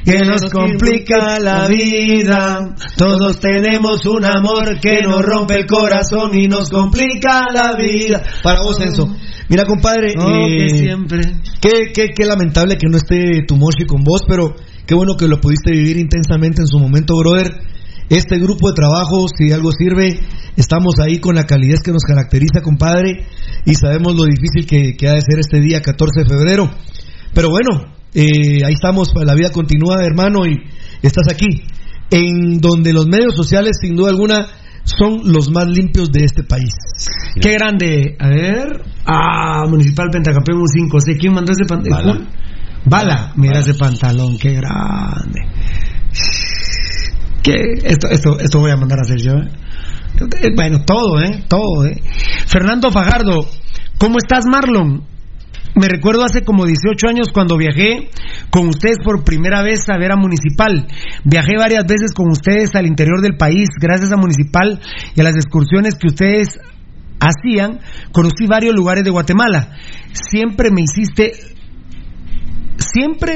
que nos complica la vida. Todos tenemos un amor que nos rompe el corazón y nos complica la vida. Para vos, Enzo. Mira, compadre. Oh, que eh, siempre. Qué, qué, qué lamentable que no esté tu Moshi con vos, pero qué bueno que lo pudiste vivir intensamente en su momento, brother. Este grupo de trabajo, si algo sirve, estamos ahí con la calidez que nos caracteriza, compadre, y sabemos lo difícil que, que ha de ser este día 14 de febrero. Pero bueno, eh, ahí estamos, la vida continúa, hermano, y estás aquí, en donde los medios sociales, sin duda alguna, son los más limpios de este país. Qué grande. A ver. Ah, Municipal Pentacampeón un 5. ¿Sé quién mandó ese pantalón? Bala. Bala. Mira ese pantalón, qué grande. ¿Qué? Esto, esto, esto voy a mandar a hacer yo. ¿eh? Bueno, todo, ¿eh? Todo, ¿eh? Fernando Fajardo. ¿Cómo estás, Marlon? Me recuerdo hace como 18 años cuando viajé con ustedes por primera vez a ver a Municipal. Viajé varias veces con ustedes al interior del país. Gracias a Municipal y a las excursiones que ustedes hacían, conocí varios lugares de Guatemala. Siempre me hiciste, siempre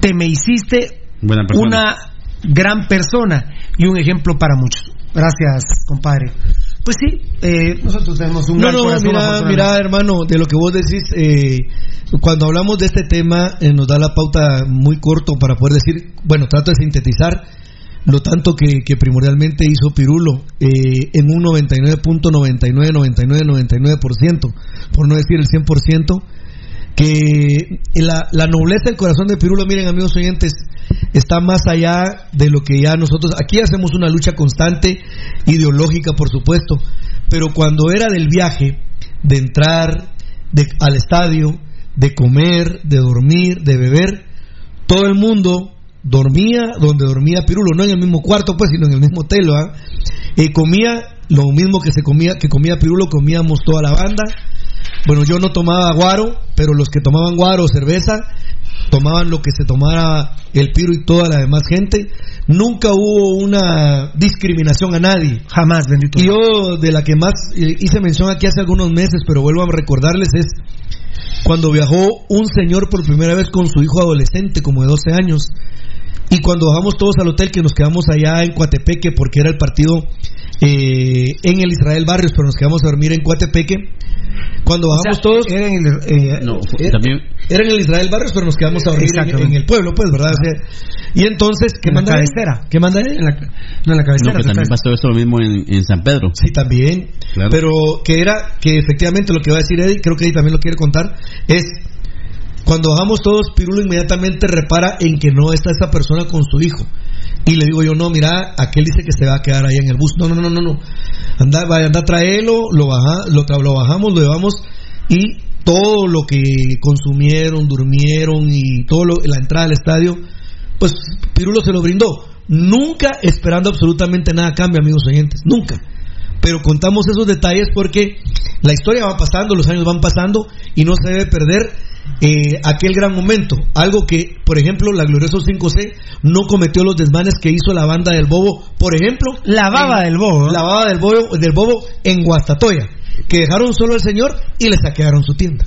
te me hiciste Buena persona. una gran persona y un ejemplo para muchos. Gracias, compadre. Pues sí, eh, nosotros tenemos un No, gran no, corazón, mira, mira, hermano, de lo que vos decís, eh, cuando hablamos de este tema, eh, nos da la pauta muy corto para poder decir, bueno, trato de sintetizar lo tanto que, que primordialmente hizo Pirulo eh, en un 99.999999%, por no decir el 100%, que la, la nobleza del corazón de Pirulo, miren amigos oyentes, está más allá de lo que ya nosotros, aquí hacemos una lucha constante, ideológica por supuesto, pero cuando era del viaje, de entrar al estadio, de comer, de dormir, de beber, todo el mundo dormía donde dormía Pirulo, no en el mismo cuarto pues, sino en el mismo hotel. Eh, comía lo mismo que se comía, que comía Pirulo, comíamos toda la banda. Bueno, yo no tomaba guaro, pero los que tomaban guaro o cerveza tomaban lo que se tomara el Piro y toda la demás gente. Nunca hubo una discriminación a nadie. Jamás, bendito. Y yo de la que más eh, hice mención aquí hace algunos meses, pero vuelvo a recordarles es cuando viajó un señor por primera vez con su hijo adolescente, como de 12 años, y cuando bajamos todos al hotel que nos quedamos allá en Coatepeque porque era el partido eh, en el Israel Barrios, pero nos quedamos a dormir en Coatepeque. Cuando bajamos todos, era en el, eh, No, fue- era, también era en el Israel Barrios, pero nos quedamos a dormir en, el pueblo, pues, ¿verdad? O sea, y entonces, ¿qué En la manda él? cabecera. ¿Qué manda él? en la, no, en la cabecera. no, pero también pasó eso lo mismo en, en San Pedro. Sí, también. Claro. Pero que era, que efectivamente lo que va a decir Eddie, creo que Eddie también lo quiere contar, es cuando bajamos todos, Pirulo inmediatamente repara en que no está esa persona con su hijo. Y le digo yo, no, mira, aquel dice que se va a quedar ahí en el bus. No, no, no, no, no. Anda, vaya, anda, tráelo, lo, baja, lo, lo bajamos, lo llevamos y todo lo que consumieron, durmieron y todo lo, la entrada al estadio, pues Pirulo se lo brindó. Nunca esperando absolutamente nada a cambio, amigos oyentes. Nunca pero contamos esos detalles porque la historia va pasando, los años van pasando y no se debe perder eh, aquel gran momento. Algo que, por ejemplo, la Glorioso 5C no cometió los desmanes que hizo la banda del Bobo, por ejemplo. La baba en- del bobo. ¿eh? La baba del Bobo, del Bobo en Guastatoya, que dejaron solo al señor y le saquearon su tienda.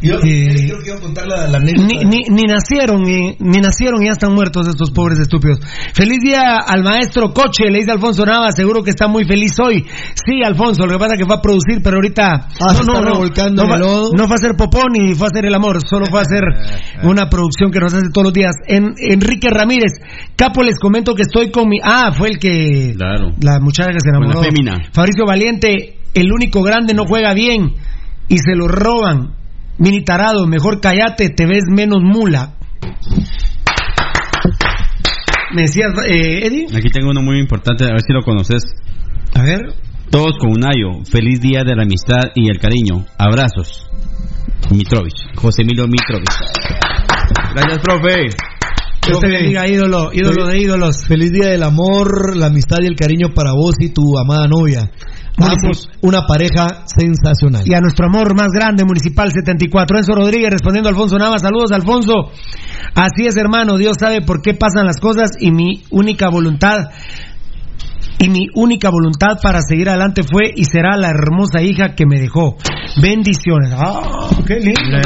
Yo Eh, creo que iba a contar la, la anécdota. Ni, ni, ni nacieron, ni, ni nacieron y ya están muertos estos pobres estúpidos. Feliz día al maestro Coche, le dice Alfonso Nava, seguro que está muy feliz hoy. Sí, Alfonso, lo que pasa es que fue a producir, pero ahorita Ah, se está revolcando no, el fue- lodo. no fue a hacer popón ni fue a hacer el amor, solo fue a hacer una producción que nos hace todos los días. En, Enrique Ramírez, Capo, les comento que estoy con mi... Ah, fue el que... Claro. La muchacha que se enamoró. la fémina. Fabricio Valiente, el único grande no juega bien y se lo roban. Mini tarado, mejor cállate, te ves menos mula. Me decías, eh, Eddie. Aquí tengo uno muy importante, a ver si lo conoces. A ver. Todos con un ayo. Feliz día de la amistad y el cariño. Abrazos. Mitrovich. José Emilio Mitrovich. Gracias, profe. Dios te bendiga, ídolo, ídolo de ídolos. Feliz día del amor, la amistad y el cariño para vos y tu amada novia. Ambos una pareja sensacional. Y a nuestro amor más grande, Municipal 74. Enzo Rodríguez respondiendo a Alfonso Nava. Saludos, Alfonso. Así es, hermano. Dios sabe por qué pasan las cosas y mi única voluntad y mi única voluntad para seguir adelante fue y será la hermosa hija que me dejó. Bendiciones. Ah, qué lindo.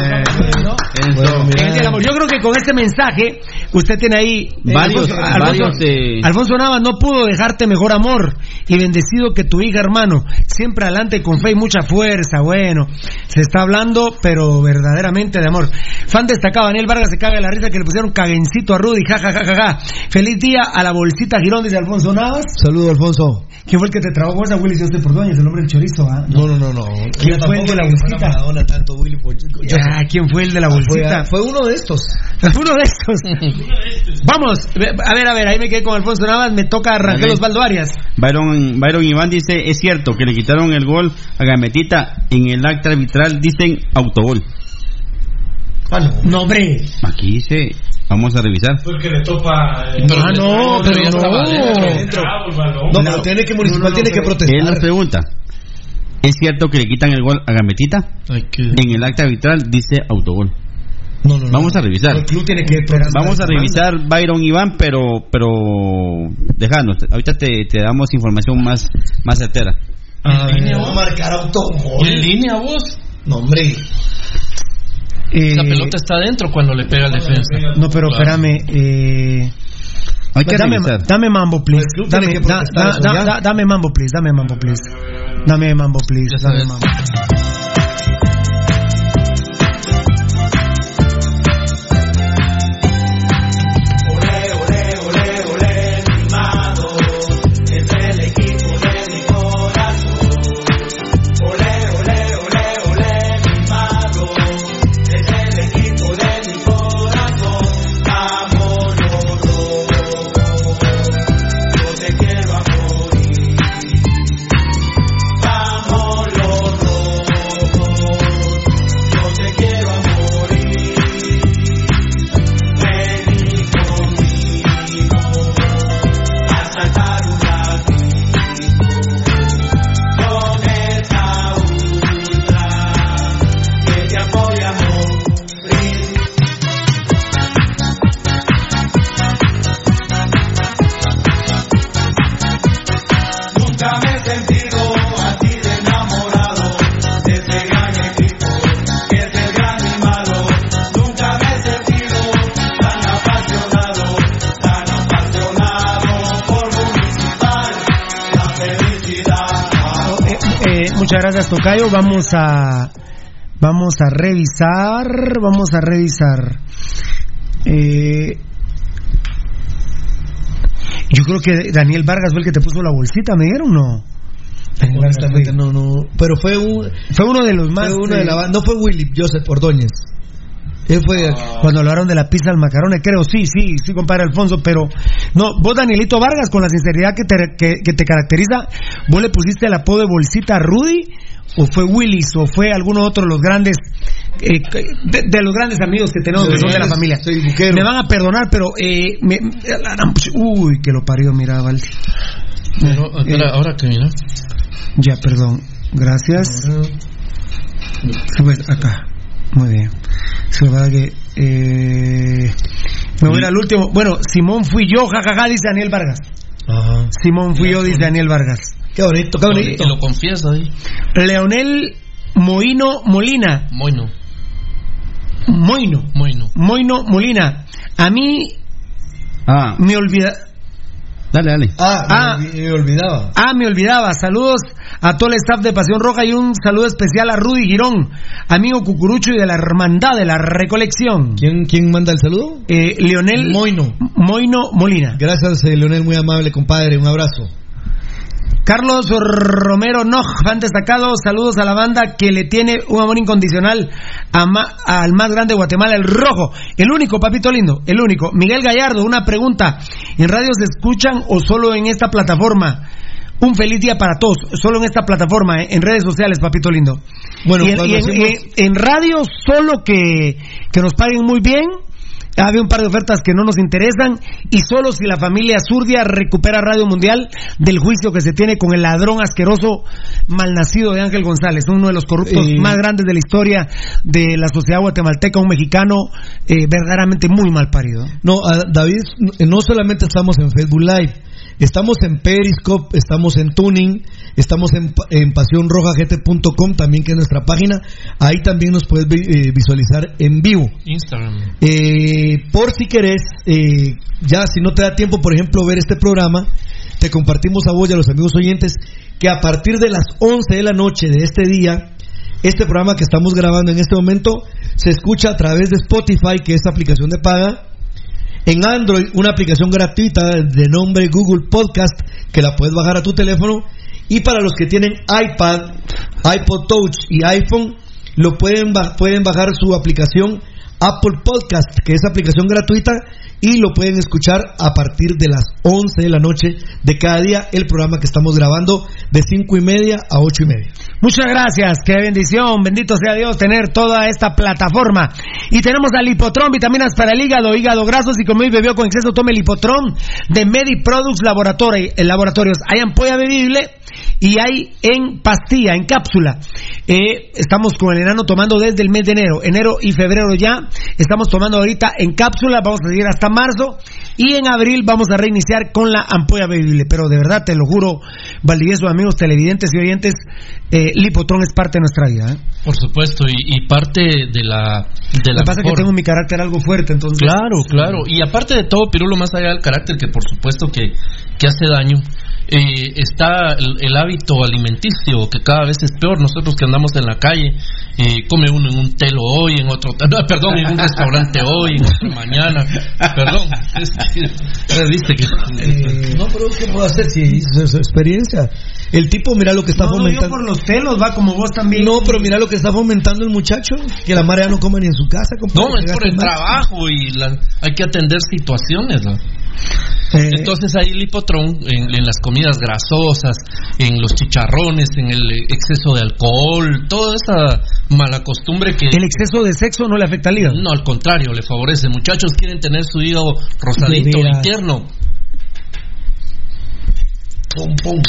Bueno. Yo creo que con este mensaje usted tiene ahí eh, Varios- Alfonso, varios, eh, Alfonso Navas no pudo dejarte mejor amor y bendecido que tu hija hermano siempre adelante con fe y mucha fuerza bueno se está hablando pero verdaderamente de amor fan destacado Daniel Vargas se caga de la risa que le pusieron caguencito a Rudy ja ja ja ja ja feliz día a la bolsita Girón dice Alfonso Navas Saludo, Alfonso. ¿quién fue el que te trabajó esa Willy Pordoñez el hombre del chorizo ah? No, no, no, no. ¿Quién fue el de la bolsita? Maradona tanto, Willy, pues, Ah, ¿quién fue el de la bolsita? Fue, fue uno de estos. Uno de estos. Vamos, a ver, a ver, ahí me quedé con Alfonso Navas, me toca Rangel. Osvaldo Arias. Byron, Byron Iván dice, es cierto que le quitaron el gol a Gametita, en el acta arbitral dicen autogol. No, hombre. Aquí dice, vamos a revisar. Porque le topa. Ah, no, pero No, pero tiene que Municipal tiene que Él nos protestar. pregunta, ¿es cierto que le quitan el gol a Gametita? En el acta arbitral dice autogol. No, no, no. Vamos a revisar. El club tiene que protestar. Vamos a revisar Byron Iván, pero pero déjanos, ahorita te, te damos información más más certera. Ah, va a marcar autogol. ¿Y en línea vos? No, hombre. Eh, La pelota está adentro cuando le pega al defensa. No, pero Claro. espérame. Eh, Hay que dame, dame mambo, please. Dame, tiene que da- protestar da- eso, da- ¿ya? da- dame mambo, please. Dame mambo, please. Dame mambo, please. Dame mambo. Muchas gracias, Tocayo. Vamos a. Vamos a revisar. Vamos a revisar. Eh, yo creo que Daniel Vargas fue el que te puso la bolsita, ¿me dieron no? Daniel Vargas no, no. Pero fue, un, fue uno de los más. fue uno de eh, la. No fue Willy Joseph Ordóñez. Él fue. Cuando hablaron de la pizza al macarone, creo, sí, sí, sí, compadre Alfonso, pero no, vos Danielito Vargas, con la sinceridad que te, que, que te caracteriza, vos le pusiste el apodo de bolsita a Rudy, o fue Willis, o fue alguno otro de los grandes, eh, de, de los grandes amigos que tenemos, que son de la familia. Me van a perdonar, pero, eh, me- uy, que lo parió, mira, Valdi. Pero, espera, Eh, ahora que mira. Ya, perdón, gracias. Pues acá, muy bien. Se va que. Eh, me voy a ir al último. Bueno, Simón fui yo, jajaja, dice Daniel Vargas. Simón fui yo, dice Daniel Vargas. Qué bonito, qué bonito. Lo confiesa ahí. Leonel Moino Molina. Moino. Moino. Moino. Moino Molina. A mí Ah, me olvida. Dale, dale. Ah, Ah. me, me olvidaba. Ah, me olvidaba. Saludos a todo el staff de Pasión Roja y un saludo especial a Rudy Girón, amigo cucurucho y de la hermandad de la recolección. ¿Quién, quién manda el saludo? Eh, Leonel Moino. Moino Molina. Gracias, eh, Leonel, muy amable, compadre. Un abrazo. Carlos Romero Noj, fan destacado, saludos a la banda que le tiene un amor incondicional a ma- al más grande de Guatemala, el rojo, el único, papito lindo, el único. Miguel Gallardo, una pregunta, ¿en radio se escuchan o solo en esta plataforma? Un feliz día para todos, solo en esta plataforma, eh, en redes sociales, papito lindo. Bueno, y en, cuando y en- hacemos- en- en radio solo que, que nos paguen muy bien Había un par de ofertas que no nos interesan y solo si la familia Zurdia recupera Radio Mundial del juicio que se tiene con el ladrón asqueroso malnacido de Ángel González, uno de los corruptos Eh. más grandes de la historia de la sociedad guatemalteca, un mexicano eh, verdaderamente muy mal parido. No, a- David, no solamente estamos en Facebook Live, estamos en Periscope, estamos en Tuning, estamos en, en pasionrojagt.com también que es nuestra página, ahí también nos puedes eh, visualizar en vivo. Instagram. Eh, por si querés, eh, ya si no te da tiempo, por ejemplo, ver este programa, te compartimos a vos y a los amigos oyentes que a partir de las 11 de la noche de este día, este programa que estamos grabando en este momento se escucha a través de Spotify, que es aplicación de paga. En Android, una aplicación gratuita de nombre Google Podcast, que la puedes bajar a tu teléfono. Y para los que tienen iPad, iPod Touch y iPhone, lo pueden, pueden bajar su aplicación Apple Podcast, que es aplicación gratuita, y lo pueden escuchar a partir de las 11 de la noche de cada día, el programa que estamos grabando de 5 y media a 8 y media. Muchas gracias, qué bendición, bendito sea Dios tener toda esta plataforma. Y tenemos al Lipotron, vitaminas para el hígado, hígado grasos y como hoy bebió con exceso, tome Lipotron de Mediproducts Laboratory, eh, Laboratorios. Hay ampolla bebible y hay en pastilla, en cápsula. Eh, estamos con el enano tomando desde el mes de enero, enero y febrero ya. Estamos tomando ahorita en cápsula, vamos a seguir hasta marzo y en abril vamos a reiniciar con la ampolla bebible. Pero de verdad, te lo juro, Valdivieso, amigos televidentes y oyentes, eh, Lipotron es parte de nuestra vida. ¿eh? Por supuesto, y, y parte de la. De Lo la que pasa es que tengo mi carácter algo fuerte, entonces. Claro, claro. Y aparte de todo, Pirulo, más allá del carácter, que por supuesto que, que hace daño, eh, está el, el hábito alimenticio, que cada vez es peor. Nosotros que andamos en la calle, eh, come uno en un telo hoy, en otro. no, perdón, en un restaurante hoy, en otro mañana. Perdón. Es que- eh, viste que. Eh, no, pero ¿qué puedo hacer si es su experiencia? El tipo, mira lo que está No, no, yo fomentando. por los telos, va como vos también. No, pero mira lo que está fomentando el muchacho, que la marea no come ni en su casa. No, es por el más. trabajo y la- hay que atender situaciones. ¿no? Eh, Entonces ahí el hipotrón en, en las comidas grasosas, en los chicharrones, en el exceso de alcohol, toda esa mala costumbre que... ¿El exceso de sexo no le afecta al hígado? No, al contrario, le favorece. Muchachos quieren tener su hígado rosadito tierno. Pum, pum.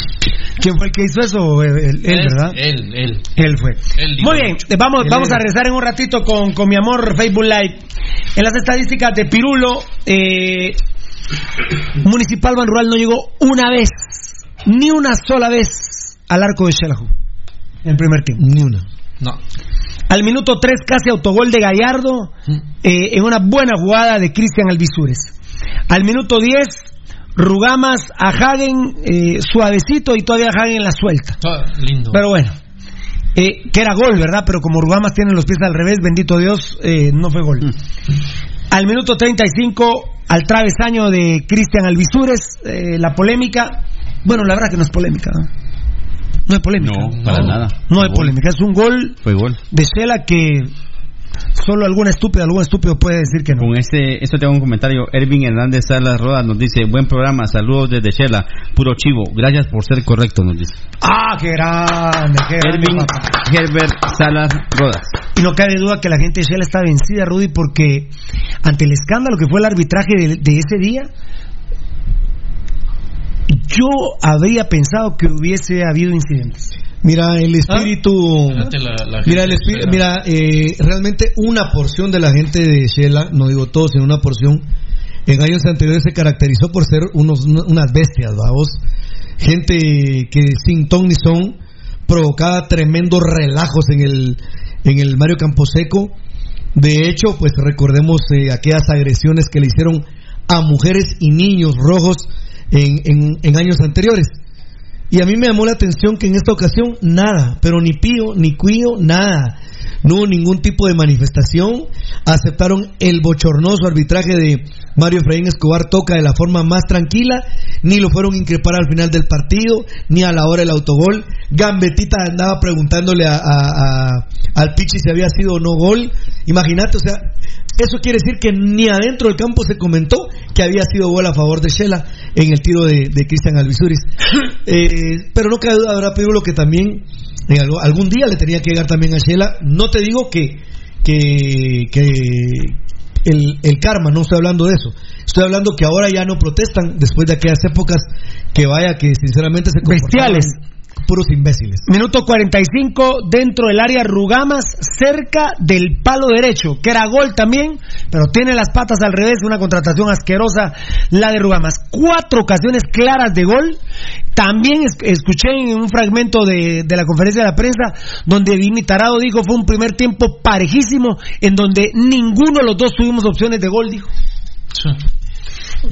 ¿Quién fue el que hizo eso? Él, él, Es ¿verdad? Él, él. Él fue. Él Muy bien, mucho. eh, vamos, Él vamos a rezar en un ratito con, con mi amor Facebook Live. En las estadísticas de Pirulo, eh, Municipal Ban Rural no llegó una vez, ni una sola vez al arco de Xelajú. En el primer tiempo. Ni una. No. Al minuto 3 casi autogol de Gallardo eh, en una buena jugada de Cristian Alvisures. Al minuto 10 Rugamas a Hagen eh, suavecito y todavía Hagen la suelta. Ah, lindo. Pero bueno, eh, que era gol, ¿verdad? Pero como Rugamas tiene los pies al revés, bendito Dios, eh, no fue gol. Al minuto 35, al travesaño de Cristian Alvisures, eh, la polémica. Bueno, la verdad que no es polémica. ¿no? No hay polémica. No, para nada. No gol. polémica. Es un gol Fue gol. de Shela que solo alguna estúpida, algún estúpido puede decir que no. Con este, esto tengo un comentario. Ervin Hernández Salas Rodas nos dice, buen programa, saludos desde Shela, puro chivo, gracias por ser correcto, nos dice. ¡Ah, qué grande! Qué Ervin. Herbert Salas Rodas. Y no cabe duda que la gente de Shell está vencida, Rudy, porque ante el escándalo que fue el arbitraje de, de ese día, yo habría pensado que hubiese habido incidentes. Mira, el espíritu. La- la Mira, el espíritu, mira eh, realmente una porción de la gente de Shela, no digo todos, sino una porción, en años anteriores se caracterizó por ser unos, unas bestias, vamos. Gente que sin ton ni son provocaba tremendos relajos en el, en el Mario Camposeco. De hecho, pues recordemos eh, aquellas agresiones que le hicieron a mujeres y niños rojos en, en- en años anteriores. Y a mí me llamó la atención que en esta ocasión nada, pero ni pío, ni cuío, nada. No hubo ningún tipo de manifestación. Aceptaron el bochornoso arbitraje de Mario Efraín Escobar Toca de la forma más tranquila. Ni lo fueron a increpar al final del partido, ni a la hora del autogol. Gambetita andaba preguntándole a, al Pichi si había sido o no gol. Imagínate, o sea, eso quiere decir que ni adentro del campo se comentó que había sido gol a favor de Shela en el tiro de, de Cristian Alvisuris. Eh, pero no cabe duda, habrá Pirulo que también algún día le tenía que llegar también a Shela. No te digo que, que, que, el, el karma, no estoy hablando de eso. Estoy hablando que ahora ya no protestan después de aquellas épocas que vaya que sinceramente se comportaban Bestiales. Puros imbéciles. Minuto 45 dentro del área Rugamas, cerca del palo derecho, que era gol también, pero tiene las patas al revés, una contratación asquerosa la de Rugamas. Cuatro ocasiones claras de gol. También es- escuché en un fragmento de, de la conferencia de la prensa donde Vini Tarado dijo fue un primer tiempo parejísimo en donde ninguno de los dos tuvimos opciones de gol, dijo.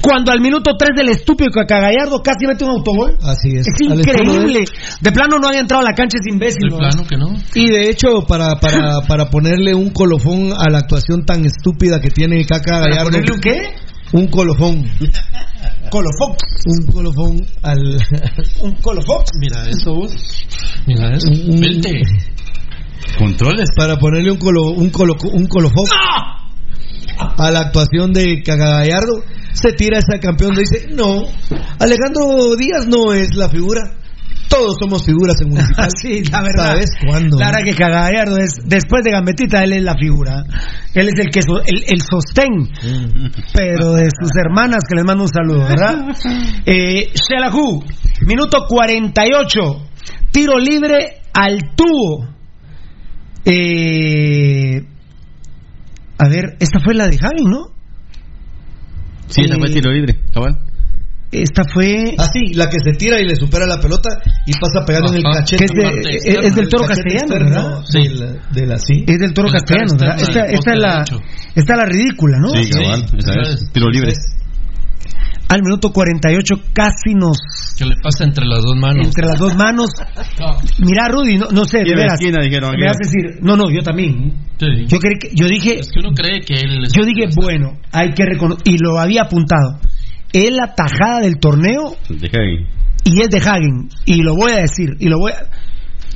Cuando al minuto 3 del estúpido Cacagallardo casi mete un autogol. Así es. Es de increíble. De plano no había entrado a la cancha, es imbécil. ¿no? que no. Y de hecho, para, para, para ponerle un colofón a la actuación tan estúpida que tiene Caca ¿Para Gallardo. ponerle un qué? Un colofón. Colofón. Un colofón al. un colofón. Mira eso, vos. Mira eso. Vente. Controles. Para ponerle un, colo, un, colo, un colofón a la actuación de Caca Gallardo, se tira ese campeón. Dice: No, Alejandro Díaz no es la figura. Todos somos figuras en municipal. sí, la verdad. ¿Sabes cuándo? La verdad que Cagallardo es, después de Gambetita, él es la figura. Él es el que so- el, el sostén, pero de sus hermanas, que les mando un saludo, ¿verdad? Eh, Shelahu, minuto 48, tiro libre al tubo. Eh, a ver, esta fue la de Javi, ¿no? Sí, esa fue Eh, tiro libre, cabal. Esta fue. Ah, sí, la que se tira y le supera la pelota y pasa pegando en el Ajá. cachete. Que es de- El es- es del el toro castellano, externo ¿verdad? De la, de la- sí. Es del toro castellano, ¿verdad? Esta, esta es la, esta es la ridícula, ¿no? Sí, cabal, esa es. Tiro libre. Al minuto 48 casi nos... Que le pasa entre las dos manos. Entre las dos manos. Mira, Rudy, no, no sé, de de veras. esquina, dijeron Me vas a decir, no, no, yo también. Yo, creí que, yo dije, Es que uno cree que él es- yo dije, bueno, hay que reconocer, y lo había apuntado. Es la tajada del torneo Deja ahí. y es de Hagen. Y lo voy a decir, y lo voy a...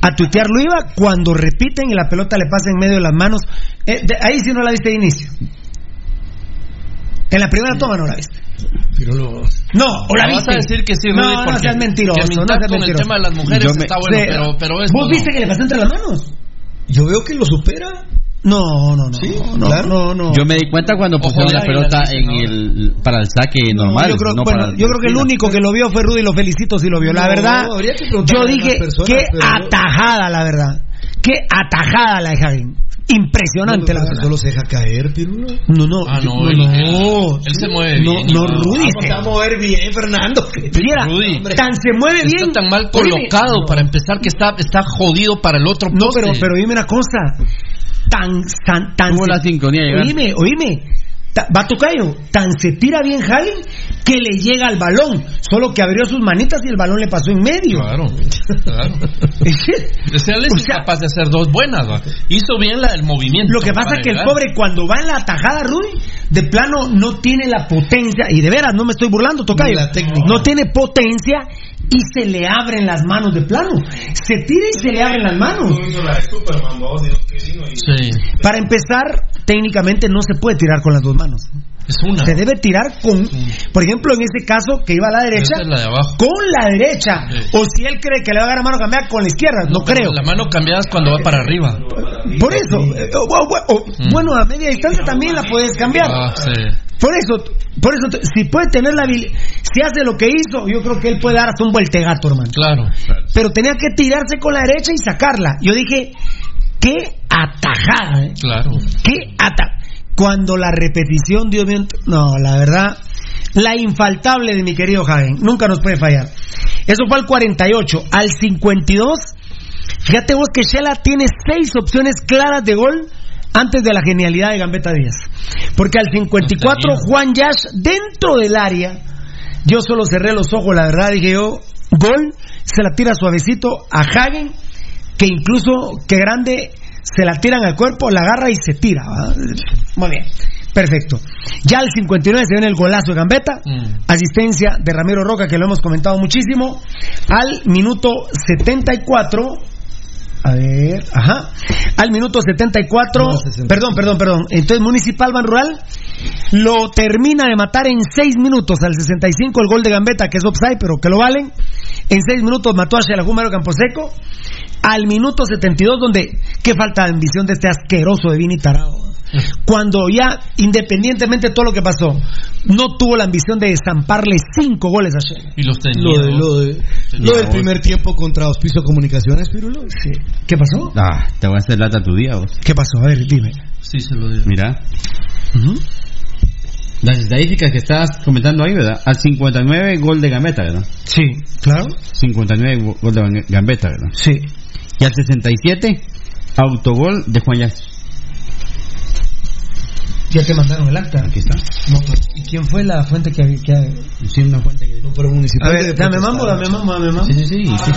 A tuitearlo iba cuando repiten y la pelota le pasa en medio de las manos. Eh, de- ahí sí no la viste de inicio. En la primera toma no la viste. No, o la Me vas viste. a decir que sí, no, Rudy, no seas mentiroso. que no seas con el mentiroso. tema de las mujeres me- está bueno, Sí. pero, pero es ¿Vos no. viste que le pasó entre las manos? Yo veo que lo supera. No, no, no. no, claro. no, no. Yo me di cuenta cuando pusieron la pelota en el para el saque normal. yo creo, no bueno, para yo creo que el único que lo vio fue Rudy, lo felicito si lo vio. La No, verdad, que yo dije, personas, qué pero atajada, la verdad. Qué atajada la de Javín. Impresionante, la No, verdad. Solo se deja caer, Pirulo. No, no, Ah, no, no, él, no. él- se mueve No, bien. no, Rudy, se- va a mover bien, Fernando. Mira, Rudy. tan se mueve bien. Está tan mal colocado para empezar que está, está jodido para el otro No, poste. pero, pero dime una cosa. Tan, tan, tan. Tuvo la sincronía. Oíme, oíme. Tocayo, tan se tira bien Javi que le llega al balón. Solo que abrió sus manitas y el balón le pasó en medio. Claro, claro. O sea, él es incapaz de hacer dos buenas, ¿va? Hizo bien la del movimiento. Lo que pasa es que el pobre cuando va en la tajada, Rudy, de plano no tiene la potencia, y de veras no me estoy burlando, Tocayo, no tiene potencia y se le abren las manos de plano. Se tira y se le abren las manos. Sí, Para empezar, técnicamente no se puede tirar con las dos manos. es una. Se debe tirar con, por ejemplo, en ese caso que iba a la derecha, Esa es la de abajo. con la derecha. Sí. O si él cree que le va a dar a mano cambiada con la izquierda, no, creo. La mano cambiada es cuando va para arriba. Por eso, eh, o- o- o- bueno, a media distancia también la puedes cambiar. Mm. Ah, sí. Por eso, por eso, si puede tener la habilidad, si hace lo que hizo, yo creo que él puede dar hasta un vueltegato, hermano. Claro. Pero tenía que tirarse con la derecha y sacarla. Yo dije, qué atajada, ¿eh? Claro. qué ata. Cuando la repetición, Dios mío, no, la verdad, la infaltable de mi querido Javen, nunca nos puede fallar. Eso fue al 48, al 52. Fíjate vos que Shela tiene seis opciones claras de gol antes de la genialidad de Gambetta Díaz. Porque al 54 Juan Yash dentro del área, yo solo cerré los ojos, la verdad, dije yo, gol, se la tira suavecito a Hagen, que incluso, que grande, se la tiran al cuerpo, la agarra y se tira. Muy bien, perfecto. Ya al 59 se viene el golazo de Gambetta, Mm. asistencia de Ramiro Roca, que lo hemos comentado muchísimo. Al minuto 74, a ver, ajá. Al minuto 74, No, 60. perdón, perdón, perdón. Entonces Municipal Ban Rural lo termina de matar en 6 minutos. Al 65 el gol de Gambetta, que es offside, pero que lo valen. En 6 minutos mató a Xelajúmero Camposeco. Al minuto 72, donde, qué falta de ambición de este asqueroso de Vini Tarado. cuando ya, independientemente de todo lo que pasó, no tuvo la ambición de zamparle cinco goles a Shela. Y los tenía. Lo, de, lo, de- lo del primer tiempo contra Auspicio Comunicaciones, Pirulo. Sí. ¿Qué pasó? Ah, te voy a hacer lata tu día, vos. ¿Qué pasó? A ver, dime. Sí, se lo digo. Mira. Las estadísticas que estabas comentando ahí, ¿verdad? Al 59 gol de Gambetta, ¿verdad? Sí, claro. 59 go- gol de Gambetta, ¿verdad? Sí. Y al 67 autogol de Juan Yas. Ya te mandaron el acta. Aquí está. No, pues, ¿Y quién fue la fuente que... que... Sí, una fuente que... No, pero municipal. A ver, dame mambo, dame mambo, dame mambo. Sí, sí, sí. sí.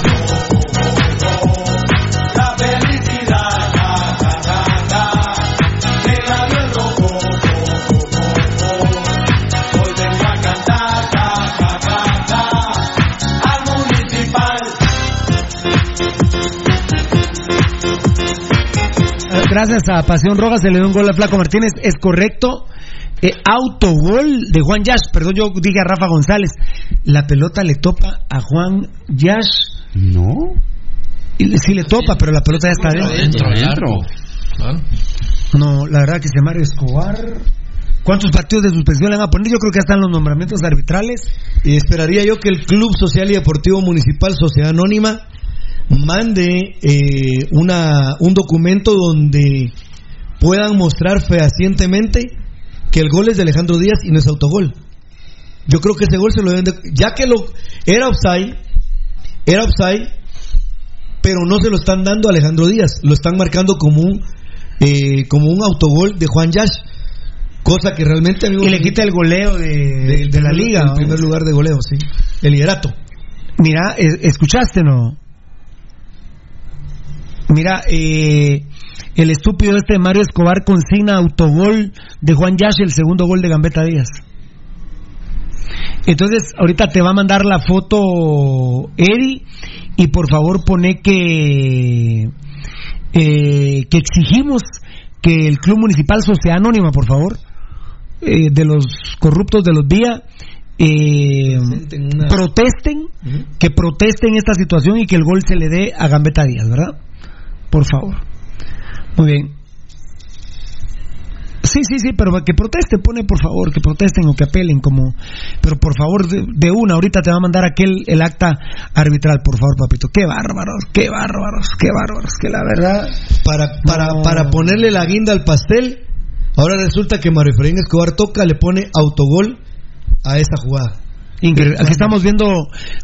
Gracias a Pasión Roja se le dio un gol a Flaco Martínez. Es correcto. Eh, autogol de Juan Yash. Perdón, yo dije a Rafa González. La pelota le topa a Juan Yash. No. Y Sí le topa, pero la pelota ya está Adentro. Claro. No, la verdad que se Mario Escobar. ¿Cuántos partidos de suspensión le van a poner? Yo creo que ya están los nombramientos arbitrales. Y esperaría yo que el Club Social y Deportivo Municipal Sociedad Anónima mande eh, una, un documento donde puedan mostrar fehacientemente que el gol es de Alejandro Díaz y no es autogol. Yo creo que ese gol se lo deben de... Ya que lo era offside, era offside, pero no se lo están dando a Alejandro Díaz, lo están marcando como un eh, como un autogol de Juan Yash, cosa que realmente amigo, Y le quita el goleo de, la liga. ¿no? primer lugar de goleo, sí, el liderato. Mira, eh, ¿escuchaste no? Mira, eh, el estúpido este de Mario Escobar consigna autogol de Juan Yash el segundo gol de Gambetta Díaz. Entonces, ahorita te va a mandar la foto Eri y por favor pone que eh, que exigimos que el Club Municipal Sociedad Anónima, por favor, eh, de los corruptos de los días, eh, una- protesten, que protesten esta situación y que el gol se le dé a Gambetta Díaz, ¿verdad? Por favor. Muy bien. Sí, sí, sí, pero que protesten, pone por favor, que protesten o que apelen, como. Pero por favor, de, de una, ahorita te va a mandar aquel el acta arbitral, por favor, papito. Qué bárbaros, qué bárbaros, qué bárbaros, que la verdad. Para, para, No. para ponerle la guinda al pastel, ahora resulta que Mario Efraín Escobar toca, le pone autogol a esa jugada. Increíble. Aquí estamos viendo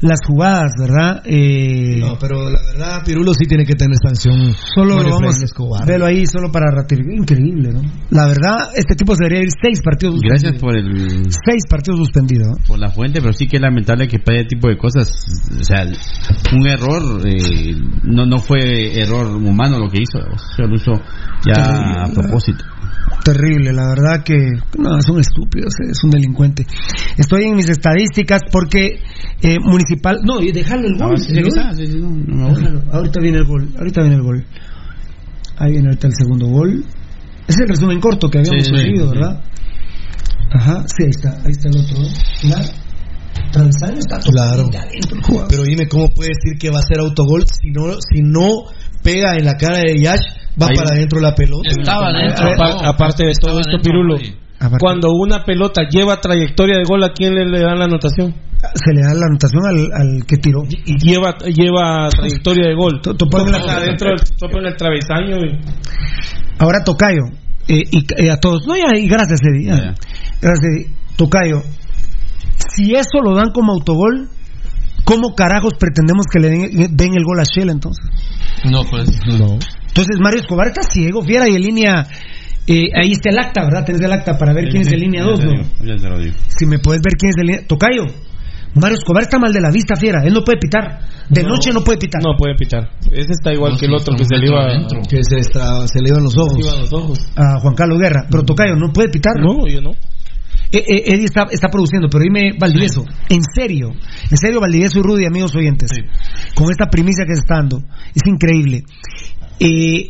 las jugadas, ¿verdad? Eh, No, pero la verdad, Pirulo sí tiene que tener sanción. Solo lo vamos Escobar. Velo ahí solo para ratificar. Increíble, ¿no? La verdad, este tipo se debería ir seis partidos Gracias suspendidos. por el Seis partidos suspendidos. ¿no? por la fuente, pero sí que es lamentable que para ese tipo de cosas, o sea, un error, eh, no no fue error humano lo que hizo, se lo hizo ya a propósito. Terrible, la verdad que no, es un estúpido, es un delincuente. Estoy en mis estadísticas porque eh, municipal, no, y dejarlo el gol. Ah, sí, el no, no Ahorita viene el gol, ahorita viene el gol. Ahí viene ahorita el segundo gol. Es el resumen corto que habíamos sí, sí. ¿verdad? Ajá, sí, ahí está, ahí está el otro. ¿no? Mira, Travesaño está Claro. adentro. Pero dime, ¿cómo puede decir que va a ser autogol si no, si no pega en la cara de Yash, va Ahí- para adentro la pelota? Estaba adentro. Apa- no. aparte de todo esto, adentro, Pirulo, cuando una pelota lleva trayectoria de gol, ¿a quién le, le dan la anotación? se le da la anotación al, al que tiró. Y lleva lleva trayectoria de gol. Topa adentro, topa en el travesaño. y- Ahora Tocayo, eh, y eh, a todos, no, ya, y gracias, Eddie. ya. Ya. Gracias, Eddie. Tocayo, si eso lo dan como autogol, ¿cómo carajos pretendemos que le den, den el gol a Shell entonces? No, pues. No. Entonces Mario Escobar está ciego, fiera y en línea. eh, ahí está el acta, ¿verdad? Tenés el acta para ver quién es de línea 2, Ya te ¿no? ya te lo digo. Si me puedes ver quién es de línea. Tocayo, Mario Escobar está mal de la vista, fiera. Él no puede pitar. De No. noche no puede pitar. No puede pitar. Ese está igual No, que el otro que se le iba, adentro. Que se, extra- se le iban los ojos. se iba a los ojos. A Juan Carlos Guerra. Pero Tocayo no puede pitar. No, yo no. Eh, eh, Eddie está, está produciendo, pero dime, Valdivieso, en serio, en serio, Valdivieso y Rudy, amigos oyentes, Sí. con esta primicia que se está dando, es increíble. Eh,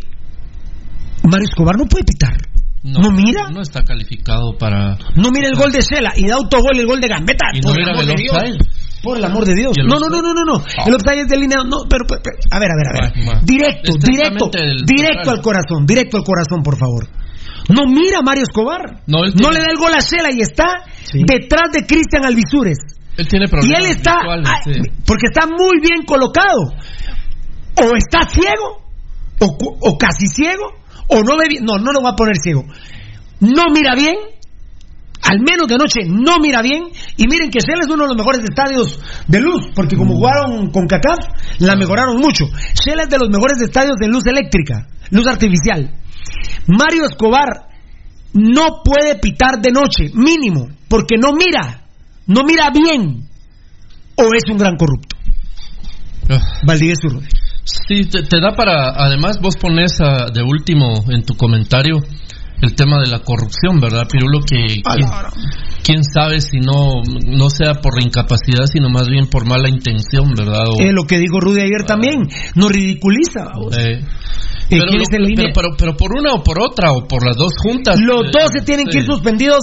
Mario Escobar no puede pitar. ¿No mira? No está calificado para. No mira el gol de Cela y da autogol el gol de Gambetta. Y no por el mira amor de Dios. Por el amor de Dios. ¿Y No, no, no, no, no, no. El offside es de línea. No, pero, pero- pero- a ver, a ver, a ver. Va. Directo, directo, directo al corazón, directo al corazón, por favor. No mira a Mario Escobar. No, él No le da el gol a Shela y está detrás de Cristian Alvisures. Él tiene Y problemas él está, visuales, ah, sí. porque está muy bien colocado. O está ciego, o, casi ciego, o no ve bien. No, no lo voy a poner ciego. No mira bien, al menos de noche no mira bien. Y miren que Shell es uno de los mejores estadios de luz, porque como jugaron con CACAF, la mejoraron mucho. Shell es de los mejores estadios de luz eléctrica, luz artificial. Mario Escobar no puede pitar de noche, mínimo, porque no mira, no mira bien, o es un gran corrupto. Valdivieso Urrude. Sí, te, te da para. Además, vos pones a- de último en tu comentario el tema de la corrupción, ¿verdad, Pirulo? Que quién, quién sabe si no, no sea por incapacidad, sino más bien por mala intención, ¿verdad? O- Es lo que dijo Rudy ayer también, nos ridiculiza. eh, ¿Y pero, lo- pero, pero, pero por una o por otra, o por las dos juntas. Los eh, dos se tienen que ir suspendidos.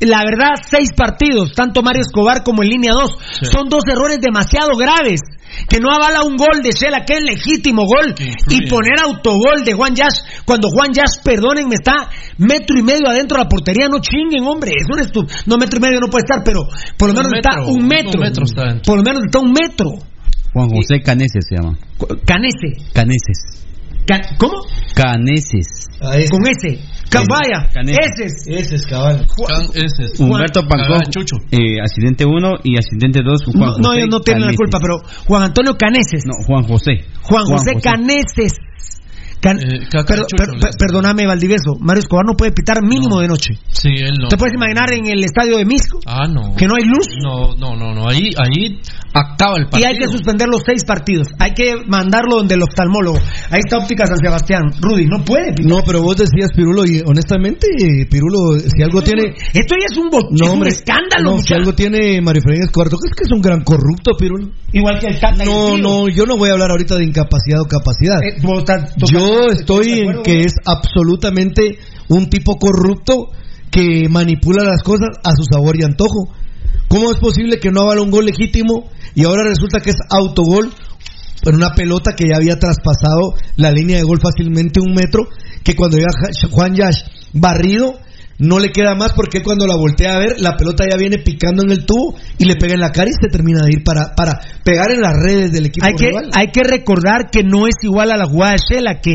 La verdad, seis partidos, tanto Mario Escobar como en línea 2. Sí. Son dos errores demasiado graves. Que no avala un gol de Shela, que es legítimo gol. Y poner autogol de Juan Yash, cuando Juan Yash, perdónenme, está metro y medio adentro de la portería. No chinguen, hombre. Es un estu- No, metro y medio no puede estar, pero por lo menos está metro, un un metro. metro está adentro. por lo menos está un metro. Juan José Caneses se llama. Canese. Caneses. Ca- ¿Cómo? Caneses. Con ese. Cabaya. Ese es. Ese es cabal. Humberto Pancó, Ah, Chucho. eh, accidente 1 y accidente 2, Juan No, no, José ellos no tienen la culpa, pero Juan Antonio Caneses. No, Juan José. Juan José Caneses. Can- Eh, per- per- per- perdóname, Valdivieso. Mario Escobar no puede pitar mínimo de noche. Sí, él no. ¿Te puedes imaginar en el estadio de Misco? Ah, no. Que no hay luz. No, no, no, no. Ahí, ahí acaba el Y partido. hay que suspender los seis partidos. Hay que mandarlo donde el oftalmólogo. Ahí está Óptica San Sebastián. Rudy, no puede. pitar. No, pero vos decías, Pirulo, y honestamente, Pirulo, si algo tiene. Esto ya es un, bo- es No, un escándalo. no, si algo tiene Mario Efraín Escobar, ¿tú crees que es un gran corrupto, Pirulo? Igual que el Tata y el No, no, yo no voy a hablar ahorita de incapacidad o capacidad. Eh, vos estás Yo estoy ¿estás de en que es absolutamente un tipo corrupto que manipula las cosas a su sabor y antojo. ¿Cómo es posible que no avala un gol legítimo y ahora resulta que es autogol en una pelota que ya había traspasado la línea de gol fácilmente un metro, que cuando llega Juan Yash barrido, no le queda más porque cuando la voltea a ver, la pelota ya viene picando en el tubo y le pega en la cara y se termina de ir para, para pegar en las redes del equipo Hay que, rival. hay que recordar que no es igual a la jugada de Shela, que,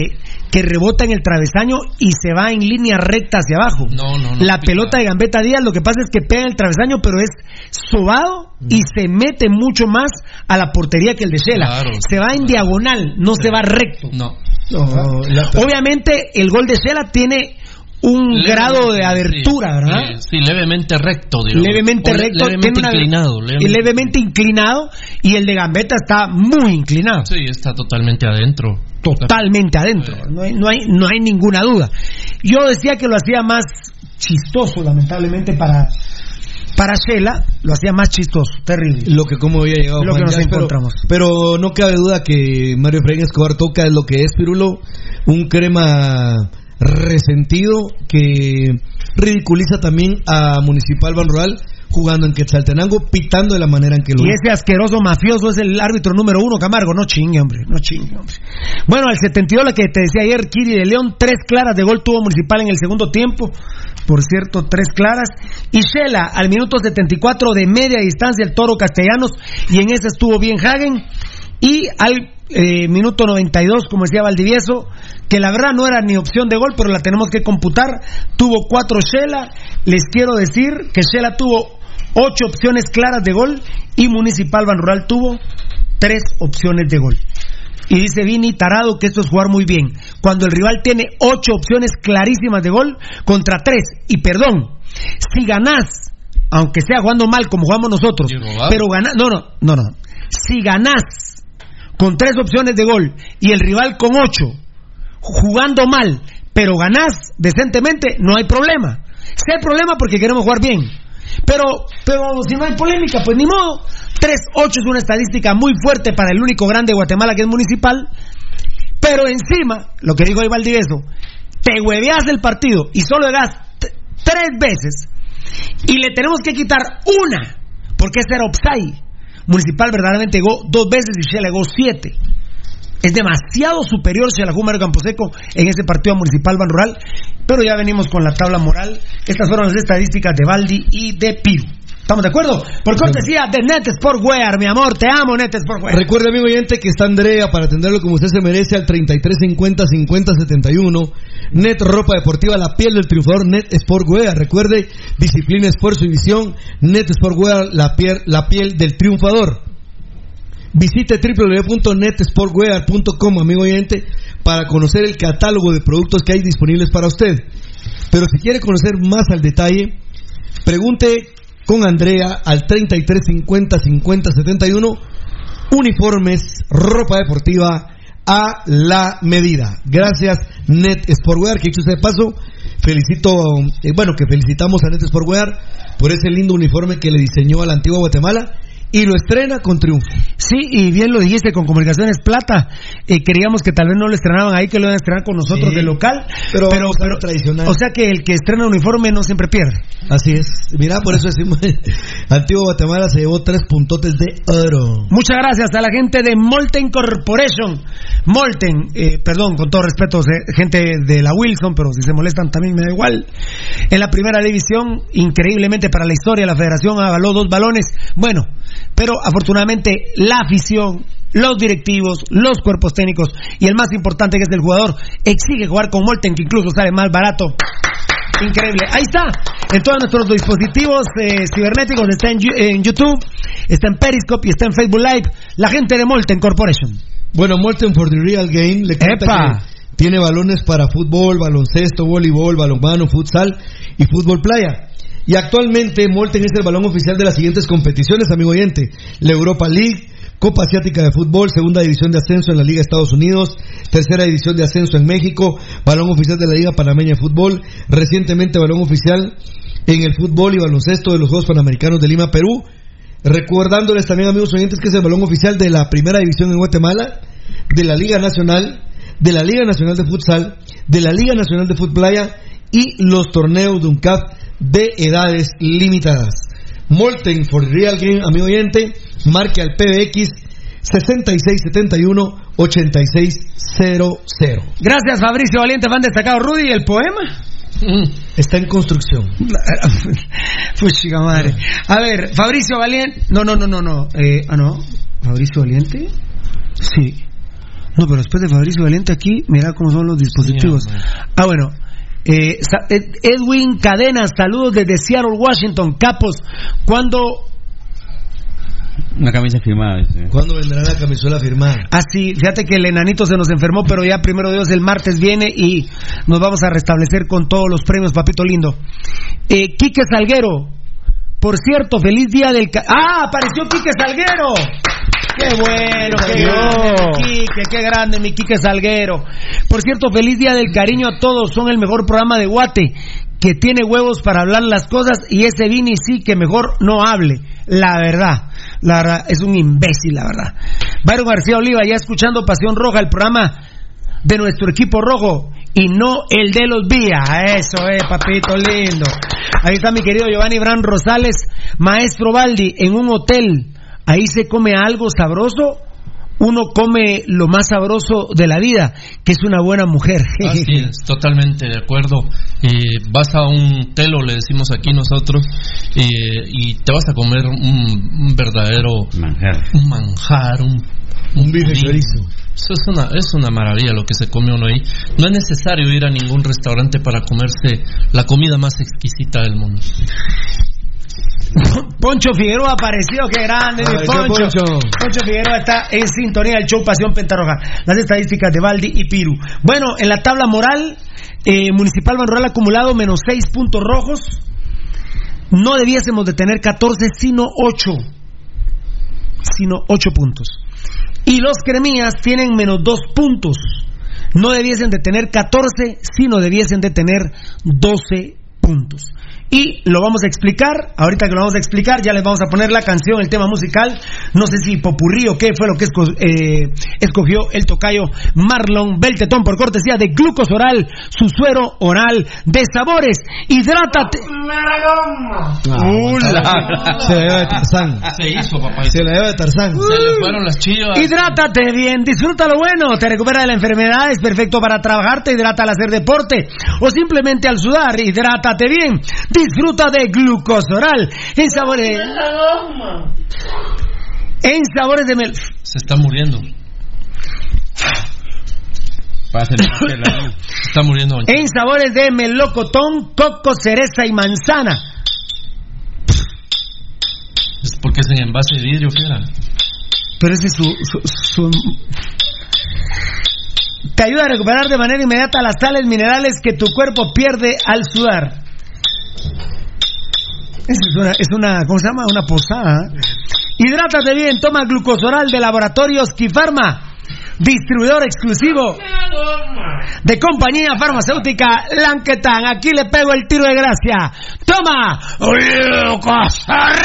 que rebota en el travesaño y se va en línea recta hacia abajo. No, no, no. la pelota de Gambetta Díaz lo que pasa es que pega en el travesaño, pero es sobado y se mete mucho más a la portería que el de Shela. Claro. Se va en diagonal, no se va recto. No. No, la- Obviamente el gol de Shela tiene un grado de sí, abertura, ¿verdad? Sí, sí, levemente recto, digamos. levemente O recto, Levemente una- inclinado. y levemente inclinado y el de Gambetta está muy inclinado. Sí, está totalmente adentro. totalmente adentro. No hay, no hay, no hay ninguna duda. Yo decía que lo hacía más chistoso, lamentablemente, para, para Shela, lo hacía más chistoso, terrible. lo que como había llegado Lo Juan que nos encontramos. Pero, no cabe duda que Mario Efraín Escobar toca lo que es Pirulo, un crema resentido que ridiculiza también a Municipal Ban Rural jugando en Quetzaltenango, pitando de la manera en que lo Y ese asqueroso mafioso es el árbitro número uno, Camargo. No chingue, hombre. No chingue, hombre. Bueno, al 72, la que te decía ayer, Kiri de León, tres claras de gol tuvo Municipal en el segundo tiempo. Por cierto, tres claras. Y Shela, al minuto 74 de media distancia, el toro Castellanos. Y en ese estuvo bien Hagen. Y al eh, minuto 92, como decía Valdivieso, que la verdad no era ni opción de gol, pero la tenemos que computar. Tuvo cuatro Shela. Les quiero decir que Shela tuvo ocho opciones claras de gol y Municipal Ban Rural tuvo tres opciones de gol. Y dice Vini Tarado que esto es jugar muy bien. Cuando el rival tiene ocho opciones clarísimas de gol contra tres. Y perdón, si ganás, aunque sea jugando mal como jugamos nosotros, pero ganás, no, no, no, no. Si ganás con tres opciones de gol y el rival con ocho, jugando mal, pero ganás decentemente, no hay problema. Si hay problema porque queremos jugar bien. Pero, pero si no hay polémica, pues ni modo. 3-8 es una estadística muy fuerte para el único grande de Guatemala que es municipal. Pero encima, lo que digo ahí Valdivieso, te hueveas el partido y solo le das tres veces y le tenemos que quitar una, porque ese era offside. Municipal verdaderamente llegó dos veces y Shell llegó siete. es demasiado superior Xelajú Mario Camposeco en ese partido municipal Ban Rural, pero ya venimos con la tabla moral. Estas fueron las estadísticas de Baldi y de Piru. ¿Estamos de acuerdo? Por cortesía de Net Sportwear, mi amor, te amo Net Sportwear. Recuerde, amigo oyente, que está Andrea para atenderlo como usted se merece al 3350-5071. Net Ropa Deportiva, la piel del triunfador, Net Sportwear. Recuerde, disciplina, esfuerzo y visión. Net Sportwear, la piel, la piel del triunfador. Visite www.netsportwear.com, amigo oyente, para conocer el catálogo de productos que hay disponibles para usted. Pero si quiere conocer más al detalle, pregunte con Andrea al 3350 5071 uniformes, ropa deportiva a la medida. Gracias Net Sportwear, que hecho de paso, felicito, eh, bueno, que felicitamos a Net Sportwear por ese lindo uniforme que le diseñó a la antigua Guatemala y lo estrena con triunfo. Sí, y bien lo dijiste con Comunicaciones Plata. Eh, queríamos que tal vez no lo estrenaban ahí, que lo iban a estrenar con nosotros Sí, de local. pero pero, lo tradicional. O sea que el que estrena uniforme no siempre pierde. Así es. Mira, por eso decimos, Antigua Guatemala se llevó tres puntotes de oro. Muchas gracias a la gente de Molten Corporation. Molten, eh, perdón, con todo respeto, gente de la Wilson, pero si se molestan también me da igual. En la primera división, increíblemente para la historia, la federación avaló dos balones. Bueno, pero afortunadamente la afición, los directivos, los cuerpos técnicos y el más importante que es el jugador, exige jugar con Molten, que incluso sale más barato. Increíble. Ahí está. En todos nuestros dispositivos eh, cibernéticos. Está en, en YouTube, está en Periscope y está en Facebook Live. La gente de Molten Corporation. Bueno, Molten for the Real Game le cuenta que tiene balones para fútbol, baloncesto, voleibol, balonmano, futsal y fútbol playa. Y actualmente Molten es el balón oficial de las siguientes competiciones, amigo oyente. La Europa League, Copa Asiática de Fútbol, Segunda División de Ascenso en la Liga Estados Unidos, Tercera División de Ascenso en México, Balón Oficial de la Liga Panameña de Fútbol, recientemente Balón Oficial en el fútbol y baloncesto de los Juegos Panamericanos de Lima, Perú. Recordándoles también, amigos oyentes, que es el balón oficial de la Primera División en Guatemala, de la Liga Nacional, de la Liga Nacional de Futsal, de la Liga Nacional de Fútbol Playa y los torneos de UNCAP de edades limitadas. Molten for Real Game, amigo oyente, marque al PBX 6671-8600. Gracias, Fabricio Valiente, fan destacado. Rudy, ¿el poema? Está en construcción. Puchica madre. A ver, Fabricio Valiente. No, no, no, no, no. Eh, ah, no. ¿Fabricio Valiente? Sí. No, pero después de Fabricio Valiente aquí, mira cómo son los dispositivos. ah, bueno. Eh, Edwin Cadenas, saludos desde Seattle, Washington. Capos, ¿cuándo Una camisa firmada. dice. ¿Cuándo vendrá la camisola firmada? Ah, sí, fíjate que el enanito se nos enfermó, pero ya primero Dios el martes viene y nos vamos a restablecer con todos los premios, papito lindo. Eh, Quique Salguero, por cierto, feliz día del... ca- ¡Ah, apareció Quique Salguero! ¡Qué bueno, qué grande, mi Quique, qué grande, mi Quique Salguero! Por cierto, feliz día del cariño a todos, son el mejor programa de Guate, que tiene huevos para hablar las cosas y ese Vini sí que mejor no hable, la verdad. La verdad, es un imbécil, la verdad. Byron García Oliva, ya escuchando Pasión Roja, el programa de nuestro equipo rojo y no el de los Vía. Eso es, papito lindo. Ahí está mi querido Giovanni Bran Rosales, maestro Baldi, en un hotel. Ahí se come algo sabroso. Uno come lo más sabroso de la vida, que es una buena mujer. Así es, totalmente de acuerdo. Eh, vas a un telo, le decimos aquí nosotros, eh, y te vas a comer un, un verdadero Manjar. un manjar, un, Un bife chorizo. Eso es una, es una maravilla lo que se come uno ahí. No es necesario ir a ningún restaurante para comerse la comida más exquisita del mundo. Poncho Figueroa apareció, qué grande, mi Poncho. Poncho. Poncho Figueroa está en sintonía del show Pasión Pentarroja. Las estadísticas de Baldi y Piru. Bueno, en la tabla moral, eh, Municipal Banrural acumulado menos 6 puntos rojos. No debiésemos de tener 14, sino 8. Sino 8 puntos. Y los cremías tienen menos 2 puntos. No debiesen de tener 14, sino debiesen de tener 12 puntos. Y lo vamos a explicar. Ahorita que lo vamos a explicar, ya les vamos a poner la canción, el tema musical. No sé si popurrí o qué fue lo que esco- eh, escogió el tocayo Marlon Beltetón por cortesía de Glucos Oral, su suero oral de sabores. Hidrátate. Se la lleva de Tarzán. Se hizo, papá. Se la lleva de Tarzán. Se le fueron las chivas. Hidrátate bien, disfruta lo bueno, te recupera de la enfermedad, es perfecto para trabajar, te hidrata al hacer deporte o simplemente al sudar, hidrátate bien, disfruta de glucosoral en sabores en sabores de mel. Se está muriendo. Se está muriendo. En sabores de melocotón, coco, cereza y manzana. Es porque es en envase de vidrio, fiera. Pero ese es su, su- su- Te ayuda a recuperar de manera inmediata las sales minerales que tu cuerpo pierde al sudar. Es una, es una, ¿cómo se llama? Una posada. Hidrátate bien, toma glucosoral de Laboratorios Kifarma, distribuidor exclusivo de compañía farmacéutica Lanquetan. Aquí le pego el tiro de gracia. Toma glucosoral.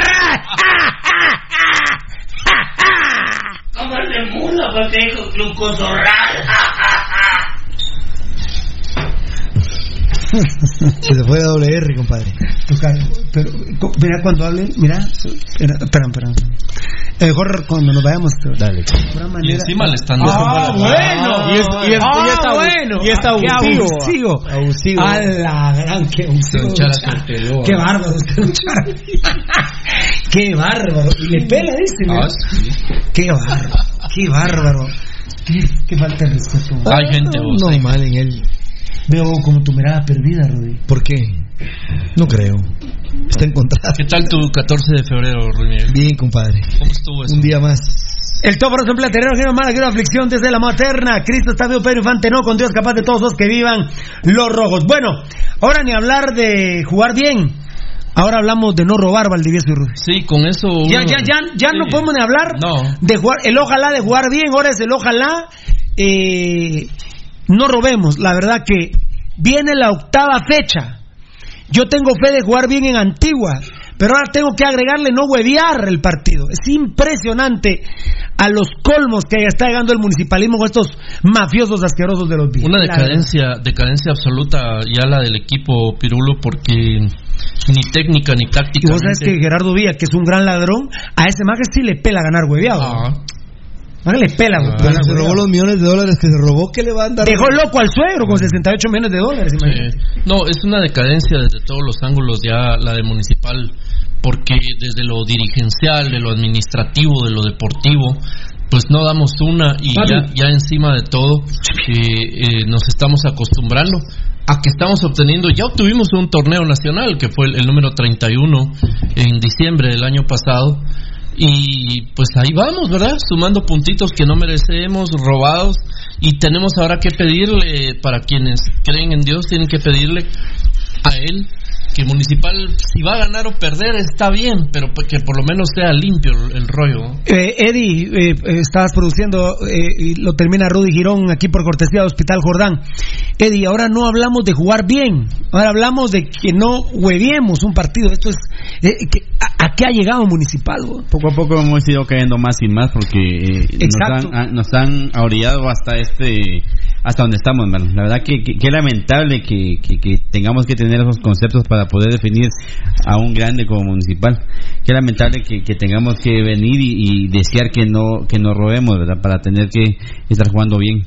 ¿Cómo de mula porque dijo glucosorral? Se te fue de doble R, compadre. Tocayo, pero mira cuando hablen, mira, espera, espera, espera. Eh, Mejor cuando nos vayamos. Dale. Y encima le están Ah, bueno. Y es- y es- ah, y está abu- bueno. y está Qué abusivo. abusivo. Abusivo. A la gran, qué abusivo. Qué bárbaro. Qué bárbaro. Y le pela, dice. mira. Ah, sí. Qué bárbaro. Qué bárbaro. Qué, qué falta de respeto. Hay gente, vos. No hay mal en él. Veo como tu mirada perdida, Rudy. ¿Por qué? No creo. Está encontrado. ¿Qué tal tu 14 de febrero, Runiel? Bien, compadre. ¿Cómo estuvo eso? Un día más. El topo en platerero, quiero mala, quiero aflicción desde la materna. Cristo está vivo, Pedro Infante, no, con Dios capaz de todos los que vivan los rojos. Bueno, ahora ni hablar de jugar bien. Ahora hablamos de no robar, Valdivieso y Rudy. Sí, con eso. Ya, ya, ya, ya Sí. no podemos ni hablar No. de jugar, el ojalá de jugar bien, ahora es el ojalá eh, no robemos. La verdad que viene la octava fecha. Yo tengo fe de jugar bien en Antigua, pero ahora tengo que agregarle no huevear el partido. Es impresionante a los colmos que está llegando el municipalismo con estos mafiosos asquerosos de los días. Una decadencia, decadencia absoluta ya la del equipo Pirulo porque ni técnica ni táctica. Y vos sabes que Gerardo Villa, que es un gran ladrón, a ese maje sí le pela ganar hueveado. Ah. Maje le pela, güey, Pero ganar se robó los millones de dólares que se robó. ¿Qué le va a dar? Dejó loco al suegro con 68 millones de dólares. imagínate. Sí. No, es una decadencia desde todos los ángulos ya la de municipal, porque desde lo dirigencial, de lo administrativo, de lo deportivo, pues no damos una y ya, ya encima de todo eh, eh, nos estamos acostumbrando a que estamos obteniendo, ya obtuvimos un torneo nacional que fue el, el número 31 en diciembre del año pasado y pues ahí vamos, ¿verdad? Sumando puntitos que no merecemos, robados y tenemos ahora que pedirle para quienes creen en Dios tienen que pedirle a él que municipal si va a ganar o perder está bien, pero que por lo menos sea limpio el, el rollo. Eh, Eddie, eh, eh, estabas produciendo eh, y lo termina Rudy Girón aquí por cortesía de Hospital Jordán. Eddie, ahora no hablamos de jugar bien, ahora hablamos de que no hueviemos un partido. Esto es. eh, que- a, a qué ha llegado Municipal? Poco a poco hemos ido cayendo más y más porque eh, nos han, a- nos han orillado hasta este hasta donde estamos, hermano. La verdad que, que, que lamentable que, que tengamos que tener esos conceptos para poder definir a un grande como municipal. Qué lamentable que, que tengamos que venir y, y desear que no que nos robemos, ¿verdad? Para tener que estar jugando bien.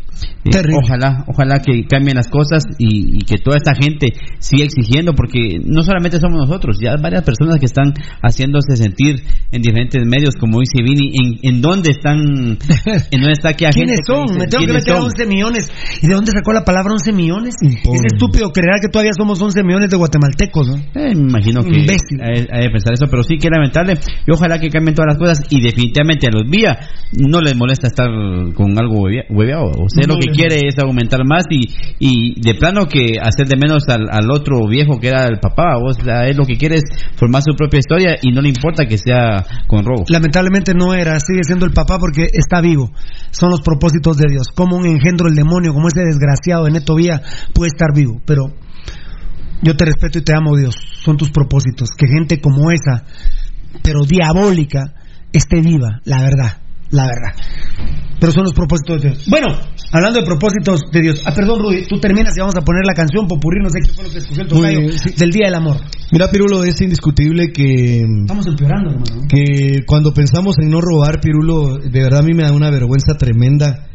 Eh, ojalá, ojalá que cambien las cosas y, y que toda esta gente siga exigiendo, porque no solamente somos nosotros, ya varias personas que están haciéndose sentir en diferentes medios, como dice Vini, en, en dónde están, en dónde está aquella ¿Quiénes gente son? dice, Me tengo que ¿quiénes meter son? 11 millones. ¿Y de dónde sacó la palabra 11 millones? Es estúpido creer que todavía somos 11 millones de guatemaltecos, ¿no? Eh, me imagino que Imbécil. hay, hay que pensar eso, pero sí que lamentable. Y ojalá que cambien todas las cosas y definitivamente a los vía no les molesta estar con algo huevea- hueveado. O sea, No lo que quiere es aumentar más y, y de plano que hacer de menos al, al otro viejo que era el papá. O sea, él lo que quiere es formar su propia historia y no le importa que sea con robo. Lamentablemente no era, sigue siendo el papá porque está vivo. Son los propósitos de Dios. Como un engendro el demonio, como ese desgraciado de Neto Vía, puede estar vivo. Pero Yo te respeto y te amo, Dios. Son tus propósitos. Que gente como esa, pero diabólica, esté viva, la verdad, la verdad. Pero son los propósitos de Dios. Bueno, hablando de propósitos de Dios. Ah, perdón, Rudy, tú terminas y vamos a poner la canción Popurrí, no sé qué fue lo que escogió el Muy tocayo bien, sí. del Día del Amor. Mira, Pirulo, es indiscutible que, Estamos empeorando, hermano. que cuando pensamos en no robar, Pirulo, de verdad a mí me da una vergüenza tremenda.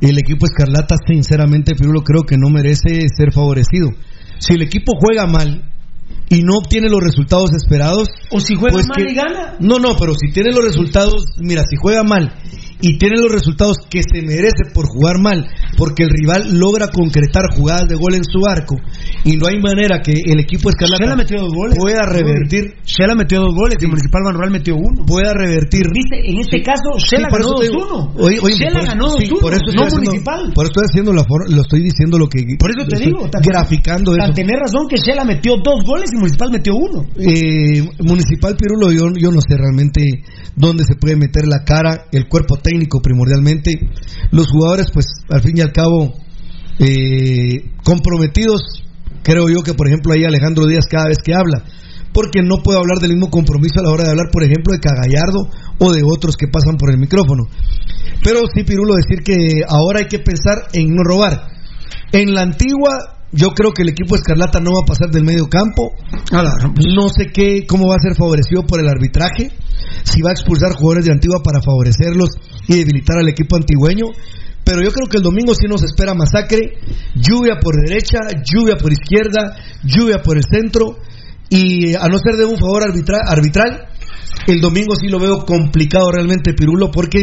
El equipo Escarlata, sinceramente, Pirulo, creo que no merece ser favorecido. Si el equipo juega mal y no obtiene los resultados esperados, o si juega pues mal que- y gana. No, no, pero si tiene los resultados, mira, si juega mal y tiene los resultados que se merece por jugar mal, porque el rival logra concretar jugadas de gol en su arco y no hay manera que el equipo goles. pueda revertir, Shela metió dos goles y Municipal Manuel metió uno. pueda revertir. ¿Viste? En este Sí. caso, Shela ganó eso te digo. 2-1. Oye, oye, Shela por eso- ganó sí, 2-1, por eso no haciendo- Municipal. Por eso estoy haciendo la for- lo estoy diciendo lo que Por eso te digo, tan- graficando tan eso. tenés razón que Shela metió dos goles y Municipal metió uno. Eh, Municipal Pirulo, yo, yo no sé realmente dónde se puede meter la cara, el cuerpo técnico primordialmente. Los jugadores, pues al fin y al cabo, eh, comprometidos, creo yo que por ejemplo ahí Alejandro Díaz cada vez que habla, porque no puedo hablar del mismo compromiso a la hora de hablar, por ejemplo, de Cagallardo o de otros que pasan por el micrófono. Pero sí, Pirulo, decir que ahora hay que pensar en no robar. En la antigua, yo creo que el equipo Escarlata no va a pasar del medio campo. No sé qué, cómo va a ser favorecido por el arbitraje. Si va a expulsar jugadores de Antigua para favorecerlos y debilitar al equipo antigüeño. Pero yo creo que el domingo sí nos espera masacre. Lluvia por derecha, lluvia por izquierda, lluvia por el centro. Y a no ser de un favor arbitra- arbitral, el domingo sí lo veo complicado realmente, Pirulo, porque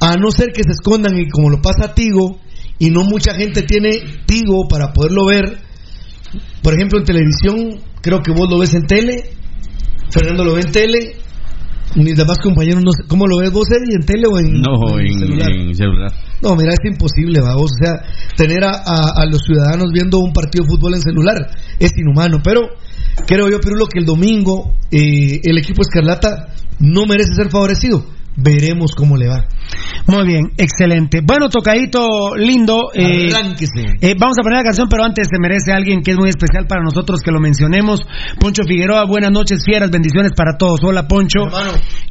a no ser que se escondan y como lo pasa a Tigo, y no mucha gente tiene Tigo para poderlo ver, por ejemplo en televisión, creo que vos lo ves en tele, Fernando lo ve en tele, mis demás compañeros no sé, ¿cómo lo ves vos Eddie, en tele o en, No, o en, celular? en celular. No, mira, es imposible, vamos. O sea, tener a, a- a los ciudadanos viendo un partido de fútbol en celular es inhumano. Pero creo yo, Pirulo, que el domingo eh, el equipo Escarlata no merece ser favorecido. Veremos cómo le va. Muy bien, excelente. Bueno, tocadito lindo. eh, eh, vamos a poner la canción, pero antes se merece alguien que es muy especial para nosotros que lo mencionemos. Poncho Figueroa, buenas noches, fieras, bendiciones para todos. Hola, Poncho.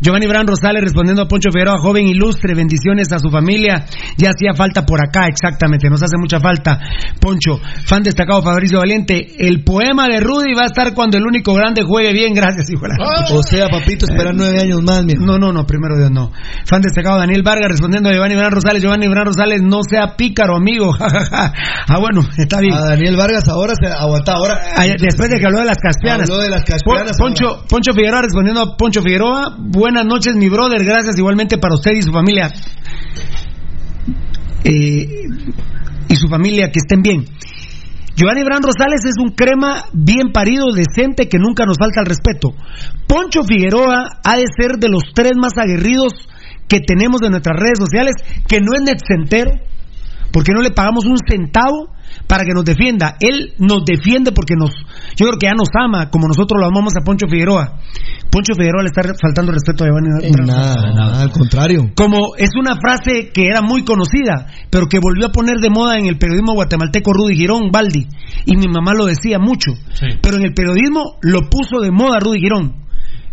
Giovanni Bran Rosales respondiendo a Poncho Figueroa, joven ilustre, bendiciones a su familia. Ya hacía falta por acá, exactamente, nos hace mucha falta. Poncho, fan destacado Fabricio Valiente, el poema de Rudy va a estar cuando el único grande juegue bien, gracias, hijo de la- O sea, papito, espera nueve años más, mi no, no, no, primero Dios no. Fan destacado Daniel Vargas respondiendo a Giovanni Bran Rosales. Giovanni Bran Rosales, no sea pícaro, amigo. ah, bueno, está bien. A Daniel Vargas ahora se aguanta ahora. Ah, después de que habló de las caspianas. Habló de las caspianas, Pon- Poncho, Poncho Figueroa respondiendo a Poncho Figueroa. Buenas noches, mi brother. Gracias igualmente para usted y su familia. Eh, y su familia, que estén bien. Giovanni Bran Rosales es un crema bien parido, decente, que nunca nos falta el respeto. Poncho Figueroa ha de ser de los tres más aguerridos que tenemos en nuestras redes sociales, que no es netcentero, porque no le pagamos un centavo para que nos defienda. Él nos defiende porque nos, yo creo que ya nos ama, como nosotros lo amamos a Poncho Figueroa. Poncho Figueroa le está faltando respeto a Giovanni Nada, nada, al contrario. como es una frase que era muy conocida, pero que volvió a poner de moda en el periodismo guatemalteco Rudy Girón, Baldi, y mi mamá lo decía mucho, pero en el periodismo lo puso de moda Rudy Girón.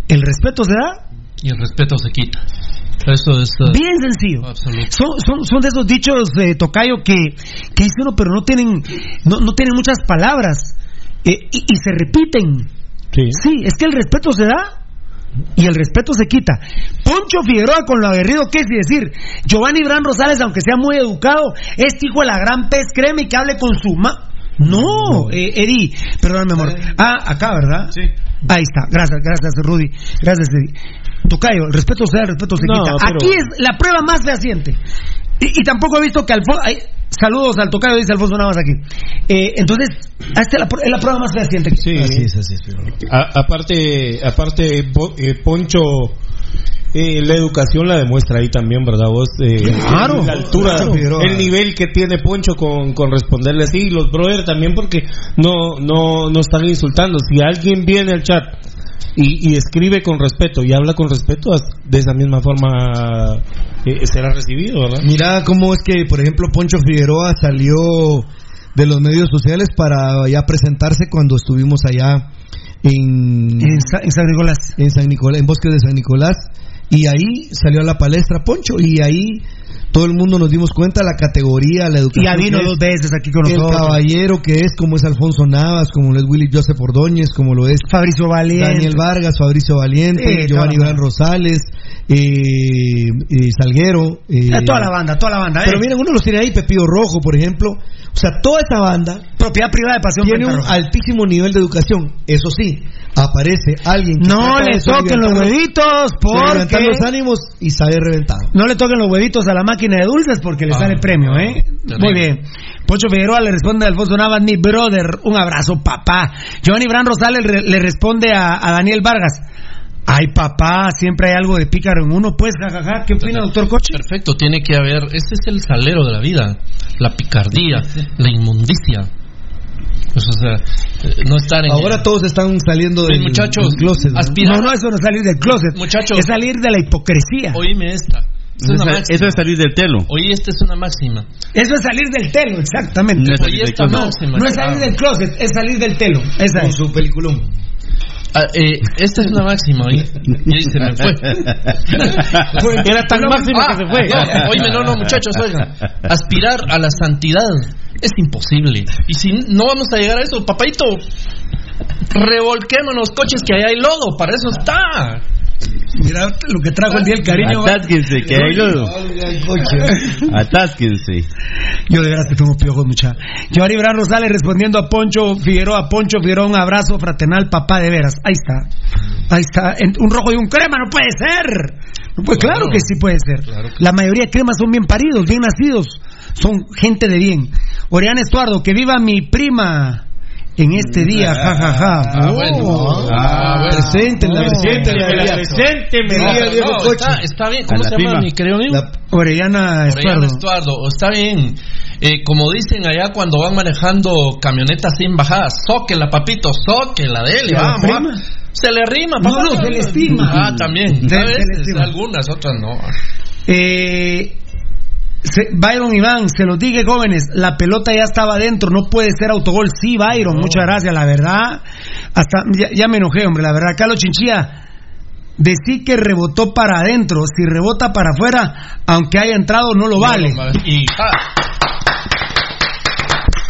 ¿El respeto se da? Y el respeto se quita. Eso es. eh, Bien sencillo. Son, son, son de esos dichos de Tocayo que, que dice uno, pero no tienen, no, no tienen muchas palabras eh, y, y se repiten. Sí. es que el respeto se da y el respeto se quita. Poncho Figueroa con lo aguerrido que es y decir, Giovanni Bran Rosales, aunque sea muy educado, este hijo de la gran pez, créeme y que hable con su ma... No, eh, Eddie, perdóname, amor. Ah, acá, ¿verdad? Sí. Ahí está, gracias, gracias, Rudy. Gracias, Eddie. Tocayo, el respeto se da, el respeto se No, quita. pero- Aquí es la prueba más fehaciente. Y, y tampoco he visto que Alfonso. Saludos al Tocayo, dice Alfonso Navas aquí. Eh, entonces, esta es la, es la prueba más fehaciente. Sí. Así es, así es. A- aparte, aparte Po- eh, Poncho, eh, la educación la demuestra ahí también, ¿verdad? Vos, eh, Claro, la altura, claro, el nivel que tiene Poncho con, con responderle así, y los brothers también, porque no, no, no están insultando. Si alguien viene al chat y, y escribe con respeto y habla con respeto, de esa misma forma eh, será recibido, ¿verdad? Mira cómo es que, por ejemplo, Poncho Figueroa salió de los medios sociales para ya presentarse cuando estuvimos allá en, En, Sa- en San Nicolás. en San Nicolás, en Bosque de San Nicolás, y ahí salió a la palestra Poncho, y ahí todo el mundo nos dimos cuenta la categoría, la educación. Ya vino dos veces aquí con el nosotros. caballero que es, como es Alfonso Navas, como lo es Willy Joseph Ordóñez, como lo es Fabricio Valiente. Daniel Vargas, Fabricio Valiente, Sí, Giovanni Gran Rosales, eh, eh, Salguero. eh, Eh, toda la banda, toda la banda. Pero miren, uno los tiene ahí, Pepillo Rojo, por ejemplo. O sea, toda esa banda Propiedad privada de Pasión tiene un altísimo nivel de educación. Eso sí, aparece alguien que No le toquen los huevitos porque... los ánimos y sale reventado. No le toquen los huevitos a la máquina de dulces porque le Ah, sale premio, ¿eh? terrible. Muy bien. Poncho Figueroa le responde a Alfonso Navas, mi brother, un abrazo, papá. Giovanni Bran Rosales re- le responde a, a Daniel Vargas. Ay, papá, siempre hay algo de pícaro en uno, pues, jajaja. ¿Qué opina, doctor Coche? Perfecto, tiene que haber. Ese es el salero de la vida. La picardía, la inmundicia. Pues, o sea, eh, no estar en. Ahora todos están saliendo del muchachos, del closet. ¿no? No, no, eso no es salir del closet. Muchachos. Es salir de la hipocresía. Oíme esta. Es Eso una es, máxima. eso es salir del telo. Oye, esta es una máxima. Eso es salir del telo, exactamente. No es salir Oye, del esta closet. máxima. No es salir del closet, es salir del telo. Esa Con es. su peliculón. Ah, eh, esta es una máxima, oye. Y ahí se me fue. Era tan máxima Ah, que se fue. No, oíme, no, no, muchachos, oigan. Aspirar a la santidad es imposible. Y si no vamos a llegar a eso, papadito, revolquémonos coches que allá hay lodo, para eso está. Mira lo que trajo el día el cariño. Atásquense, que hay lodo. Atásquense. Yo de veras que tengo piojos, mucha. Giovanni Bran Rosales respondiendo a Poncho Figueroa. Poncho Figueroa, un abrazo fraternal, papá de veras. Ahí está. Ahí está. Un rojo y un crema, no puede ser. Puede- claro, Claro. que sí puede ser. Claro que La mayoría de cremas son bien paridos, bien nacidos. Son gente de bien. Oriana Estuardo, que viva mi prima en este día, jajaja. Ah, bueno. Ah, bueno. Preséntenla, No. preséntenla. Que me la presenten, No, no, está, está bien. ¿Cómo la se llama prima. mi querido amigo? Orellana Orellana Estuardo. Estuardo. Está bien. Eh, como dicen allá cuando van manejando camionetas sin bajadas, zóquela, papito, zóquela, dele, ¿Y a la vamos. prima? ah. Se le rima, No, papá. no, se le estima. Ah, también. Estima. algunas, otras no. Eh, se- Byron Iván, se los dije jóvenes, la pelota ya estaba adentro, no puede ser autogol. Sí, Byron, muchas gracias, la verdad. Hasta ya, ya me enojé, hombre, la verdad. Carlos Chinchilla, decir que rebotó para adentro, si rebota para afuera, aunque haya entrado, no lo vale. Y, ah,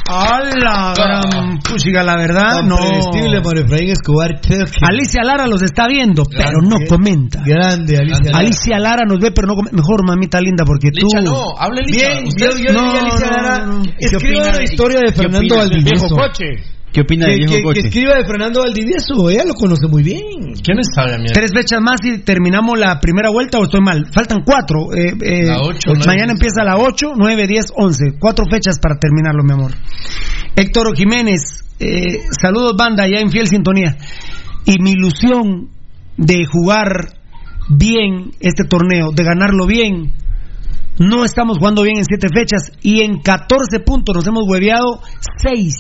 ¡A la gran puchiga, la verdad! Tan No. predecible para Efraín Escobar. Alicia Lara los está viendo, pero no comenta. Grande, Alicia. Lara. Alicia Lara nos ve, pero no comenta. Mejor, mamita linda, porque tú. Licha, no, hable Licha. Bien, yo, yo No, diría Alicia no, Lara, no, no. ¿Qué escriba opina la historia de Fernando del viejo Valdivieso. coche? ¿Qué opina Que, del viejo que- que coche? escriba de Fernando Valdivieso, ella lo conoce muy bien. ¿Quién sabe, amigo? Tres fechas más y terminamos la primera vuelta o estoy mal. Faltan cuatro. eh, eh, La ocho, mañana empieza la 8, 9, 10, 11. Cuatro fechas para terminarlo, mi amor. Héctor Jiménez, eh, saludos banda, ya en fiel sintonía. Y mi ilusión de jugar bien este torneo, de ganarlo bien. No estamos jugando bien en siete fechas y en 14 puntos nos hemos hueveado 6.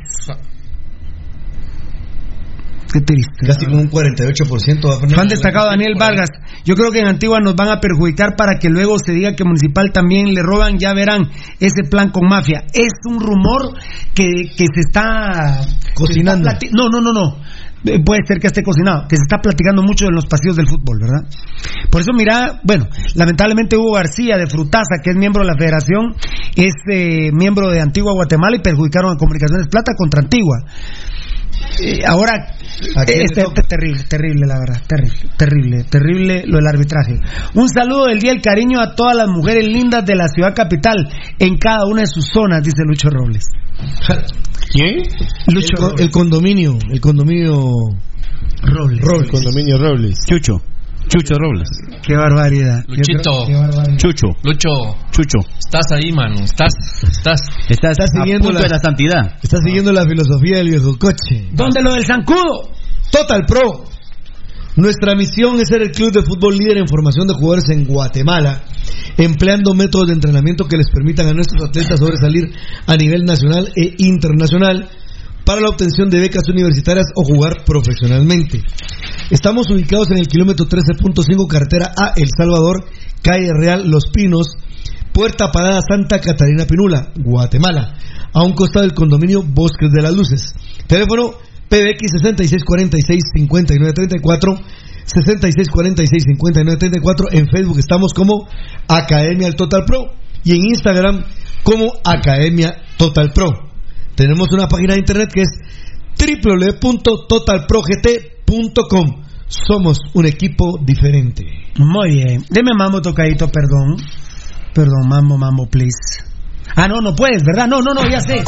Qué triste. Casi como un 48% va Fernando. Fan destacado Daniel Vargas. Yo creo que en Antigua nos van a perjudicar para que luego se diga que Municipal también le roban. Ya verán ese plan con mafia. Es un rumor que, que se está Cocinando. se está plati- no, no, no, no. Eh, Puede ser que esté cocinado, que se está platicando mucho en los pasillos del fútbol, ¿verdad? Por eso, mira, bueno, lamentablemente Hugo García de Frutaza, que es miembro de la federación, es eh, miembro de Antigua Guatemala y perjudicaron a Comunicaciones Plata contra Antigua. Eh, ahora, ¿A quién le este, toca? terrible, terrible, la verdad, terrible, terrible, terrible lo del arbitraje. Un saludo del día del cariño a todas las mujeres lindas de la ciudad capital, en cada una de sus zonas, dice Lucho Robles. ¿Quién? Lucho El, Robles. el condominio, el condominio Robles. Robles. Condominio Robles. Chucho. Chucho Robles. Qué barbaridad. Luchito. Qué barbaridad. Chucho. Lucho, Chucho. estás ahí, mano. Estás, estás. Estás, Estás a siguiendo punto la- de la santidad. Está siguiendo la filosofía del viejo coche. ¿Dónde lo del zancudo? Total Pro. Nuestra misión es ser el club de fútbol líder en formación de jugadores en Guatemala, empleando métodos de entrenamiento que les permitan a nuestros atletas sobresalir a nivel nacional e internacional para la obtención de becas universitarias o jugar profesionalmente. Estamos ubicados en el kilómetro 13.5 carretera A El Salvador, calle Real Los Pinos, Puerta Parada Santa Catarina Pinula, Guatemala. a un costado del condominio Bosques de las Luces. Teléfono PBX 6646-5934, 6646-5934. En Facebook estamos como Academia al Total Pro y en Instagram como Academia Total Pro. Tenemos una página de internet que es www.totalprogt.com. Somos un equipo diferente. Muy bien. Deme mambo tocadito, perdón. Perdón, mambo, mambo, please. Ah, no, no puedes, ¿verdad? No, no, no, ya sé.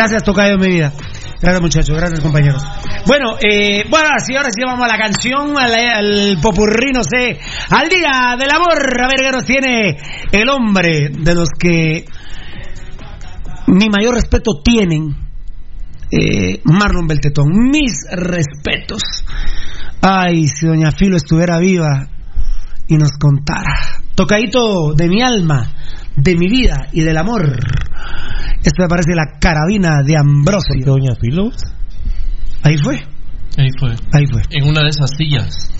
Gracias, Tocayo, mi vida. Gracias, muchachos. Gracias, compañeros. Bueno, eh, bueno, sí, ahora sí vamos a la canción, al, al popurrí, no sé, al Día del Amor. A ver qué nos tiene el hombre de los que mi mayor respeto tienen, eh, Marlon Beltetón. Mis respetos. Ay, si Doña Filo estuviera viva y nos contara. Tocadito de mi alma, de mi vida y del amor. Esto me parece la carabina de Ambrosio. Doña Filo? Ahí fue. Ahí fue. Ahí fue. En una de esas sillas.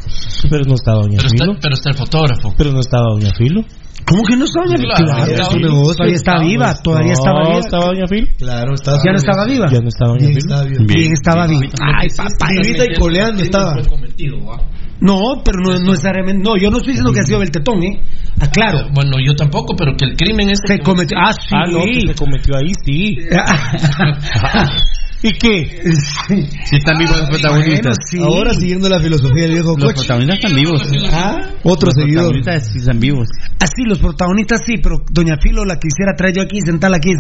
Pero no está Doña Pero está, Filo. pero está el fotógrafo. Pero no estaba Doña Filo. ¿Cómo que no está Doña Filo? Claro, Claro, negocio. Todavía está viva, todavía estaba No, viva. estaba Doña Filo. Claro, estaba. ¿Ya no estaba viva? Ya no estaba Doña Bien, Filo. estaba viva. Bien, estaba viva. Ay, papá. Vivita y coleando estaba. No, pero no, no necesariamente. No, yo no estoy diciendo que ha sido Beltetón, ¿eh? Aclaro. Bueno, yo tampoco, pero que el crimen es. Se cometió. Ah, sí. Ah, no, que se cometió ahí, sí. ¿Y qué? Si están vivos los protagonistas. Ahora siguiendo la filosofía del viejo Los coche. protagonistas están vivos. Ah, Otro Los seguidor. protagonistas sí están vivos. Así, los protagonistas sí, pero Doña Filo la quisiera traer yo aquí, sentarla aquí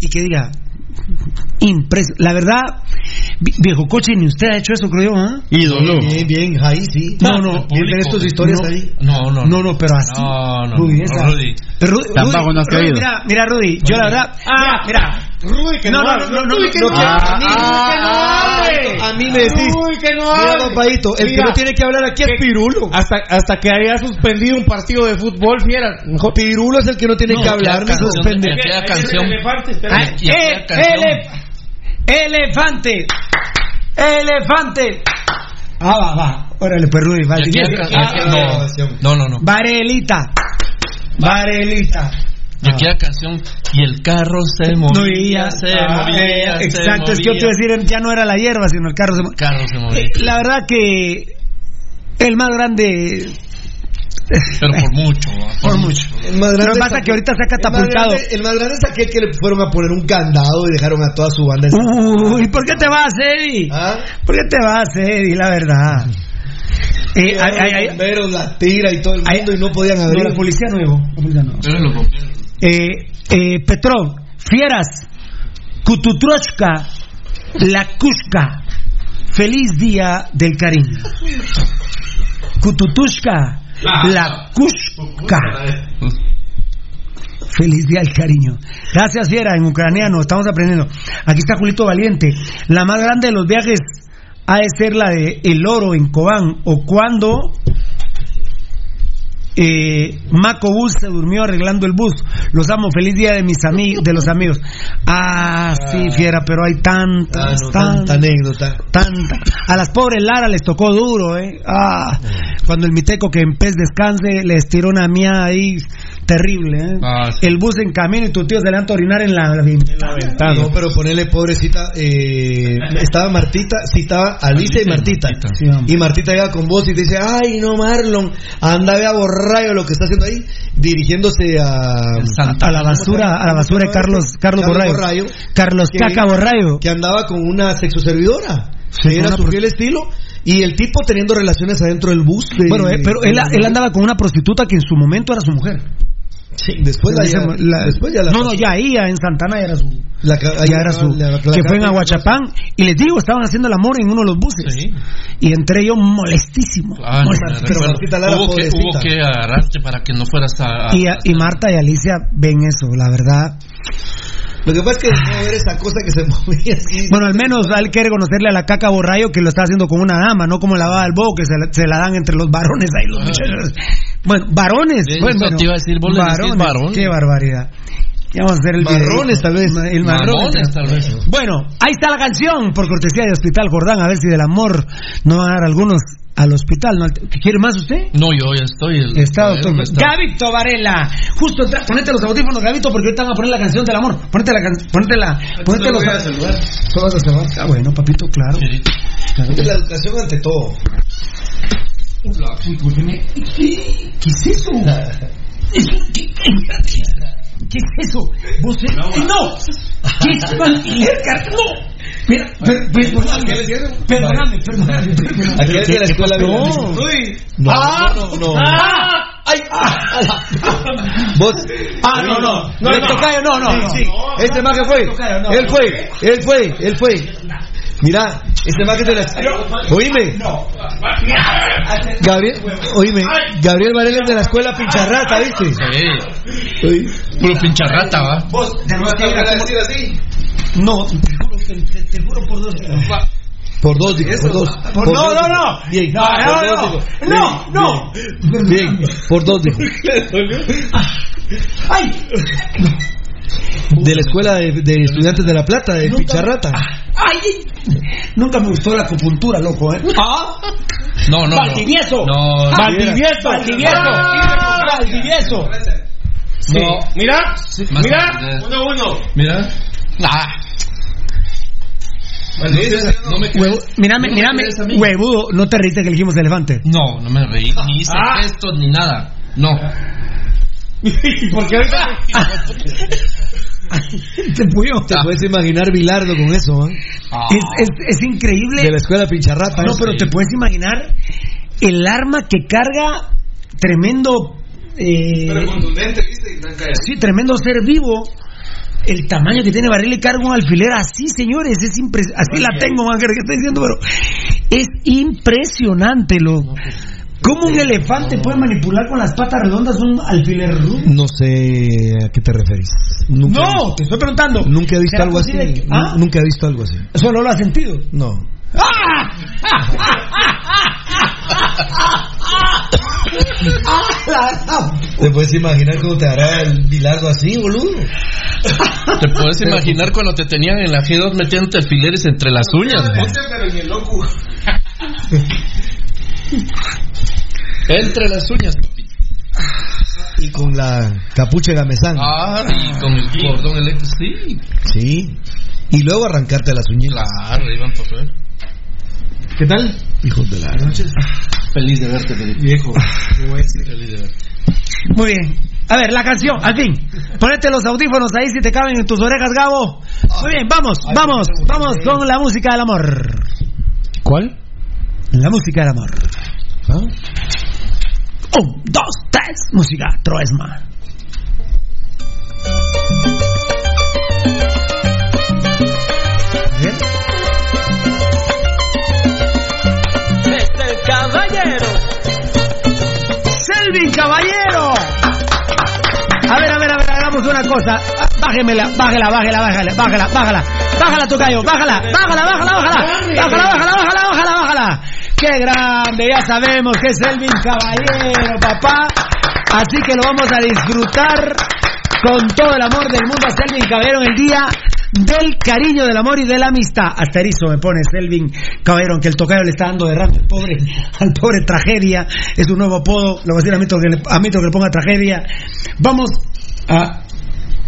y que diga. Impres la verdad, vi- viejo coche, ni usted ha hecho eso, creo yo, ¿ah? Ídolo. Bien, bien, ahí sí. No, no, Bien, ven tus historias no, ahí. No, no, No, no, pero así. No, no, Rudy, no, esa- Rudy. Pero Rudy, Tan bajo no has Rudy, caído. Mira, mira, Rudy, yo la verdad. Ah, mira, mira. Rudy, que No, no, no, no, Rudy, que no, ah, ah, A mí- me decís. Uy, que no Mira, hable. papadito, el que no tiene que hablar aquí es Pirulo. Hasta, hasta que haya suspendido un partido de fútbol, fiera. Pirulo es el que no tiene No, que hablar, me suspende. canción. Ah, eh, elefante, elefante. Ah, va, va. Órale, pues Rudy, va. Ah, no, no, no. Varelita, Varelita. Y aquella canción. Y el carro se movía, Movía, se ah, movía. eh, se Exacto, es que yo te movía. iba a decir, ya no era la hierba, sino el carro se movía. carro se movía. Eh, La verdad que el más grande Pero por mucho. ¿va? por mucho. El más grande que pasa que ahorita se ha El más, catapultado. grande, el más grande es aquel que le fueron a poner un candado y dejaron a toda su banda. Uy, ¿por qué te vas, Eddie? ¿Ah? ¿Por qué te vas, Eddie? La verdad. Eh, Llegaron ay, ay, los ay, bomberos, la tira y todo el mundo y no podían no, abrir. la policía no llegó. La policía no. Pero lo bomberos. Eh, eh, Petrov, Fieras, Kututrochka, La Kushka. Feliz día del cariño. Kututushka, La Kushka. Feliz día del cariño. Gracias, Fiera, en ucraniano, estamos aprendiendo. Aquí está Julito Valiente. La más grande de los viajes ha de ser la de El Oro en Cobán, o cuando eh, Maco Bus se durmió arreglando el bus. Los amo, feliz día de mis amigos, de los amigos. Ah, sí, fiera, pero hay tantas, Ah, no, tantas, tanta anécdota. tanta. A las pobres Lara les tocó duro, ¿eh? Ah, cuando el miteco que en pez descanse le estiró una mía ahí terrible, ¿eh? Ah, El bus en camino y tu tío se levanta a orinar en la, ventana. No, pero ponele pobrecita. Eh, estaba Martita, sí, estaba Alicia y Martita. Y Martita llega con vos y te dice: Ay, no, Marlon, anda, vea borrayo lo que está haciendo ahí, dirigiéndose a. a la basura, a la basura de Carlos, Carlos, Borrayo. Carlos que- Caca Borrayo. Que andaba con una sexoservidora. Sí, que era su fiel estilo. Y el tipo teniendo relaciones adentro del bus. de- Bueno, eh, pero de- él, él andaba con una prostituta que en su momento era su mujer. Sí, después, la, Esa- la- después ya la. no, no, ya ahí, ya en Santana ya era su. La ya era su. la- la- que fue en Aguachapán. Y les digo, estaban haciendo el amor en uno de los buses. Y entré yo molestísimo. Ah, no, molestísimo. recuerdo. hubo, que, hubo que agarrarte para que no fueras a... a- y, y Marta y Alicia ven eso, la verdad. Lo que pasa es que no ver esa cosa que se movía así. Bueno, al menos él quiere conocerle a la caca borrayo que lo está haciendo con una dama, no como la va del bobo que se la, se la dan entre los varones ahí, los muchachos. Bueno, varones. Sí, bueno, te iba a decir, vos le decís varón. Qué barbaridad. Ya vamos a hacer el Marrones, tal vez. El marrones. Tal vez. Bueno, ahí está la canción por cortesía de Hospital Jordán. A ver si del amor no van a dar algunos al hospital. ¿no? ¿Quiere más usted? No, yo ya estoy... El, Está, doctor. Gavito Varela. Justo entra, ponete los audífonos, Gavito, porque ahorita van a poner la canción del amor. Ponete la can- ponete la, ponete los. voy a saludar. ¿Tú vas a saludar? Ah, bueno, papito, claro. La educación ante todo. Uy, ¿por qué me- ¿Qué, qué es eso? Eso- ¿Qué, qué- es eso? ¿Vos eh? ¡No! ¿Qué es car- ¡No! Mira, per- perdóname, perdóname, perdóname, perdóname. Aquí es de la escuela No. Villalista. Uy. No, Ah, no, no. ah, ¡Ay! Vos. Ah, no, no. No, El no. tocayo, no, no. Sí, no. sí. Este más que fue. No. Él fue, él fue, él fue. Mira, este más que te la. Oíme. Gabriel, oíme. Gabriel Varela es de la escuela Pincharrata, ¿viste? Sí. Puro pincharrata, ¿va? Vos, tenemos que ir a decir así. No, te juro, que- te, te juro por dos. Por dos, dijo, por dos. Por- no, no, no. Bien, No, por no, dos, no. No, no. Bien, bien, por dos, dijo. ¡Ay! De la escuela de, de estudiantes de La Plata, de Pincharrata. ¡Ay! Nunca me gustó la acupuntura, loco, ¿eh? ¡Ah! No, no, no. ¡Valdivieso! No, no. ¡Valdivieso! ¡Valdivieso! ¡Valdivieso! Sí. No. Mira, mira, uno, uno. Mira. Ah. No me mírame, no me mírame, huevudo, no te reíste que elegimos elefante. No, no me reí. Ni hice Ah. gestos ni nada. No. Porque ahorita. Te. Te puedes imaginar Bilardo con eso, ¿eh? Es, es, es increíble. De la escuela Pincharrata. No, ¿eh? pero te puedes imaginar el arma que carga tremendo. Eh, contundente, ¿viste? sí, tremendo ser vivo. El tamaño que tiene Varela y carga un alfiler así, señores, es impres así la tengo, man, que estoy diciendo, pero es impresionante lo cómo un elefante puede manipular con las patas redondas un alfiler rudo. No sé a qué te referís. Nunca No, visto- te estoy preguntando. Nunca he visto ¿Será algo así. que- ¿Ah? Nu- Nunca he visto algo así. ¿Solo lo has sentido? No. ¿Te puedes imaginar cómo te hará el Bilardo así, boludo? Te puedes imaginar cuando te tenían en la G2 metiéndote alfileres entre las uñas. ¿no? Entre las uñas, papi. Y con la capucha de gamesán. Ah, y con el cordón eléctrico. Sí. Sí. Y luego arrancarte las uñitas. Claro, iban papel. ¿Qué tal? Hijos de la noche. Feliz de verte, Felipe. Viejo. Feliz de verte. Muy bien. A ver, la canción, al fin. Ponete los audífonos ahí si te caben en tus orejas, Gabo. Muy bien, vamos, vamos, vamos con la música del amor. ¿Cuál? La música del amor. Un, dos, tres, música, Troesma. Bien. Es el caballero. Selvin Caballero. A ver, a ver, a ver, hagamos una cosa. Bájemela, bájala, bájala, bájala, bájala, bájala. Bájala, tocayo, bájala, bájala, bájala, bájala. Bájala, bájala, bájala, bájala, bájala. Qué grande, ya sabemos que es Selvin Caballero, papá. Así que lo vamos a disfrutar con todo el amor del mundo a Selvin Caballero en el día del cariño, del amor y de la amistad. Asterizo me pone Selvin Caballero, aunque el tocayo le está dando derrame al pobre, al pobre tragedia. Es un nuevo apodo, lo voy a decir a Mito que le, a que le ponga tragedia. Vamos a.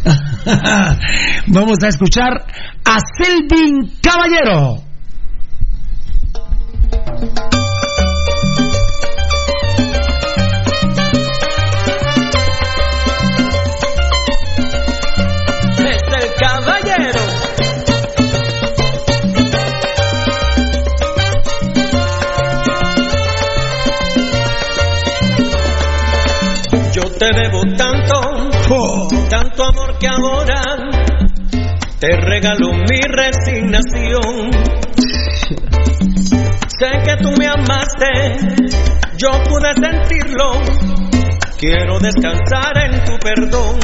Vamos a escuchar a Selvin Caballero. Te debo tanto, tanto amor que ahora te regalo mi resignación. Sé que tú me amaste, yo pude sentirlo. Quiero descansar en tu perdón.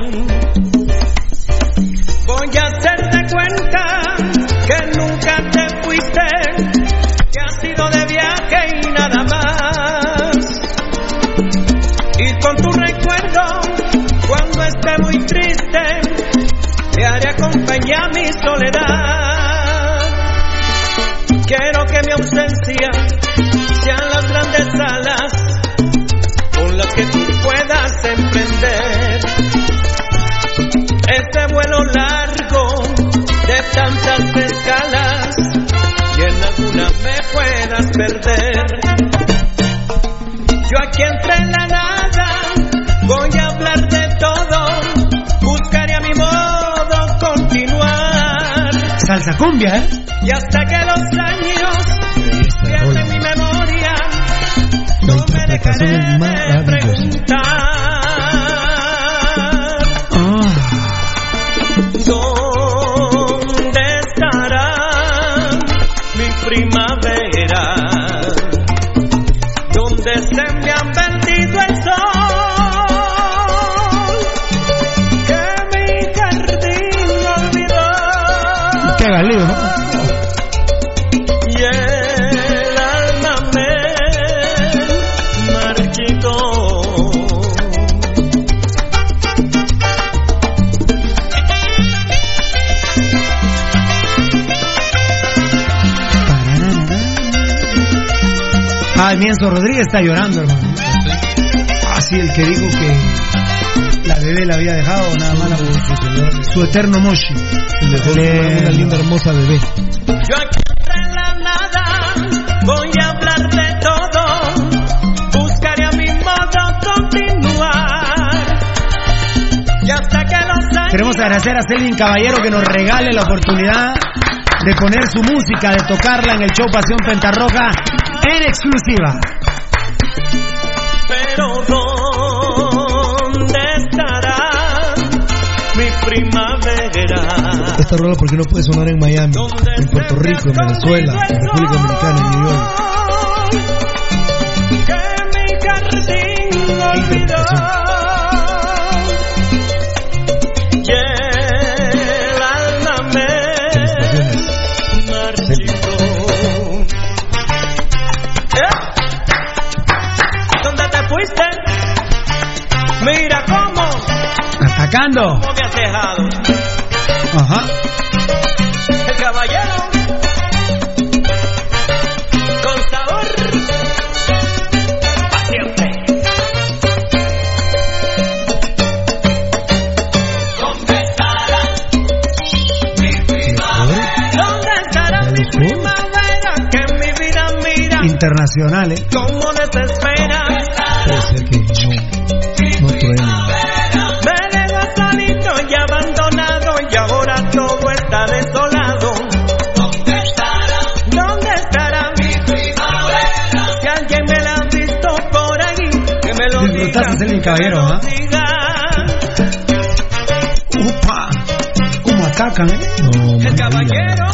Voy a hacerte cuenta que nunca te fuiste, que has sido de viaje y nada más. Y con tu recuerdo, cuando esté muy triste, te haré acompañar mi soledad. Quiero que mi ausencia vuelo largo de tantas escalas y en alguna me puedas perder. Yo aquí entre la nada voy a hablar de todo, buscaré a mi modo continuar. Salsa cumbia, ¿eh? Y hasta que los años pierden mi memoria, La interpretación es maravillosa. ¿Dónde mi Mienzo Rodríguez está llorando, hermano. Así el que dijo que la bebé la había dejado, nada más la- su eterno moshi. Le- Una linda, hermosa bebé. Yo aquí en la nada voy a hablar de todo. Buscaré a mi modo continuar. Y hasta que los años Queremos agradecer a Selvin Caballero que nos regale la oportunidad de poner su música, de tocarla en el show Pasión Pentarroja en exclusiva. Pero ¿dónde estará mi primavera? Esta rola, ¿por qué no puede sonar en Miami, en Puerto Rico, en Venezuela, en República Dominicana, en New York? Que mi jardín olvidó. Dejado. Ajá. El caballero con sabor pa' siempre. ¿Dónde estará mi primavera? ¿Dónde estará mi primavera? Que mi vida mira Internacional, ¿eh? cómo desespera. Disfrutaste Selvin Caballero, ¿ah? diga. Upa. ¿Cómo atacan, eh? No, El caballero,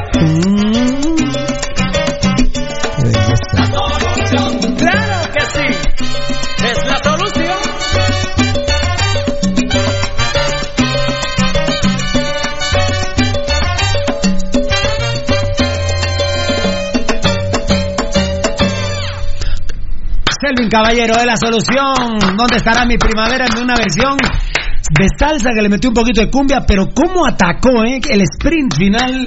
Selvin Caballero de la solución. ¿Dónde estará mi primavera? En una versión de salsa que le metió un poquito de cumbia, pero cómo atacó, ¿eh? El sprint final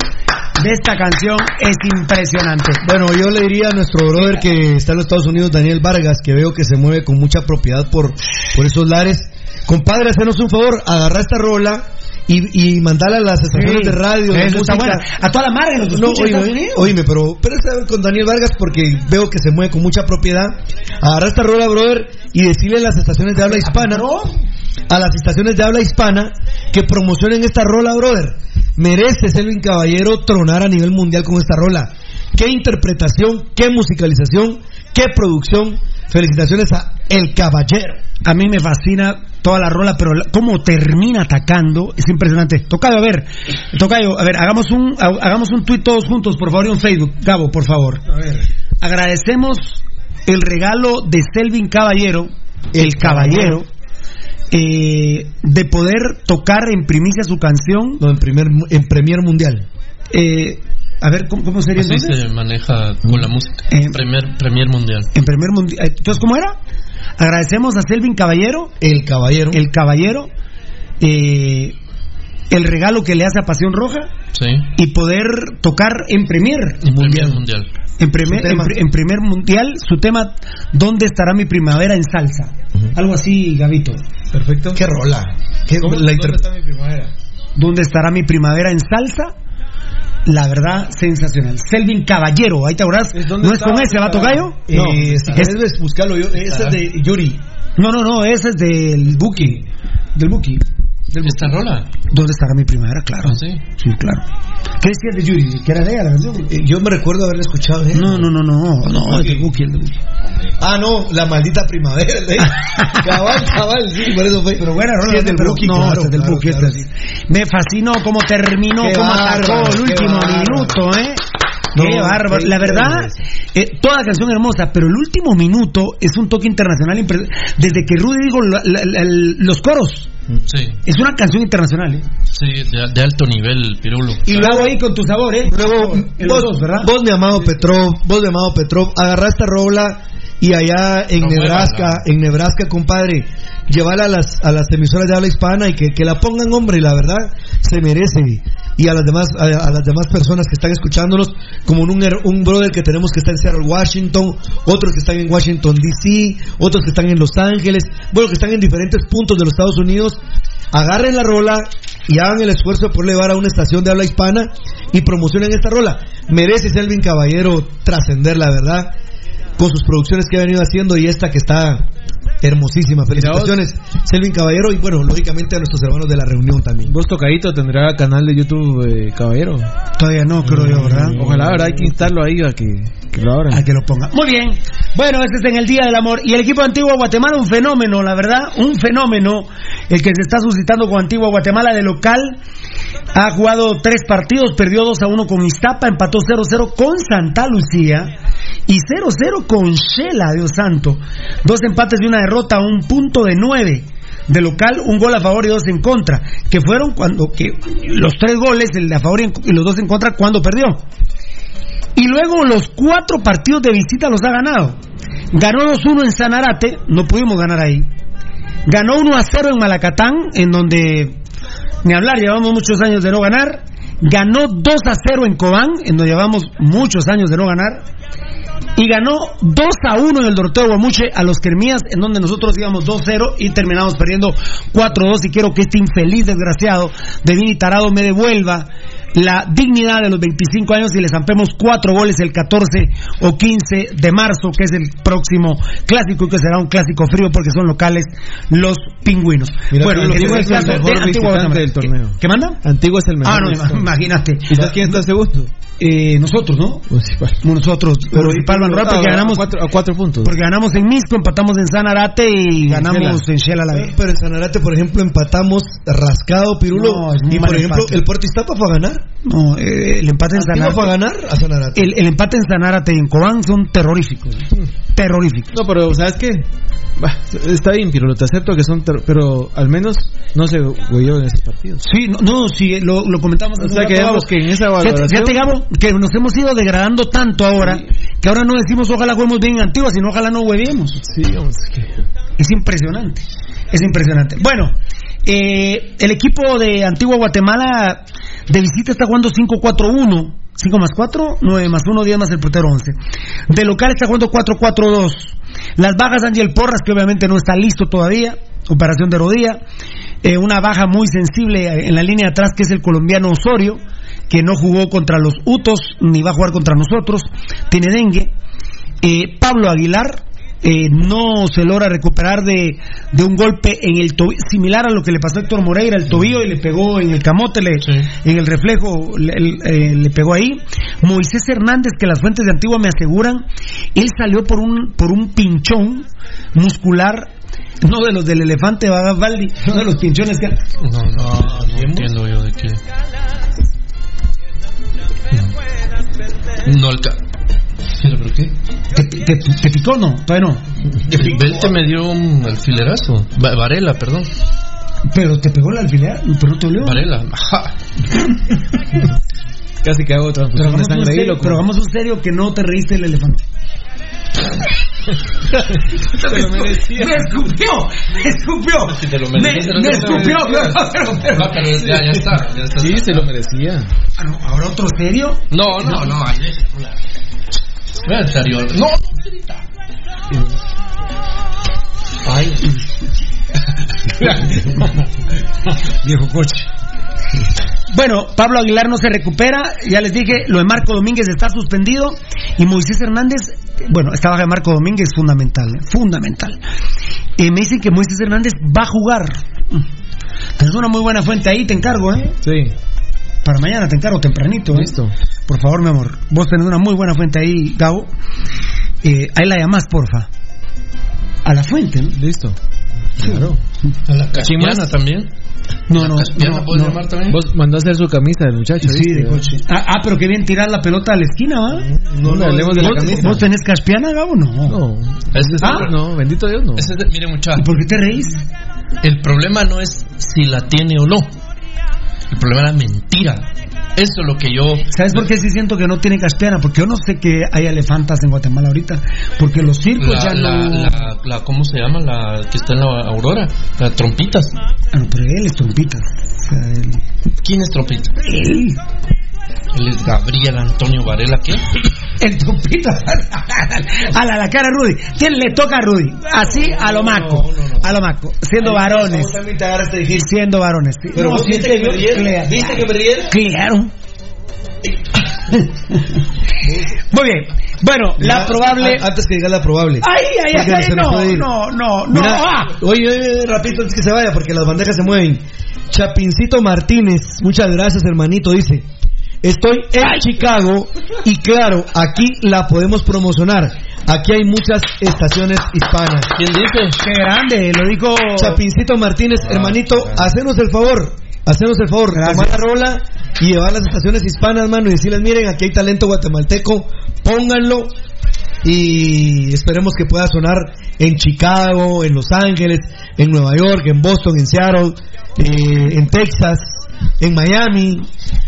de esta canción es impresionante. Bueno, yo le diría a nuestro brother que está en los Estados Unidos, Daniel Vargas, que veo que se mueve con mucha propiedad por, por esos lares. Compadre, hacernos un favor, agarra esta rola y, y mandarla a las estaciones Sí, de radio. eso está buena. A toda la madre nos No, oíme, oíme, pero, pero esta con Daniel Vargas porque veo que se mueve con mucha propiedad. Agarra esta rola, brother, y decirle a las estaciones de habla hispana, a las estaciones de habla hispana, que promocionen esta rola, brother. Merece Selvin Caballero tronar a nivel mundial con esta rola. Qué interpretación, qué musicalización, qué producción. Felicitaciones a El Caballero. A mí me fascina toda la rola, pero cómo termina atacando es impresionante. Tocayo, a ver, Tocayo, a ver, hagamos un, ha- hagamos un tweet todos juntos, por favor, y un Facebook. Gabo, por favor. Agradecemos el regalo de Selvin Caballero, el Caballero, eh, de poder tocar en primicia su canción. No, en, primer, en Premier Mundial. Eh, a ver, ¿cómo, cómo sería Así entonces? se maneja con la música. Premier, Premier Mundial. En primer mundial. Entonces, ¿cómo era? Agradecemos a Selvin Caballero. El Caballero. El Caballero. eh, el regalo que le hace a Pasión Roja. Sí. Y poder tocar en Premier En Premier Mundial. En primer, en, en primer mundial, su tema, ¿Dónde estará mi primavera en salsa? Algo así, Gabito. Perfecto. Qué rola. Qué, ¿Cómo- la dónde está mi primavera? ¿Dónde estará mi primavera en salsa? La verdad, sensacional. Selvin Caballero, ahí te acordás. ¿No es con ese, vato gallo? Eh, si quieres buscarlo, yo, ese es de Yuri. No, no, no, ese es del Buki. Del Buki. Del ¿Esta rola? ¿Dónde estará mi primavera? Claro. sí. Sí, claro. ¿Qué decías de Yuri? ¿Que era de ella la canción? Eh, yo me recuerdo haberla escuchado. ¿eh? No, no, no, no. No, es del Buki, el del Buki. Ah, no, la maldita primavera. ¿eh? cabal, cabal, sí, por eso fue. Pero bueno, Sí, rola es del Buki, no, claro, este es del claro, Buki, claro, este es- Me fascinó cómo terminó, Qué cómo atacó el qué último minuto, ¿eh? No, Qué bárbaro. qué La verdad, eh, toda canción hermosa, pero el último minuto es un toque internacional. impre- Desde que Rudy dijo la- la- la- el- los coros, Sí. es una canción internacional, ¿eh? Sí, de, de alto nivel, Pirulo. Y luego ahí con tu sabor, ¿eh? Luego, vos, dos, ¿verdad? vos, mi amado Petrov, vos, mi amado Petrov, agarrá esta rola y allá en No, Nebraska, en Nebraska, compadre, llevarla a las, a las emisoras de habla hispana y que, que la pongan, hombre, la verdad, se merece. Y a las demás, a, a las demás personas que están escuchándonos, como un, un brother que tenemos que está en Seattle, Washington, otros que están en Washington, D.C., otros que están en Los Ángeles, bueno, que están en diferentes puntos de los Estados Unidos, agarren la rola y hagan el esfuerzo de poder llevar a una estación de habla hispana y promocionen esta rola. Merece Selvin Caballero trascender, la verdad, con sus producciones que ha venido haciendo y esta que está hermosísima. Felicitaciones, Selvin Caballero, y bueno, lógicamente a nuestros hermanos de la reunión también. ¿Vos tocadito tendrá canal de YouTube eh, Caballero? Todavía no, creo yo, ¿verdad? Ojalá, ¿verdad? Hay que instarlo ahí a que, que lo abran. A que lo ponga. Muy bien. Bueno, este es en el Día del Amor. Y el equipo de Antigua Guatemala, un fenómeno, la verdad, un fenómeno. El que se está suscitando con Antigua Guatemala de local. Ha jugado tres partidos, perdió 2 a 1 con Iztapa, empató 0-0 con Santa Lucía y 0-0 con Shela, Dios santo. Dos empates y una derrota, un punto de 9 de local, un gol a favor y dos en contra, que fueron cuando que los tres goles, el a favor y los dos en contra, cuando perdió. Y luego los cuatro partidos de visita los ha ganado. Ganó 2-1 en Sanarate, no pudimos ganar ahí. Ganó 1-0 en Malacatán, en donde, ni hablar, llevamos muchos años de no ganar. Ganó 2-0 en Cobán, en donde llevamos muchos años de no ganar. Y ganó 2-1 en el Doroteo Guamuche a los Kermías, en donde nosotros íbamos 2-0 y terminamos perdiendo 4-2. Y quiero que este infeliz desgraciado de Vini Tarado me devuelva la dignidad de los 25 años y le zampemos cuatro goles el 14 o 15 de marzo, que es el próximo clásico y que será un clásico frío porque son locales los pingüinos. Mira, bueno, Antigua es es el caso de mejor visitante del torneo. ¿Qué, qué manda? Antiguo es el mejor. Ah, no, imagínate. ¿Y sabes quién está segundo? Eh, nosotros, ¿no? Municipal. Nosotros, Municipal Banrural, porque ganamos a cuatro, a cuatro puntos. porque ganamos en Misco, empatamos en Sanarate y ganamos en Shela la vez. Pero en Sanarate, por ejemplo, empatamos rascado, Pirulo. No, es muy y por ejemplo, empate. el Puerto Iztapa fue a ganar. No, eh, el empate en Sanarate. fue a ganar a Sanarate. El, el empate en Sanarate y en Cobán son terroríficos. Terroríficos. No, pero ¿sabes qué? Bah, está bien, Pirulo, te acepto que son... Pero al menos no se huyó en esos partidos. Sí, no, no sí, lo, lo comentamos. O sea, que digamos que en esa valoración... Fíjate, Gabo, que nos hemos ido degradando tanto ahora que ahora no decimos ojalá juguemos bien en Antigua, sino ojalá no hueviemos. Sí, es que... Es impresionante. Es impresionante. Bueno, Eh, el equipo de Antigua Guatemala de visita está jugando 5-4-1. 5 más 4, 9 más 1, 10 más el portero 11. De local está jugando 4-4-2. Las bajas Ángel Porras, que obviamente no está listo todavía. Operación de rodilla. Eh, una baja muy sensible en la línea de atrás, que es el colombiano Osorio, que no jugó contra los Utos, ni va a jugar contra nosotros. Tiene dengue. Eh, Pablo Aguilar, eh, no se logra recuperar de, de un golpe en el tobillo, similar a lo que le pasó a Héctor Moreira, el tobillo y le pegó en el camote, le- en el reflejo, le, eh, le pegó ahí. Moisés Hernández, que las fuentes de Antigua me aseguran, él salió por un, por un pinchón muscular, no de los del elefante Valdi, no de los pinchones que... No, no, no entiendo yo de qué. No, no alca- ¿Pero por qué? ¿Te, te, te picó no? Todavía no. Belte me dio un alfilerazo. Va- Varela, perdón. Pero te pegó el alfiler, pero no te dolió. Varela. Ajá. Casi que hago Pero transfusión de sangre ahí, pero hagamos un serio que no te reíste el elefante. Te lo merecía. Me escupió, me escupió. Si te lo Me, mereces, me no lo escupió, pero, pero, pero- No, pero ya, ya está. Ya está. Sí, se lo merecía. Ah, no, ¿Ahora otro serio? No, no, no. Ay, déjala. Ve en serio. No. Ay. Viejo coche. Bueno, Pablo Aguilar no se recupera, ya les dije, lo de Marco Domínguez está suspendido y Moisés Hernández, bueno, esta baja de Marco Domínguez es fundamental, ¿eh? fundamental. Eh, me dicen que Moisés Hernández va a jugar. Tienes una muy buena fuente ahí, te encargo, ¿eh? Sí. Para mañana te encargo tempranito, ¿eh? Listo. Por favor, mi amor, vos tenés una muy buena fuente ahí, Gabo. Eh, ahí la llamás, porfa. A la fuente, ¿no? Listo. Claro. A la caspiana también. No, no, Caspiana no, puedes no. llamar también. Vos mandó a hacer su camisa del muchacho. Sí, ¿viste? de coche. Ah, ah, pero qué bien tirar la pelota a la esquina, ¿va? No, no hablemos de la ¿Vos, camisa. ¿Vos tenés caspiana, Gabo? No. No. Ese es Ah. el- No, bendito Dios, no. es mire, muchachos. ¿Y por qué te reís? El problema no es si la tiene o no. El problema es la mentira. Eso es lo que yo. ¿Sabes por qué sí siento que no tiene caspiana? Porque yo no sé que hay elefantas en Guatemala ahorita. Porque los circos La, ya la, no. la, la- ¿Cómo se llama? La que está en la Aurora. La trompitas. Ah, no, pero él es trompitas. O sea, él. ¿Quién es trompita? Él. Él es Gabriel Antonio Varela. ¿Qué? El trompitas. a la, la cara Rudy. ¿Quién le toca a Rudy? Así a lo maco. A lo maco. Siendo varones. también te agarraste de decir. Siendo varones. Pero No, vos viste que. Claro. ¿Viste que me rieron? Claro. Muy bien. Bueno, la probable. a- Antes que diga la probable. Ay, ay, ay, no, no, no, no. Mira, ah. oye, oye, rapidito antes que se vaya, porque las bandejas se mueven. Chapincito Martínez, muchas gracias, hermanito, dice. Estoy en Chicago y claro, aquí la podemos promocionar. Aquí hay muchas estaciones hispanas. ¿Quién dice? Qué grande, lo dijo. Chapincito Martínez, hermanito, hacenos el favor, hacenos el favor, tomar la rola y llevar las estaciones hispanas, mano, y decirles, miren, aquí hay talento guatemalteco, pónganlo y esperemos que pueda sonar en Chicago, en Los Ángeles, en Nueva York, en Boston, en Seattle, eh, en Texas, en Miami,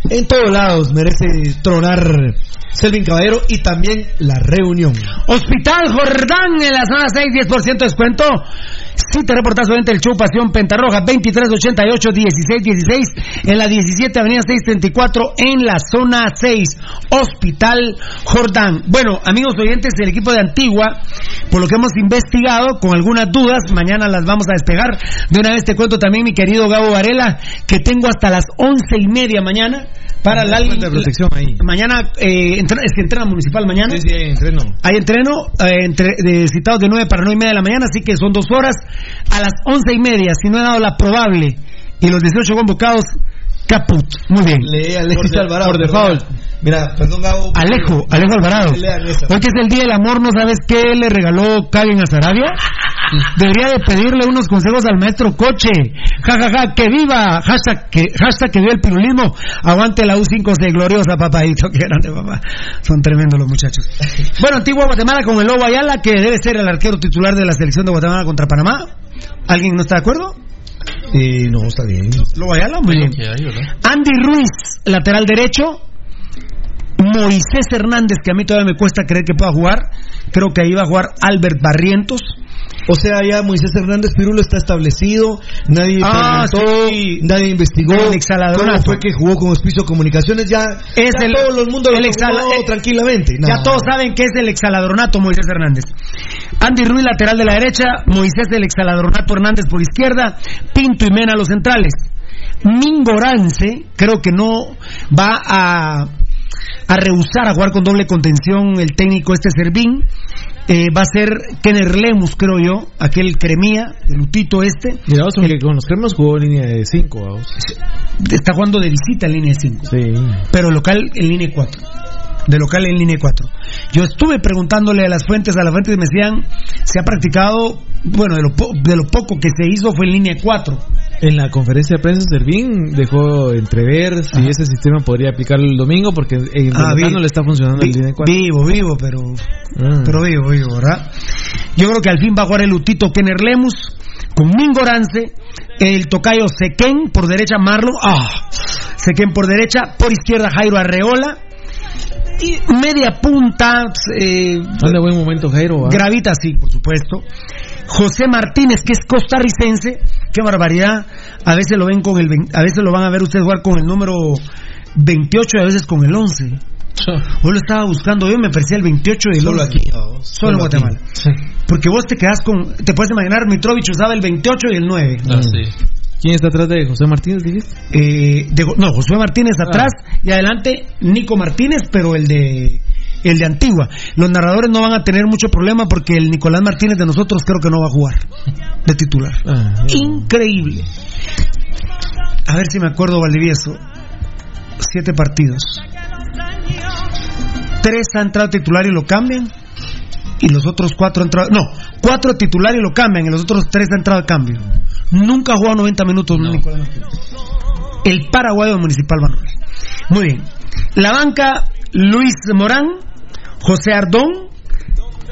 en todos lados merece tronar Selvin Caballero y también la reunión. Hospital Jordán en la zona 6, 10% de descuento. Si te reportas oyente el show Pasión Pentarroja, 2388 1616 en la 17 Avenida 634 en la zona 6, Hospital Jordán. Bueno, amigos oyentes del equipo de Antigua, por lo que hemos investigado, con algunas dudas, mañana las vamos a despegar. De una vez te cuento también, mi querido Gabo Varela, que tengo hasta las once y media mañana para la, protección ahí. Mañana, eh, entra- es que entrena municipal mañana. Sí, sí, entreno. Hay entreno eh, entre, de, citados de 9 para 9 y media de la mañana, así que son dos horas. A las once y media, si no he dado la probable y los 18 convocados, caput. Muy bien. Lee Alexis Por de- Alvarado. por default. Mira, perdón, Gabo. Alejo, Alejo Alvarado. Hoy que es el Día del Amor, ¿no sabes qué le regaló Kagen a Sarabia? Debería de pedirle unos consejos al maestro Coche. Ja, ja, ja, que viva. Hashtag que, hashtag que viva el pirulismo. Aguante la U5C, gloriosa, papadito. Qué grande, papá. Son tremendos los muchachos. Bueno, Antigua Guatemala con el Lobo Ayala, que debe ser el arquero titular de la selección de Guatemala contra Panamá. ¿Alguien no está de acuerdo? No, está bien. Bien. Que hay, ¿verdad? Andy Ruiz, lateral derecho. Moisés Hernández, que a mí todavía me cuesta creer que pueda jugar. Creo que ahí va a jugar Albert Barrientos. O sea, ya Moisés Hernández Pirulo está establecido, nadie Ah, preguntó, sí. nadie investigó El exaladronato. cómo fue que jugó con Hospicio Comunicaciones, ya, Es ya el- todo el mundo lo el exhala- eh, tranquilamente. Ya todos saben que es el exaladronato Moisés Hernández. Andy Ruiz, lateral de la derecha. Moisés, el exaladronato Hernández por izquierda. Pinto y Mena, los centrales. Mingorance, creo que no va a, a rehusar a jugar con doble contención el técnico este Servín. Eh, va a ser Kenner Lemus, creo yo, aquel cremía, el lutito este. Mira, vos, porque con los cremas jugó en línea de 5, vamos. Está jugando de visita en línea 5. Sí. pero local en línea 4. De local en línea 4. Yo estuve preguntándole a las fuentes, a las fuentes y me decían, se ha practicado, bueno, de lo, po- de lo poco que se hizo fue en línea 4. En la conferencia de prensa, Servín dejó entrever si ese sistema podría aplicarlo el domingo, porque en Ah, vi- no le está funcionando vi- el línea 4. Vivo, vivo, pero, Ah. pero vivo, vivo, ¿verdad? Yo creo que al fin va a jugar el Lutito Kenner Lemus con Mingorance, el tocayo Sequén por derecha Marlon, ah, Sequén por derecha, por izquierda Jairo Arreola, y media punta, eh, buen momento, Jairo. ¿va? Gravita, sí, por supuesto. José Martínez, que es costarricense, qué barbaridad. A veces lo ven con el, a veces lo van a ver ustedes jugar con el número 28 y a veces con el 11. Hoy lo estaba buscando yo, me parecía el 28 y el Solo 11. aquí. Solo en. Guatemala. Porque vos te quedas con, te puedes imaginar, Mitrovich usaba el 28 y el 9. Ah, sí. ¿Quién está atrás de José Martínez, dijiste? Eh, de- no, Josué Martínez Ah. atrás y adelante Nico Martínez, pero el de el de Antigua. Los narradores no van a tener mucho problema porque el Nicolás Martínez de nosotros creo que no va a jugar de titular. Ah, Increíble. A ver si me acuerdo, Valdivieso. Siete partidos. Tres ha entrado titular y lo cambian. Y los otros cuatro han entrado. No, cuatro titular y lo cambian. Y los otros tres han entrado a cambio. Nunca ha jugado 90 minutos Nicolás Martínez. El paraguayo municipal Manuel. Muy bien. La banca, Luis Morán, José Ardón,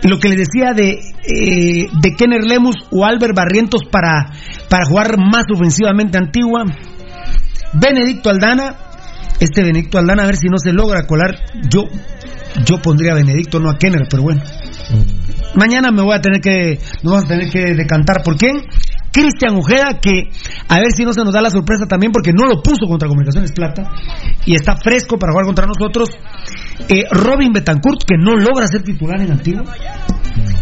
lo que le decía de, eh, de Kenner Lemus o Albert Barrientos para, para jugar más ofensivamente Antigua. Benedicto Aldana, este Benedicto Aldana, a ver si no se logra colar. Yo, yo pondría a Benedicto, no a Kenner, pero bueno. Mañana me voy a tener que, vamos a tener que decantar por quién. Cristian Ojeda, que a ver si no se nos da la sorpresa también, porque no lo puso contra Comunicaciones Plata y está fresco para jugar contra nosotros. Eh, Robin Betancourt, que no logra ser titular en Antigua.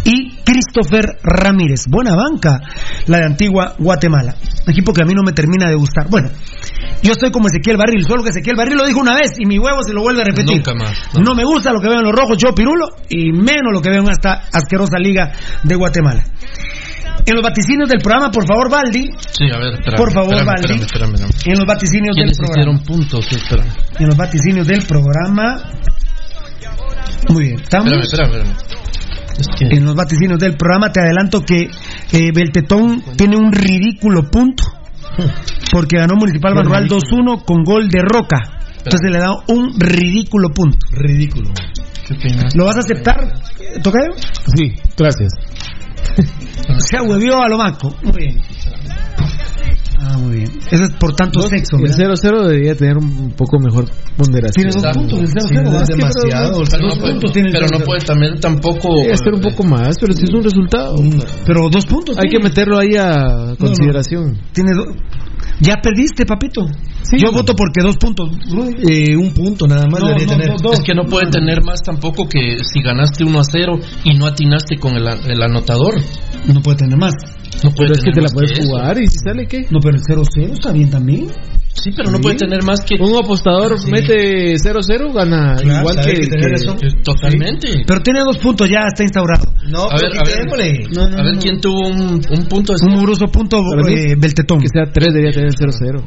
Y Christopher Ramírez. Buena banca, la de Antigua Guatemala. Equipo que a mí no me termina de gustar. Bueno, yo estoy como Ezequiel Barril, solo que Ezequiel Barril lo dijo una vez y mi huevo se lo vuelve a repetir. Nunca más. No me gusta lo que veo en los rojos, yo Pirulo, y menos lo que veo en esta asquerosa liga de Guatemala. En los vaticinios del programa, por favor, Baldi. Sí, a ver, espérame, Por favor, espérame, espérame. En los vaticinios del ¿Quiénes programa. puntos? Sí, espérame. En los vaticinios del programa. Muy bien, estamos. En los vaticinios del programa te adelanto que eh, Beltetón tiene un ridículo punto porque ganó Municipal Manual 2-1 con gol de Roca. Entonces le da un ridículo punto. Ridículo. ¿Lo vas a aceptar, Tocayo? Sí, gracias. Se huevió a lo maco. Muy bien. Ah, muy bien. Eso es por tanto sexo. El ¿verdad? 0-0 debería tener un poco mejor ponderación. Tiene dos puntos, el Sí, 0-0. no es demasiado. pero- Pero dos no, puede, puntos tiene el pero no 0-0. puede también tampoco. Debe ser un poco más, pero si es un resultado. Pero dos puntos. Hay que meterlo ahí a consideración. Tiene do- Ya perdiste, papito. Sí. Yo voto porque dos puntos. Eh, un punto nada más No, debería no, tener. no, dos. Es que no puede tener más tampoco que si ganaste 1 a 0 y no atinaste con el, el anotador. No puede tener más. No puede Pero es que tener te la puedes que eso. jugar y si sale qué. No, pero el 0-0 está bien también. Sí, pero no puede tener más que. Un apostador mete 0-0, gana Claro, igual que, que tener que- Totalmente. Pero tiene dos puntos, ya está instaurado. No, A ver, pero a ver. No, no, A ver no. quién tuvo un, un punto. Un muroso punto eh, Beltetón. que sea 3 debería tener 0-0.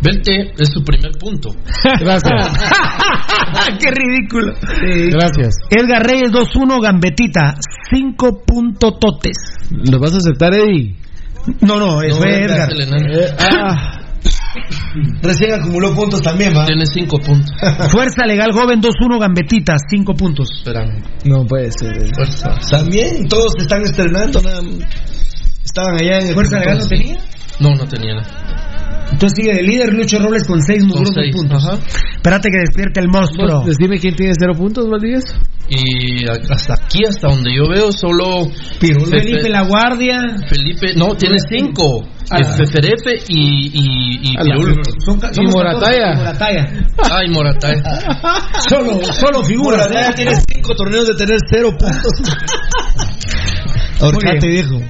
Velte es su primer punto. Gracias. ¡Qué ridículo! Gracias. Edgar Reyes 2-1, Gambetita. 5 puntototes. ¿Lo vas a aceptar, Eddie? No, no, eh, No, fue Edgar es. Eh, ah, Recién acumuló puntos también, va. Tiene 5 puntos. Fuerza Legal Joven 2-1, Gambetita. 5 puntos. Espérame. no puede ser. eh. Fuerza. También todos están estrenando. nada- Estaban allá en el ¿Fuerza Legal no tenía? No, no tenía nada. Entonces sigue de líder Lucho Robles con seis mugrosos seis, puntos. ajá. Espérate que despierte el monstruo. Vos, Decime quién tiene cero puntos, Valdivia. Y hasta aquí, hasta donde yo veo, solo. Felipe La Guardia. Felipe, no, tiene cinco. Ah. Es Feferefe y, y, y Pirulo. Son Y Morataya. 14, Morataya. Ay, Moratay. Solo, solo figuras. Morataya ¿eh? tiene cinco torneos de tener cero puntos. Ahorcate, viejo.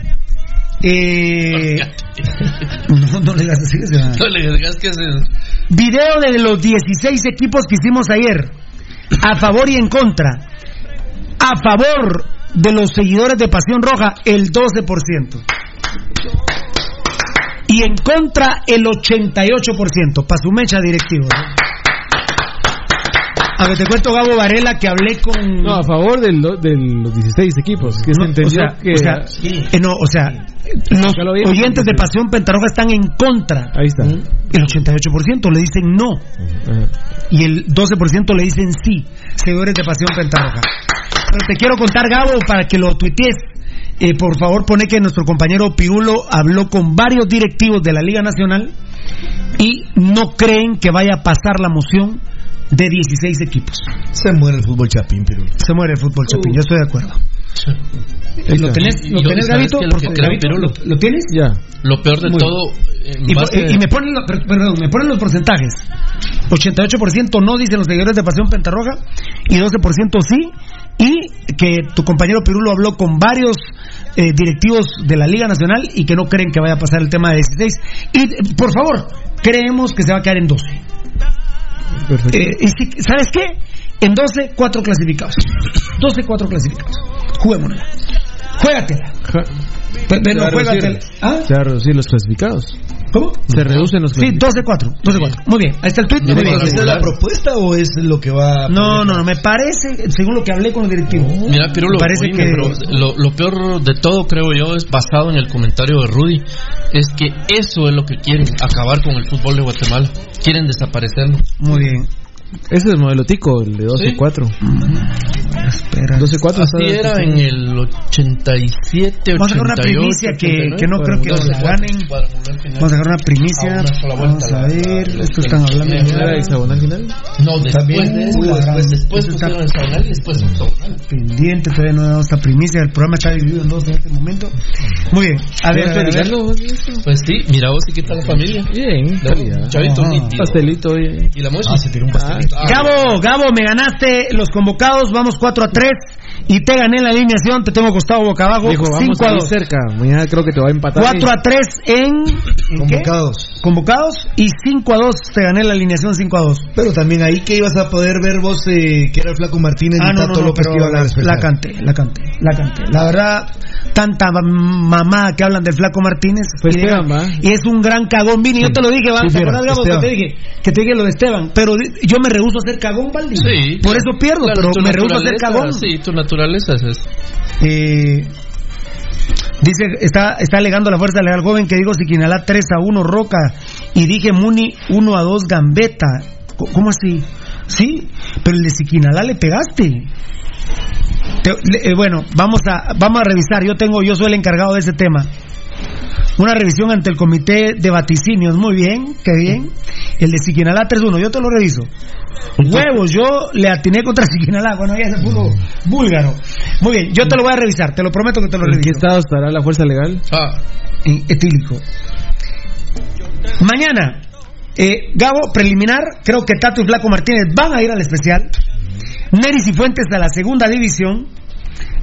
Eh, no, no le. No. Video de los 16 equipos que hicimos ayer. A favor y en contra. A favor de los seguidores de Pasión Roja, el 12%. Y en contra, el 88%. Para su mecha directivo. A ver, te cuento, Gabo Varela, que hablé con. No, a favor de los 16 equipos. Que se entendió o sea, que. o sea, eh, no, o sea, los lo vi. oyentes de Pasión Pentarroja están en contra. Ahí está. El 88% le dicen no. Y el 12% le dicen sí. Seguidores de Pasión Pentarroja. Pero te quiero contar, Gabo, para que lo tuitees. Eh, por favor, pone que nuestro compañero Pirulo habló con varios directivos de la Liga Nacional y no creen que vaya a pasar la moción de 16 equipos. Se muere el fútbol chapín, pero. Se muere el fútbol chapín, yo estoy de acuerdo. ¿Lo tenés, Y lo tenés. Lo Por que favor, creo, Gabito, Pirulo. ¿lo, lo tienes? Ya. Lo peor de Muy todo. en Y, y me ponen, los- per- perdón, me ponen los porcentajes. 88% no dicen los seguidores de Pasión Pentarroja y 12% sí. Y que tu compañero Pirulo habló con varios eh, directivos de la Liga Nacional y que no creen que vaya a pasar el tema de 16. Y por favor, creemos que se va a quedar en 12. Eh, y si- ¿Sabes qué? En 12, 4 clasificados. 12, 4 clasificados. Juguémosla. Juégatela. Pe- pero a juégatela. ¿Ah? Se va a reducir los clasificados. ¿Cómo? Se reducen los Sí, clasificados. 12-4. 12-4. Muy bien. Ahí está el tweet. ¿Esa Muy bien. es la propuesta o es lo que va No, no, no. Me parece, según lo que hablé con los directivos. Mira, Pirulo, me parece oíme, que. pero lo, lo peor de todo, creo yo, es basado en el comentario de Rudy. Es que eso es lo que quieren, acabar con el fútbol de Guatemala. Quieren desaparecerlo. Muy bien. Ese es el modelo tico, el de 12-4. Espera. 12-4 Así era en el 87, 88. Vamos a sacar una primicia que, 89. que no creo que nos la ganen. Vamos a sacar una primicia. A una Vamos a la- ver. la- Esto están hablando. la- ¿Era hexagonal final? No, después También, de eso, la después, después pusieron hexagonal y después octogonal. Pendiente, todavía no he dado esta primicia. El programa está dividido en dos en este momento. Muy bien. A ver. Pues sí, mira vos, ¿y qué tal la familia? Bien. Chavito. Pastelito. ¿Y la mocha? Ah, se tiró un pastelito. Gabo, Gabo, me ganaste los convocados. Vamos 4 a 3. Y te gané la alineación. Te tengo costado boca abajo. Dijo, vamos 5 a a ir 2. cerca. Mañana creo que te va a empatar. 4 a 3 en. ¿en qué? Convocados. Convocados. Y 5 a 2. Te gané la alineación 5 a 2. Pero también ahí que ibas a poder ver vos eh, que era el Flaco Martínez Ah, y no, Tato no, no, López pero que iba a la, canté, la canté, la canté. La verdad, tanta mamá que hablan del flaco Martínez. Fue y, de- Esteban, ¿va? y es un gran cagón, Vini. Yo te lo dije, ¿va? Sí, ¿Te Fiera, acordás, Gabo, que te dije? Que te dije lo de Esteban. Pero yo me rehuso a ser cagón, Valdi. Sí. Por eso pierdo, Claro, pero me rehuso a ser cagón. Sí, tu naturaleza es esa. Eh, dice, está, está alegando la fuerza legal joven que digo Siquinalá 3 a 1 Roca y dije Muni 1 a 2 Gambeta. ¿Cómo así? Sí, pero el de Siquinalá le pegaste. Eh, bueno, vamos a, vamos a revisar. Yo tengo, yo soy el encargado de ese tema. Una revisión ante el comité de vaticinios. Muy bien, qué bien. El de Siquinalá 3-1, yo te lo reviso. Huevos, yo le atiné contra Siquinalá. Bueno, ya se puso búlgaro. Muy bien, yo te lo voy a revisar, te lo prometo que te lo ¿En qué reviso. estado estará la fuerza legal? Ah, En etílico. Mañana, eh, Gabo, preliminar, creo que Tato y Flaco Martínez van a ir al especial. Neris y Fuentes a la segunda división.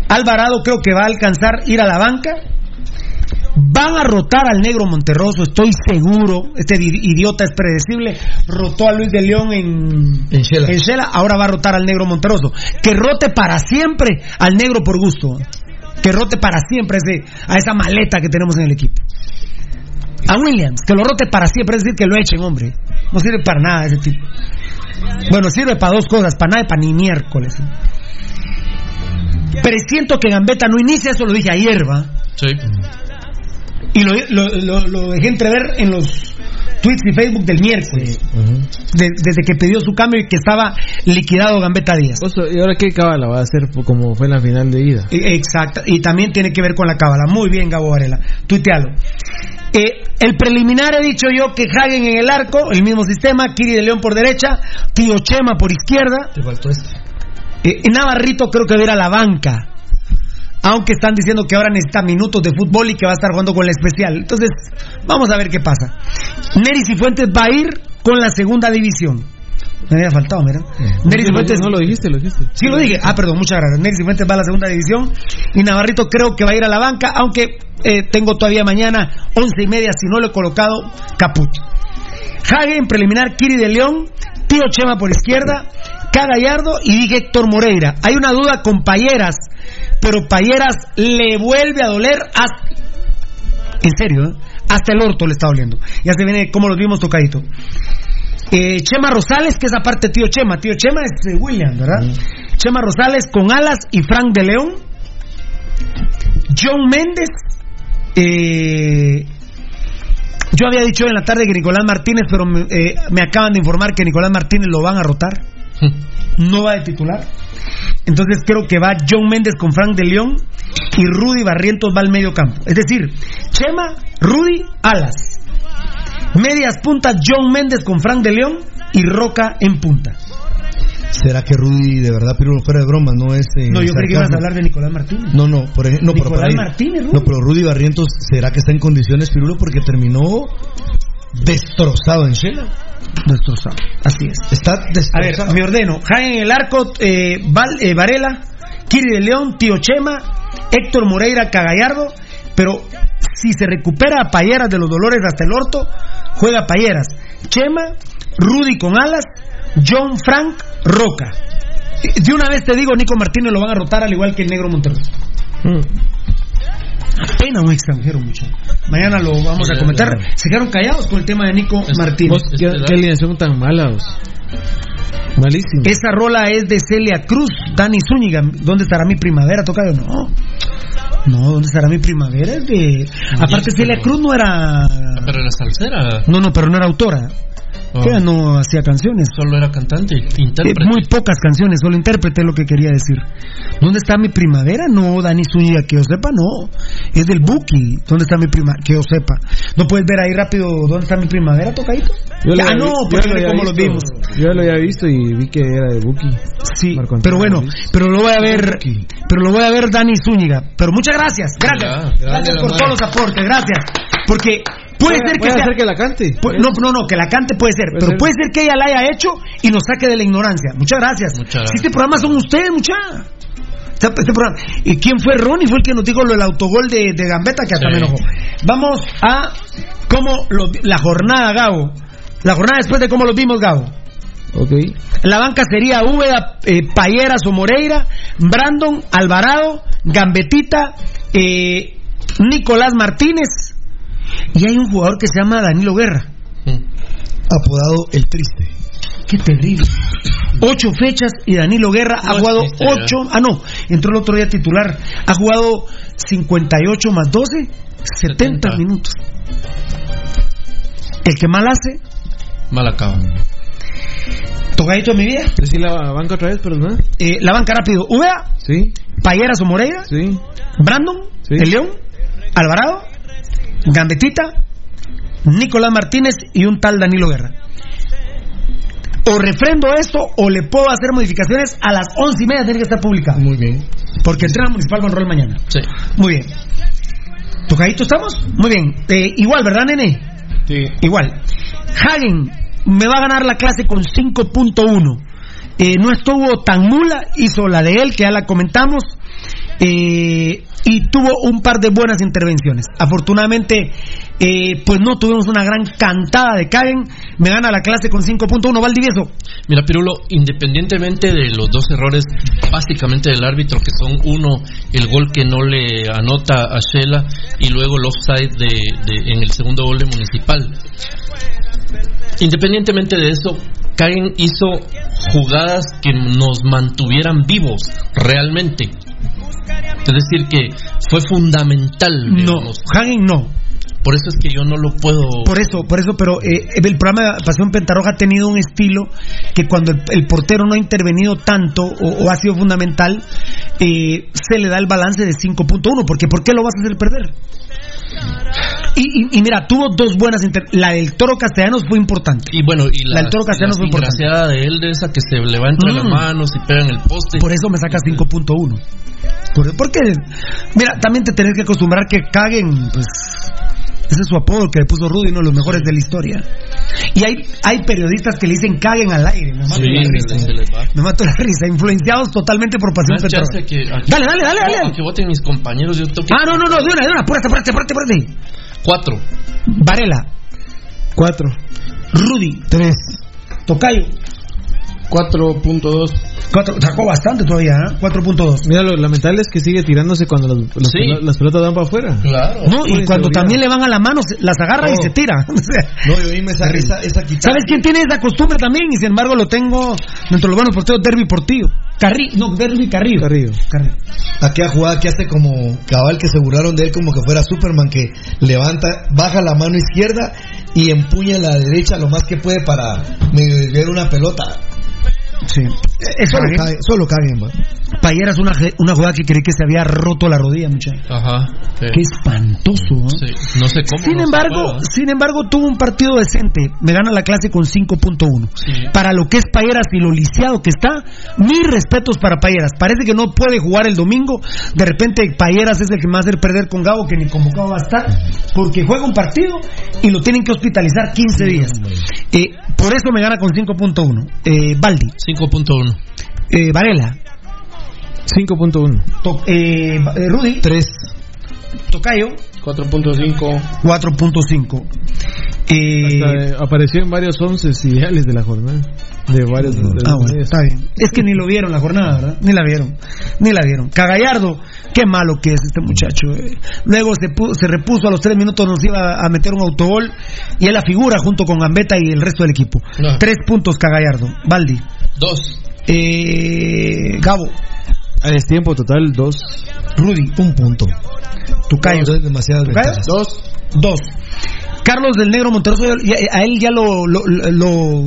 Alvarado creo que va a alcanzar ir a la banca. Van a rotar al negro Monterroso, estoy seguro. Este di- idiota es predecible. Rotó a Luis de León en, En Shela. en Shela, ahora va a rotar al negro Monterroso. Que rote para siempre al negro por gusto. Que rote para siempre ese- a esa maleta que tenemos en el equipo. A Williams, que lo rote para siempre, es decir, que lo echen, hombre. No sirve para nada ese tipo. Bueno, sirve para dos cosas, para nada y para ni miércoles. Presiento que Gambetta no inicia, eso lo dije ayer, ¿va? sí. Y lo, lo, lo- lo dejé entrever en los tweets y Facebook del miércoles. De- desde que pidió su cambio y que estaba liquidado Gambetta Díaz. Oso, ¿Y ahora qué cábala va a hacer como fue en la final de ida? E- Exacto, y también tiene que ver con la cábala. Muy bien, Gabo Varela, tuitealo. Eh, el preliminar he dicho yo que Hagen en el arco, el mismo sistema, Kiri de León por derecha, Tío Chema por izquierda. Te faltó este. Eh, Navarrito creo que va a ir a la banca. Aunque están diciendo que ahora necesita minutos de fútbol y que va a estar jugando con la especial. Entonces, vamos a ver qué pasa. Neris y Fuentes va a ir con la segunda división. Me había faltado, mira. Neris y Fuentes. No lo dijiste, lo dijiste. Sí lo dije. Ah, perdón, muchas gracias. Neris y Fuentes va a la segunda división. Y Navarrito creo que va a ir a la banca, aunque eh, tengo todavía mañana once y media, si no lo he colocado, caput. Hagen, preliminar, Kiri de León, Tío Chema por izquierda, Gallardo y dije Héctor Moreira. Hay una duda con Payeras, pero Payeras le vuelve a doler hasta... En serio, ¿eh? hasta el orto le está doliendo. Ya se viene como los vimos tocadito. Eh, Chema Rosales, que es aparte tío Chema. Tío Chema es eh, William, ¿verdad? Chema Rosales con Alas y Frank de León. John Méndez. eh, yo había dicho en la tarde que Nicolás Martínez, pero me, eh, me acaban de informar que Nicolás Martínez lo van a rotar. No va de titular. Entonces creo que va John Méndez con Frank de León y Rudy Barrientos va al medio campo. Es decir, Chema, Rudy, Alas. Medias puntas, John Méndez con Frank de León y Roca en punta. ¿Será que Rudy, de verdad, pero fuera de broma, no es. eh, No, yo creí que ibas a hablar de Nicolás Martínez. No, no, por ejemplo, no, Nicolás Martínez, Rudy. No, pero Rudy Barrientos, ¿será que está en condiciones, Pirulo? Porque terminó destrozado en Shela. Destrozado, así es. Está A ver, destrozado. me ordeno. Jaén en el arco, eh, Val- eh, Varela, Kiri de León, Tío Chema, Héctor Moreira, Cagallardo. Pero si se recupera a Payeras de los dolores hasta el orto, juega Payeras. Chema, Rudy con alas, John Frank, Roca. De una vez te digo, Nico Martínez lo van a rotar al igual que el negro Monterrey. Apenas un extranjero, muchacho. Mañana lo vamos a comentar. Se quedaron callados con el tema de Nico Martínez. ¿Qué, qué alineación tan mala, vos? Malísimo. Esa rola es de Celia Cruz, Dani Zúñiga. ¿Dónde estará mi primavera? Toca no. No, ¿dónde estará mi primavera? Es de. Aparte, Celia Cruz no era. Pero era salsera. No, no, pero no era autora. Oh. Ella no hacía canciones. Solo era cantante, Eh, intérprete. muy pocas canciones, solo intérprete es lo que quería decir. ¿Dónde está mi primavera? No, Dani Zúñiga, que yo sepa, no. Es del Buki. ¿Dónde está mi primavera? Que yo sepa. ¿No puedes ver ahí rápido dónde está mi primavera, tocadito? Ah, no, yo porque lo como vimos. Yo lo había visto y vi que era de Buki. Sí, Marco pero bueno, pero lo voy a ver, pero lo voy a ver Dani Zúñiga. Pero muchas gracias, gracias, Ya, gracias por todos los aportes, gracias, porque puede Puede- ser que puede sea, ser que la cante. No, no, no, que la cante puede ser, pero ser. puede ser que ella la haya hecho y nos saque de la ignorancia. Muchas gracias. Muchas Si gracias. este programa son ustedes, muchachos. Este, este programa. ¿Y quién fue Ronnie? Fue el que nos dijo lo del autogol de, de Gambetta, que hasta Sí. me enojó. Vamos a cómo lo- la jornada, Gabo. La jornada después de cómo los vimos, Gabo. Ok. La banca sería Úbeda, eh, Payeras o Moreira, Brandon, Alvarado, Gambetita, eh, Nicolás Martínez. Y hay un jugador que se llama Danilo Guerra. Apodado El Triste. Qué terrible. Ocho fechas y Danilo Guerra ha No jugado triste, ocho. Ah, no, entró el otro día titular. Ha jugado 58 más 12, 70, 70. minutos. El que mal hace, Mal acaba. tocadito de mi vida. Decir la banca otra vez, perdón. Eh, la banca rápido. Úbeda, Sí, Payeras o Moreira. sí. Brandon, Sí. El León, Alvarado, Gambetita, Nicolás Martínez y un tal Danilo Guerra. O refrendo esto o le puedo hacer modificaciones a las once y media tiene que estar publicado. Muy bien. Porque entrena municipal con rol mañana. Sí. Muy bien. ¿Tocadito estamos? Muy bien. Eh, igual, ¿verdad, nene? Sí. Igual. Hagen me va a ganar la clase con 5.1. Eh, no estuvo tan nula, hizo la de él, que ya la comentamos. Eh, y tuvo un par de buenas intervenciones. Afortunadamente, eh, pues no tuvimos una gran cantada de Hagen. Me gana la clase con 5.1. Valdivieso. Mira, Pirulo, independientemente de los dos errores básicamente del árbitro, que son uno, el gol que no le anota a Shela y luego el offside de, de- en el segundo gol de Municipal. Independientemente de eso, Caen hizo jugadas que nos mantuvieran vivos realmente. Es decir, que fue fundamental. No. Hagen no. Por eso es que yo no lo puedo. Por eso, por eso, pero eh, el programa Pasión Pentarroja ha tenido un estilo que cuando el, el portero no ha intervenido tanto o, o ha sido fundamental, eh, se le da el balance de 5.1, porque ¿por qué lo vas a hacer perder? Y, y- y mira, tuvo dos buenas. La del Toro Castellanos fue importante. Y bueno, y la, La del Toro Castellanos la fue importante. desgraciada de él, de esa que se le va entre Mm. las manos y pega en el poste. Por eso me saca 5.1. Por- Porque, mira, también te tenés que acostumbrar que caguen, pues. Ese es su apodo que le puso Rudy, uno de los mejores de la historia. Y hay, hay periodistas que le dicen caguen al aire. Me mato Sí, la risa. se les va. Me mato la risa. Influenciados totalmente por pasión petrolera. chance que aquí- Dale, dale, dale, dale. No, que voten mis compañeros, yo. Ah, no, no, no, de una, de una. Apúrate, apúrate, apúrate, apúrate. Cuatro. Varela. Cuatro. Rudy. Tres. Tocayo. 4.2. Cuatro, sacó bastante todavía, ¿eh? 4.2. Mira, lo lamentable es que sigue tirándose cuando los- los Sí. pelo- las pelotas van para afuera. Claro. No, y cuando también le van a la mano, se- las agarra y se tira. No, yo dime esa, esa, esa quitada. ¿Sabes quién tiene esa costumbre también? Y sin embargo lo tengo dentro de los buenos porteros, Derby Portillo. Carrillo, no, Derby Carrillo. Carrillo. Carrillo. Aquella jugada que hace como cabal que se burlaron de él como que fuera Superman que levanta, baja la mano izquierda y empuña la derecha lo más que puede para medio desviar una pelota. Sí. Es solo, cague. cague, solo caguen, va. Payera es una, una jugada que creí que se había roto la rodilla, muchacho. Ajá. sí. Qué espantoso, ¿no? Sí, No sé cómo. Sin no embargo, juega. sin embargo, tuvo un partido decente. Me gana la clase con 5.1. Sí. Para lo que es Payeras y lo lisiado que está, mis respetos para Payeras. Parece que no puede jugar el domingo. De repente, Payeras es el que me va a hacer perder con Gabo, que ni convocado va a estar, porque juega un partido y lo tienen que hospitalizar 15 días. Eh, por eso me gana con 5.1. Eh, Baldi, 5.1. eh, Varela, 5.1. To- eh, eh, Rudy, Tres. Tocayo, 4.5. 4.5. Eh, eh, apareció en varios once ideales de la jornada. De varios. de Ah, bueno, medios. está bien. Es que ni lo vieron la jornada, ¿verdad? Ni la vieron. Ni la vieron. Cagallardo, qué malo que es este muchacho. eh. Luego se, pu- se repuso a los tres minutos, nos iba a meter un autogol y él la figura junto con Gambetta y el resto del equipo. No. Tres puntos, Cagallardo. Baldi. Dos. Eh, Gabo. A tiempo total, 2. Rudy, un punto. Tucayo. No, demasiadas ¿Tucayo? Dos. Dos. Carlos del Negro Monterroso, a él ya lo, lo, lo,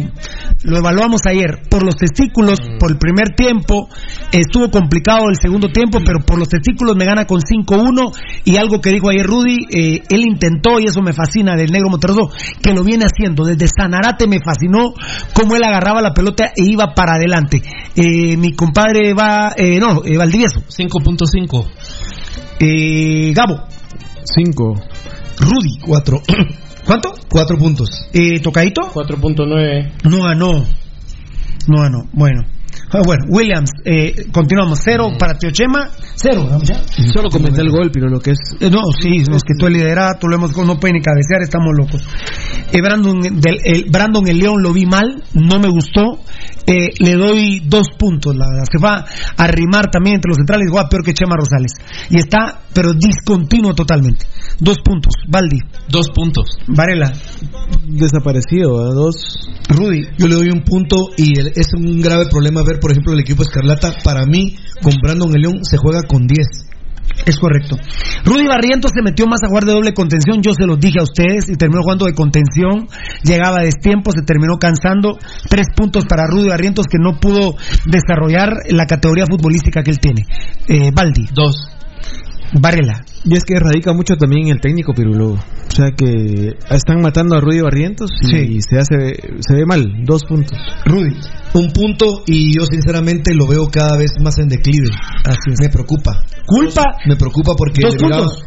lo evaluamos ayer. Por los testículos, por el primer tiempo, estuvo complicado el segundo tiempo, pero por los testículos me gana con 5-1. Y algo que dijo ayer Rudy, eh, él intentó, y eso me fascina del Negro Monterroso, que lo viene haciendo. Desde Sanarate me fascinó cómo él agarraba la pelota e iba para adelante. Eh, mi compadre va, eh, no, eh, Valdivieso. 5.5. Eh, Gabo. 5. Rudy. Cuatro. ¿Cuánto? Cuatro puntos. Eh, ¿Tocadito? 4.9. No ganó. No ganó. Bueno. Ah, Bueno, Williams, eh, continuamos. Cero para Teochema. Cero, ya. Solo comenté el gol, pero lo que es. Eh, No, sí, es que tú el liderato, lo hemos, no puede ni cabecear, estamos locos. Eh, Brandon, del, el, Brandon el León lo vi mal, no me gustó. Eh, le doy dos puntos, la verdad. Se va a arrimar también entre los centrales, igual peor que Chema Rosales. Y está, pero discontinuo totalmente. Dos puntos. Baldi, Dos puntos. Varela, Desaparecido, a 2. Rudy. Yo le doy un punto y el- es un grave problema ver, por ejemplo, el equipo Escarlata. Para mí, con Brandon el León se juega con 10. Es correcto. Rudy Barrientos se metió más a jugar de doble contención, yo se los dije a ustedes, y terminó jugando de contención, llegaba a destiempo, se terminó cansando. Tres puntos para Rudy Barrientos que no pudo desarrollar la categoría futbolística que él tiene. Eh, Baldi, Dos. Varela, Y es que radica mucho también en el técnico Pirulo. O sea que están matando a Rudy Barrientos y Sí. se hace se ve mal. Dos puntos. Rudy. Un punto y yo sinceramente lo veo cada vez más en declive. Así es. Me preocupa. Culpa. Me preocupa porque Dos le miraba, puntos.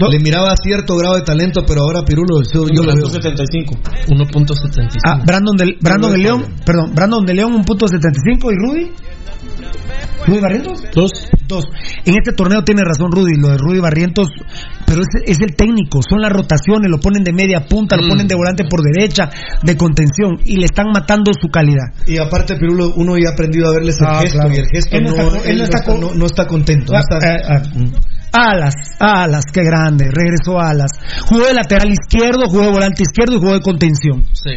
Do- le miraba cierto grado de talento, pero ahora Pirulo yo, yo lo veo. 1.75. 1.75. Ah, Brandon del, Brandon de León, perdón, Brandon de León, un punto 75 y Rudy. ¿Rudy Barrientos? Dos. Dos. En este torneo tiene razón Rudy, lo de Rudy Barrientos, pero es, es el técnico, son las rotaciones, lo ponen de media punta, lo Mm. ponen de volante por derecha, de contención, y le están matando su calidad. Y aparte Pirulo, uno ya ha aprendido a verles el Ah, gesto claro. y el gesto Él no no, está- él él no no está está, con- no- no está contento. no está- Ah, ah, ah. Alas, Alas, qué grande, regresó Alas. Jugó de lateral izquierdo, jugó de volante izquierdo y jugó de contención. Sí.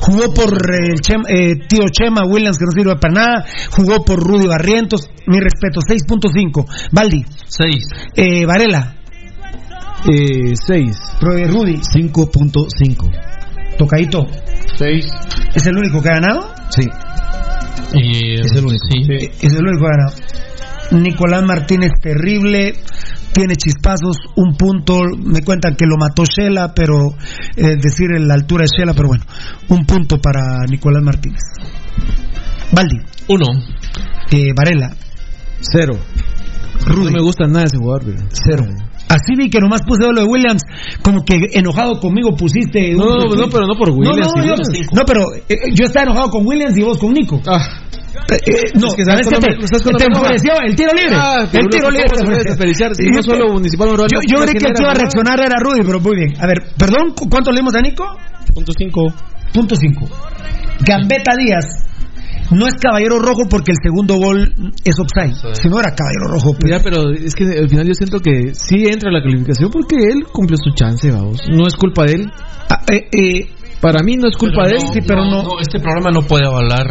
Jugó por eh, el Chem- eh, tío Chema Williams, que no sirve para nada. Jugó por Rudy Barrientos. Mi respeto, 6.5. Baldi, Seis. eh, Varela, Eh, 6. Pro- eh, Rudy, 5.5. Tocadito. 6. ¿Es el único que ha ganado? Sí. Y, Es el único. Sí. Eh, Es el único que ha ganado. Nicolás Martínez terrible, tiene chispazos, un punto, me cuentan que lo mató Shela, pero eh, decir la altura de Shela, pero bueno, un punto para Nicolás Martínez. Baldi. Uno. Eh, Varela. Cero. Rudy. No me gusta nada ese jugador. Cero. Así vi que nomás puse lo de Williams, como que enojado conmigo pusiste. No, no, no, pero no por Williams, No, no, yo, no, pero eh, yo estaba enojado con Williams y vos con Nico. Eh, eh, no, Es que ¿sabes cuando te, el tiro libre. Ah, el tiro libre. no solo Municipal Moral Yo, no- yo no creí que el que iba a reaccionar era Rudy, pero muy bien. A ver, perdón, ¿cu- ¿cuánto le dimos a Nico? Punto cinco. Punto cinco. Gambetta Díaz no es caballero rojo porque el segundo gol es offside. Si no era caballero rojo. pues. Mira, pero es que al final yo siento que sí entra la calificación porque él cumplió su chance, vamos. No es culpa de él. Ah, eh, Para mí no es culpa de él. sí, pero no, Este programa no puede avalar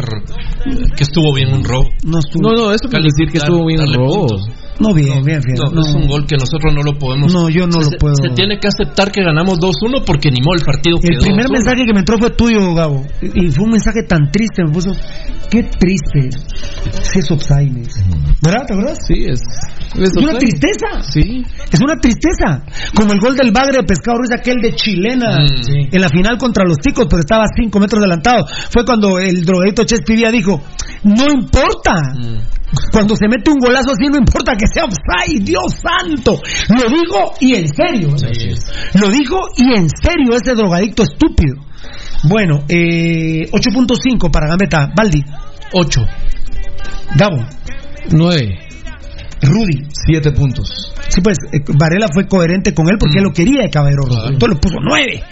que estuvo bien un robo. No, No, no, esto quiere decir que estuvo bien darle robo. puntos. No, bien, bien, bien. No, No. es un gol que nosotros no lo podemos. No, yo no se, lo puedo. Se tiene que aceptar que ganamos 2-1 porque ni modo el partido El quedó primer 2-1. mensaje que me entró fue tuyo, Gabo. Y y fue un mensaje tan triste. Me puso, qué triste. Si es. ¿Verdad? ¿Te acuerdas? Sí, es. Es una tristeza. Sí. Es una tristeza. Como el gol del Bagre de Pescado Ruiz, aquel de Chilena, Mm. en la final contra los Ticos, pero estaba cinco metros adelantado. Fue cuando el drogadito Chespivía dijo, no importa. Mm. Cuando se mete un golazo así, no importa que sea offside, Dios santo. Lo digo y en serio. ¿eh? Lo digo y en serio ese drogadicto estúpido. Bueno, eh, 8.5 para Gambetta. Baldi. 8. Gabo. 9. Rudy. Siete puntos. Sí, pues eh, Varela fue coherente con él porque él lo quería de caballero rojo. Entonces le puso 9.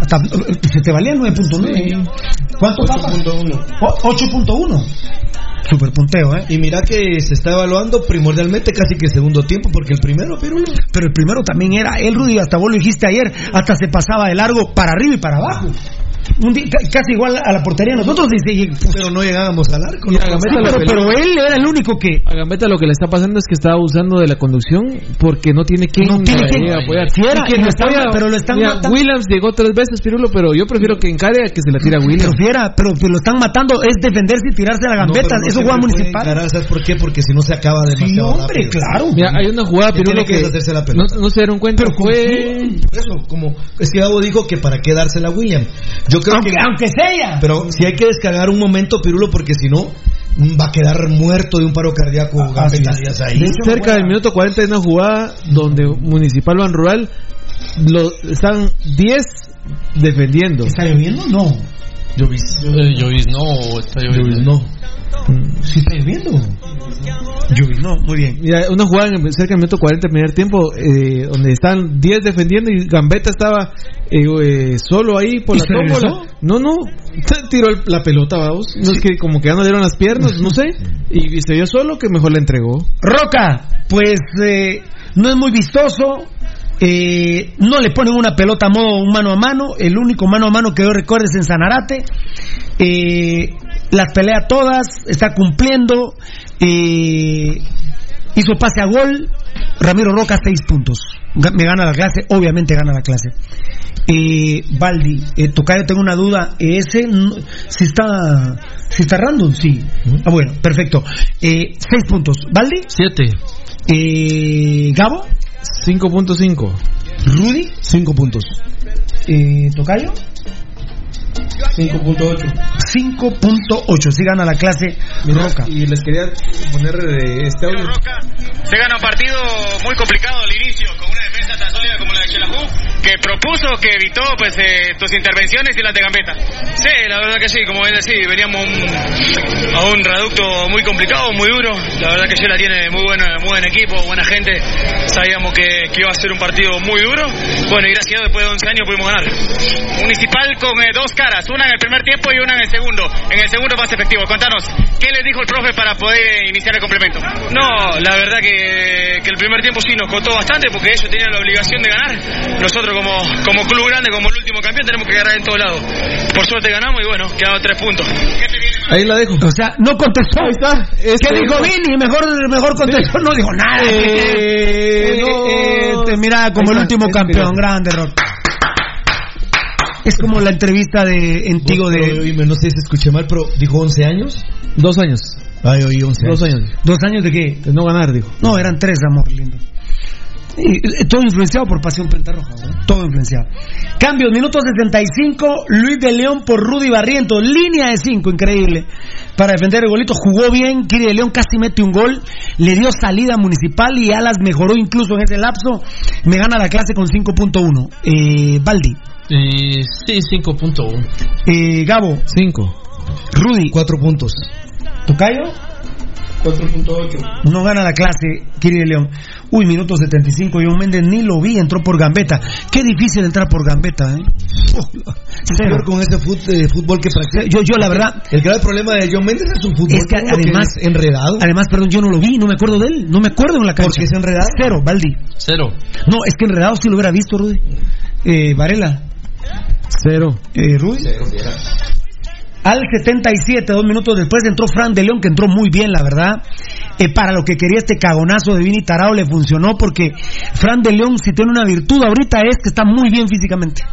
Hasta, eh, se te valía 9.9. ¿Cuánto papa? 8.1. Super punteo, ¿eh? Y mira que se está evaluando primordialmente casi que segundo tiempo, porque el primero, pero Pero el primero también era él, Rudy, hasta vos lo dijiste ayer, hasta se pasaba de largo para arriba y para abajo. Un día- casi igual a la portería de nosotros, dice. y- pero no llegábamos al arco. Sí, Gambetta pero, él era el único que. A Gambetta lo que le está pasando es que está abusando de la conducción porque no tiene quien No tiene quien- apoyar. Sí, era, pero lo están Mira, matando. Williams llegó tres veces, Pirulo, pero yo prefiero que encare a que se la tire a Williams. Pero fiera, pero, pero lo están matando, es defenderse y tirarse a la pero no Eso juega municipal. encarar, ¿Sabes por qué? Porque si no se acaba demasiado hombre, rápido. claro. Mira, hay una jugada, Pirulo, tiene que que la no, no se dieron cuenta, Pero fue... Por eso, como es que Gabo dijo que para qué dársela a William. Yo creo Aunque, que aunque sea. pero si hay que descargar un momento Pirulo porque si no mm, va a quedar muerto de un paro cardíaco Gambetta Díaz ahí. Cerca del minuto 40 hay una jugada donde Municipal Ban Rural lo, están 10 defendiendo. ¿Está lloviendo? No. Llovis. Llovis, no, está lloviendo. no. ¿Sí está lloviendo? Llovis, no, muy bien. Mira, una jugada en- cerca del minuto 40 primer tiempo eh, donde están 10 defendiendo y Gambetta estaba eh, eh, solo ahí por ¿Y la tómbola. No, no, tiró el- la pelota, vamos. No es que como que ya no le dieron las piernas, no sé. Y, y se vio solo que mejor la entregó. Roca, pues eh, no es muy vistoso. Eh, no le ponen una pelota a modo un mano a mano. El único mano a mano que yo recuerdo es en Sanarate. Eh, las pelea todas, está cumpliendo. eh, hizo pase a gol. Ramiro Roca, seis puntos. Me gana la clase, obviamente gana la clase. Eh, Baldi, eh, Tocayo, tengo una duda. Ese, si está, si está random, sí. Ah, bueno, perfecto. Eh, seis puntos. Baldi, 7. Eh, Gabo, 5.5. Rudy, Cinco puntos. eh, Tocayo, 5.8. 5.8. Si gana la clase Roca. Y les quería poner eh, este audio. Se gana un partido muy complicado al inicio, con una defensa tan sólida como la de que propuso, que evitó pues eh, tus intervenciones y las de Gambetta. Sí, la verdad que sí, como es decir, veníamos un- a un reducto muy complicado, muy duro. La verdad que Xela tiene muy, buena, muy buen equipo, buena gente. Sabíamos que, que iba a ser un partido muy duro. Bueno, y gracias a Dios, después de 11 años pudimos ganar. Municipal con eh, dos caras, una en el primer tiempo y una en el segundo. En el segundo más efectivo. Contanos, ¿qué les dijo el profe para poder eh, iniciar el complemento? No, la verdad que, que el primer tiempo sí nos costó bastante porque ellos tenían la obligación de ganar. Nosotros como, como club grande, como el último campeón, tenemos que ganar en todos lados. Por suerte ganamos y bueno, quedaron tres puntos. Ahí la dejo. O sea, no contestó. Ahí está. Este- ¿Qué dijo Vini? Mejor, mejor contestó. No dijo nada. Eh, Eh, no. eh, te mira como el último campeón. Grande, Rock. Es como la entrevista de Entigo de. oíme, no sé si escuché mal, pero dijo 11 años. Dos años. Ay, oí 11 Dos años. ¿Dos años de qué? De no ganar, dijo. No, eran tres, amor lindo. Y, eh, todo influenciado por Pasión Pentarroja, ¿verdad? todo influenciado. Cambios, minuto 65, Luis de León por Rudy Barrientos, línea de 5, increíble. Para defender el golito, jugó bien, Kiri de León casi mete un gol, le dio salida a municipal y Alas mejoró incluso en ese lapso, me gana la clase con 5.1. Eh, Baldi, Eh, sí, 5.1. eh, Gabo, 5. Rudy, 4 puntos. Tocayo, 4.8. no gana la clase, Kiri de León. Uy, minuto 75, John Méndez ni lo vi, entró por Gambeta. Qué difícil entrar por Gambeta, ¿eh? Cero. Peor con ese eh, fútbol que practica. Yo, yo la verdad, El grave problema de John Méndez es un fútbol Es que además- es enredado. Además, perdón, yo no lo vi, no me acuerdo de él, no me acuerdo en la cancha. Porque es enredado. Cero, Baldi. Cero. No, es que enredado sí lo hubiera visto, Rudy. Eh, Varela. Cero. Eh, Rudy. Al 77, dos minutos después, entró Fran de León, que entró muy bien, la verdad. Eh, para lo que quería este cagonazo de Vini Tarao le funcionó, porque Fran de León, si tiene una virtud ahorita, es que está muy bien físicamente.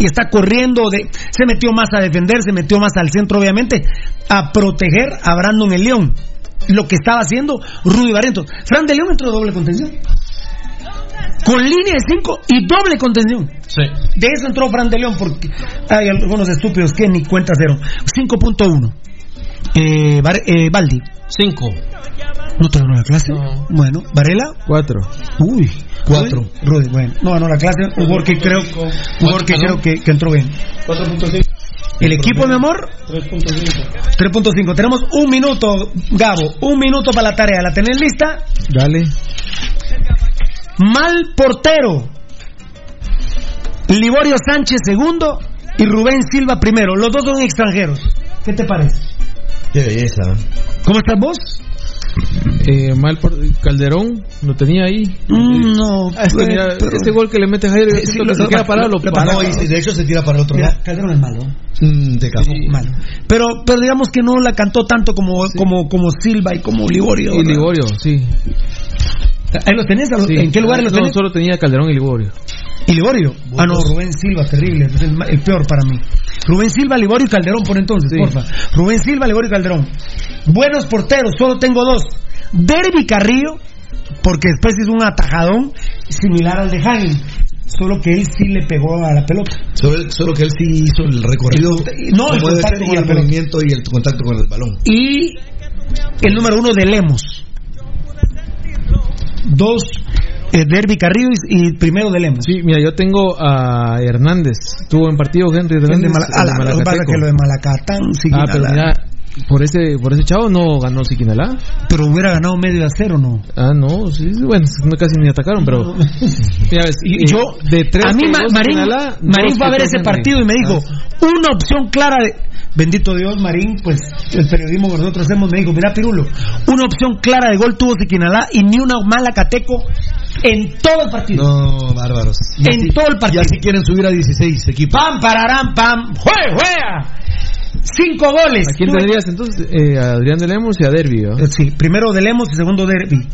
Y está corriendo, de, se metió más a defender, se metió más al centro, obviamente, a proteger a Brandon el León. Lo que estaba haciendo Rudy Barrientos. Fran de León entró doble contención. Con línea de 5 y doble contención. Sí. De eso entró Fran de León porque hay algunos estúpidos que ni cuenta cero. 5.1. Eh, eh, Baldi. 5. ¿No te ganó la clase? Bueno, Varela. 4. Uy. Cuatro. Rudy, bueno. No ganó la clase. Un jugador que creo, un jugador que, creo que, que entró bien. 4.5. El equipo, mi amor, 3.5. 3.5. Tenemos un minuto, Gabo. Un minuto para la tarea. ¿La tenés lista? Dale. Mal portero. Liborio Sánchez segundo y Rubén Silva primero. Los dos son extranjeros. ¿Qué te parece? Qué belleza. ¿Cómo estás vos? Eh, mal por Calderón, lo tenía ahí. Mm, no, es que mira, pero- ese gol que le mete Jairo, Sí, lo- que se lo- queda lo- parado, lo lo- para. No, y si de hecho se tira para el otro Mira, lado. Calderón es malo. Mm, te cago. Malo. Pero, pero digamos que no la cantó tanto como, como, como Silva y como Liborio. Y. Liborio, sí. ¿Ahí los tenés? ¿A los- Sí. ¿En qué lugar los No, tenés? solo tenía Calderón y Liborio. ¿Y Liborio? Ah, no, Rubén Silva, terrible. El, peor para mí. Rubén Silva, Liborio y Calderón, por entonces, Sí. porfa. Rubén Silva, Liborio y Calderón. Buenos porteros, solo tengo dos. Derby Carrillo, porque después hizo un atajadón similar al de Hagen. Solo que él sí le pegó a la pelota. Solo, solo que él sí hizo el recorrido. No, el contacto con movimiento y el contacto con el balón. Y el número uno de Lemos. Dos, eh, Derby Carrillo y, y primero de Lemos. Sí, mira, yo tengo a Hernández. Tuvo en partido Henry El de Mala- el ah, Malacateco. que lo de Malacatán, sí, Ah, pero mira, por ese, por ese chavo no ganó Siquinalá. pero hubiera ganado medio a cero, ¿no? Ah, no, sí, bueno, no casi ni atacaron, pero. Mira, ves, Y eh, yo, de tres a mí Ma- Marín, Siquinalá, Marín fue a ver ese partido y me dijo, Ah, una opción clara de... Bendito Dios, Marín, pues el periodismo que nosotros hacemos me dijo, mira Pirulo, una opción clara de gol tuvo Siquinalá y ni una mala cateco en todo el partido. No, bárbaros. En así- todo el partido. Y así quieren subir a 16 equipos. Pam, pararán, pam, ¡jue, juega! Cinco goles. ¿A quién tendrías entonces? Eh, a Adrián de Lemos y a Derby, ¿no? Eh, Sí, primero de Lemos y segundo Derby.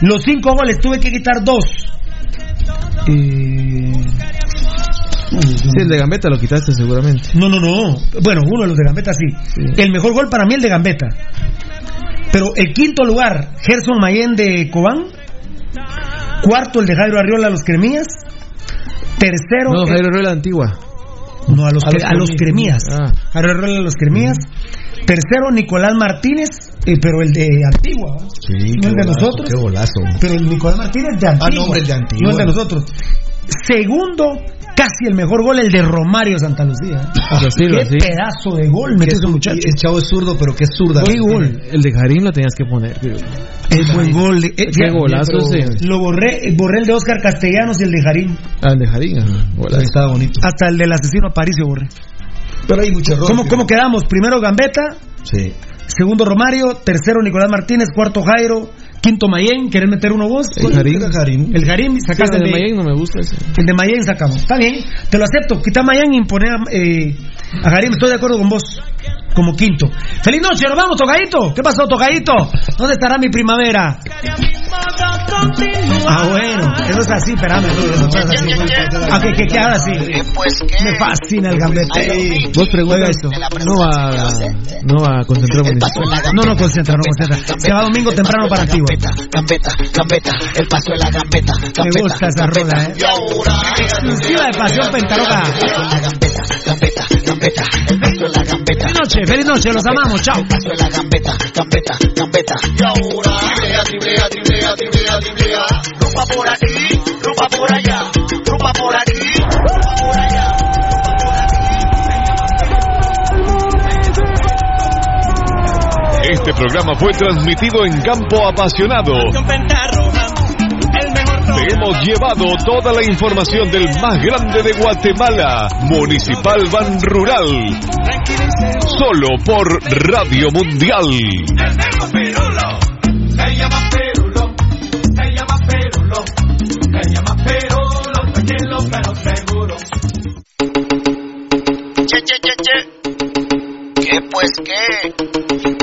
Los cinco goles tuve que quitar dos. Eh, Sí, el de Gambetta lo quitaste seguramente. No, no, no. Bueno, uno de los de Gambetta sí. El mejor gol para mí el de Gambetta. Pero el quinto lugar, Gerson Mayen de Cobán. Cuarto, el de Jairo Arriola los Cremías. Tercero, No, Jairo Rueda Antigua. No, a los, a cre- los a los Cremías. Ah. A los Cremías. Tercero, Nicolás Martínez, eh, pero el de Antigua. ¿no? Sí, No el de golazo, nosotros. Qué golazo. Pero el Nicolás Martínez de Antigua. Ah, no, el de Antigua. No el de nosotros. Segundo, casi el mejor gol, el de Romario Santa Lucía. Silva, Qué sí. pedazo de gol metió ese muchacho. El chavo es zurdo, pero qué zurda. Qué gol. El de Jarín lo tenías que poner. tío. El buen gol. Eh, Qué fíjate, golazo. Lo borré, eh, borré el de Oscar Castellanos y el de Jarín. Ah, el de Jarín. golazo. Estaba bonito. Hasta el del asesino Aparicio borré. Pero hay mucho error. ¿Cómo, ¿Cómo quedamos? Primero Gambetta, Sí. segundo Romario, tercero Nicolás Martínez, cuarto Jairo, quinto Mayén. ¿Querés meter uno vos? El Jarín. El Jarín, sacaste el el de Mayén no me gusta ese. el de Mayén sacamos. Está bien, te lo acepto. Quita Mayén y pone a, eh, a Jarín. Estoy de acuerdo con vos. Como quinto. ¡Feliz noche! ¡Nos vamos, Tocadito! ¿Qué pasó, Tocadito? ¿Dónde estará mi primavera? Ah, bueno, eso es así, espérame. Ah, que, que, que ahora sí. Me fascina el gambete. Vos preguntas esto. No va, no va a concentrar No, no concentra, no concentra. Se va domingo temprano para activo. Gambeta, gambeta, el paso de la gambeta. Me gusta esa rola, eh. Exclusiva de Pasión Pentaroca. Gambeta, gambeta, gambeta. Feliz noche, feliz noche, los amamos, chao. La gambeta, gambeta, gambeta. Y ahora, tiblea, tiblea, tiblea, tiblea, tiblea. Rumba por aquí, rumba por allá, rumba por aquí, rumba por allá. Este programa fue transmitido en Campo Apasionado. Te hemos llevado toda la información del más grande de Guatemala, Municipal Ban Rural. Solo por Radio Mundial. Se llama Perulo, se llama Perulo, se llama Perulo, tranquilo pero seguro. Che, che, che, che. ¿Qué pues qué?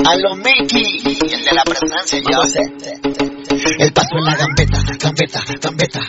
A lo Mickey, el de la presencia ya. El paso en la gambeta, gambeta, gambeta,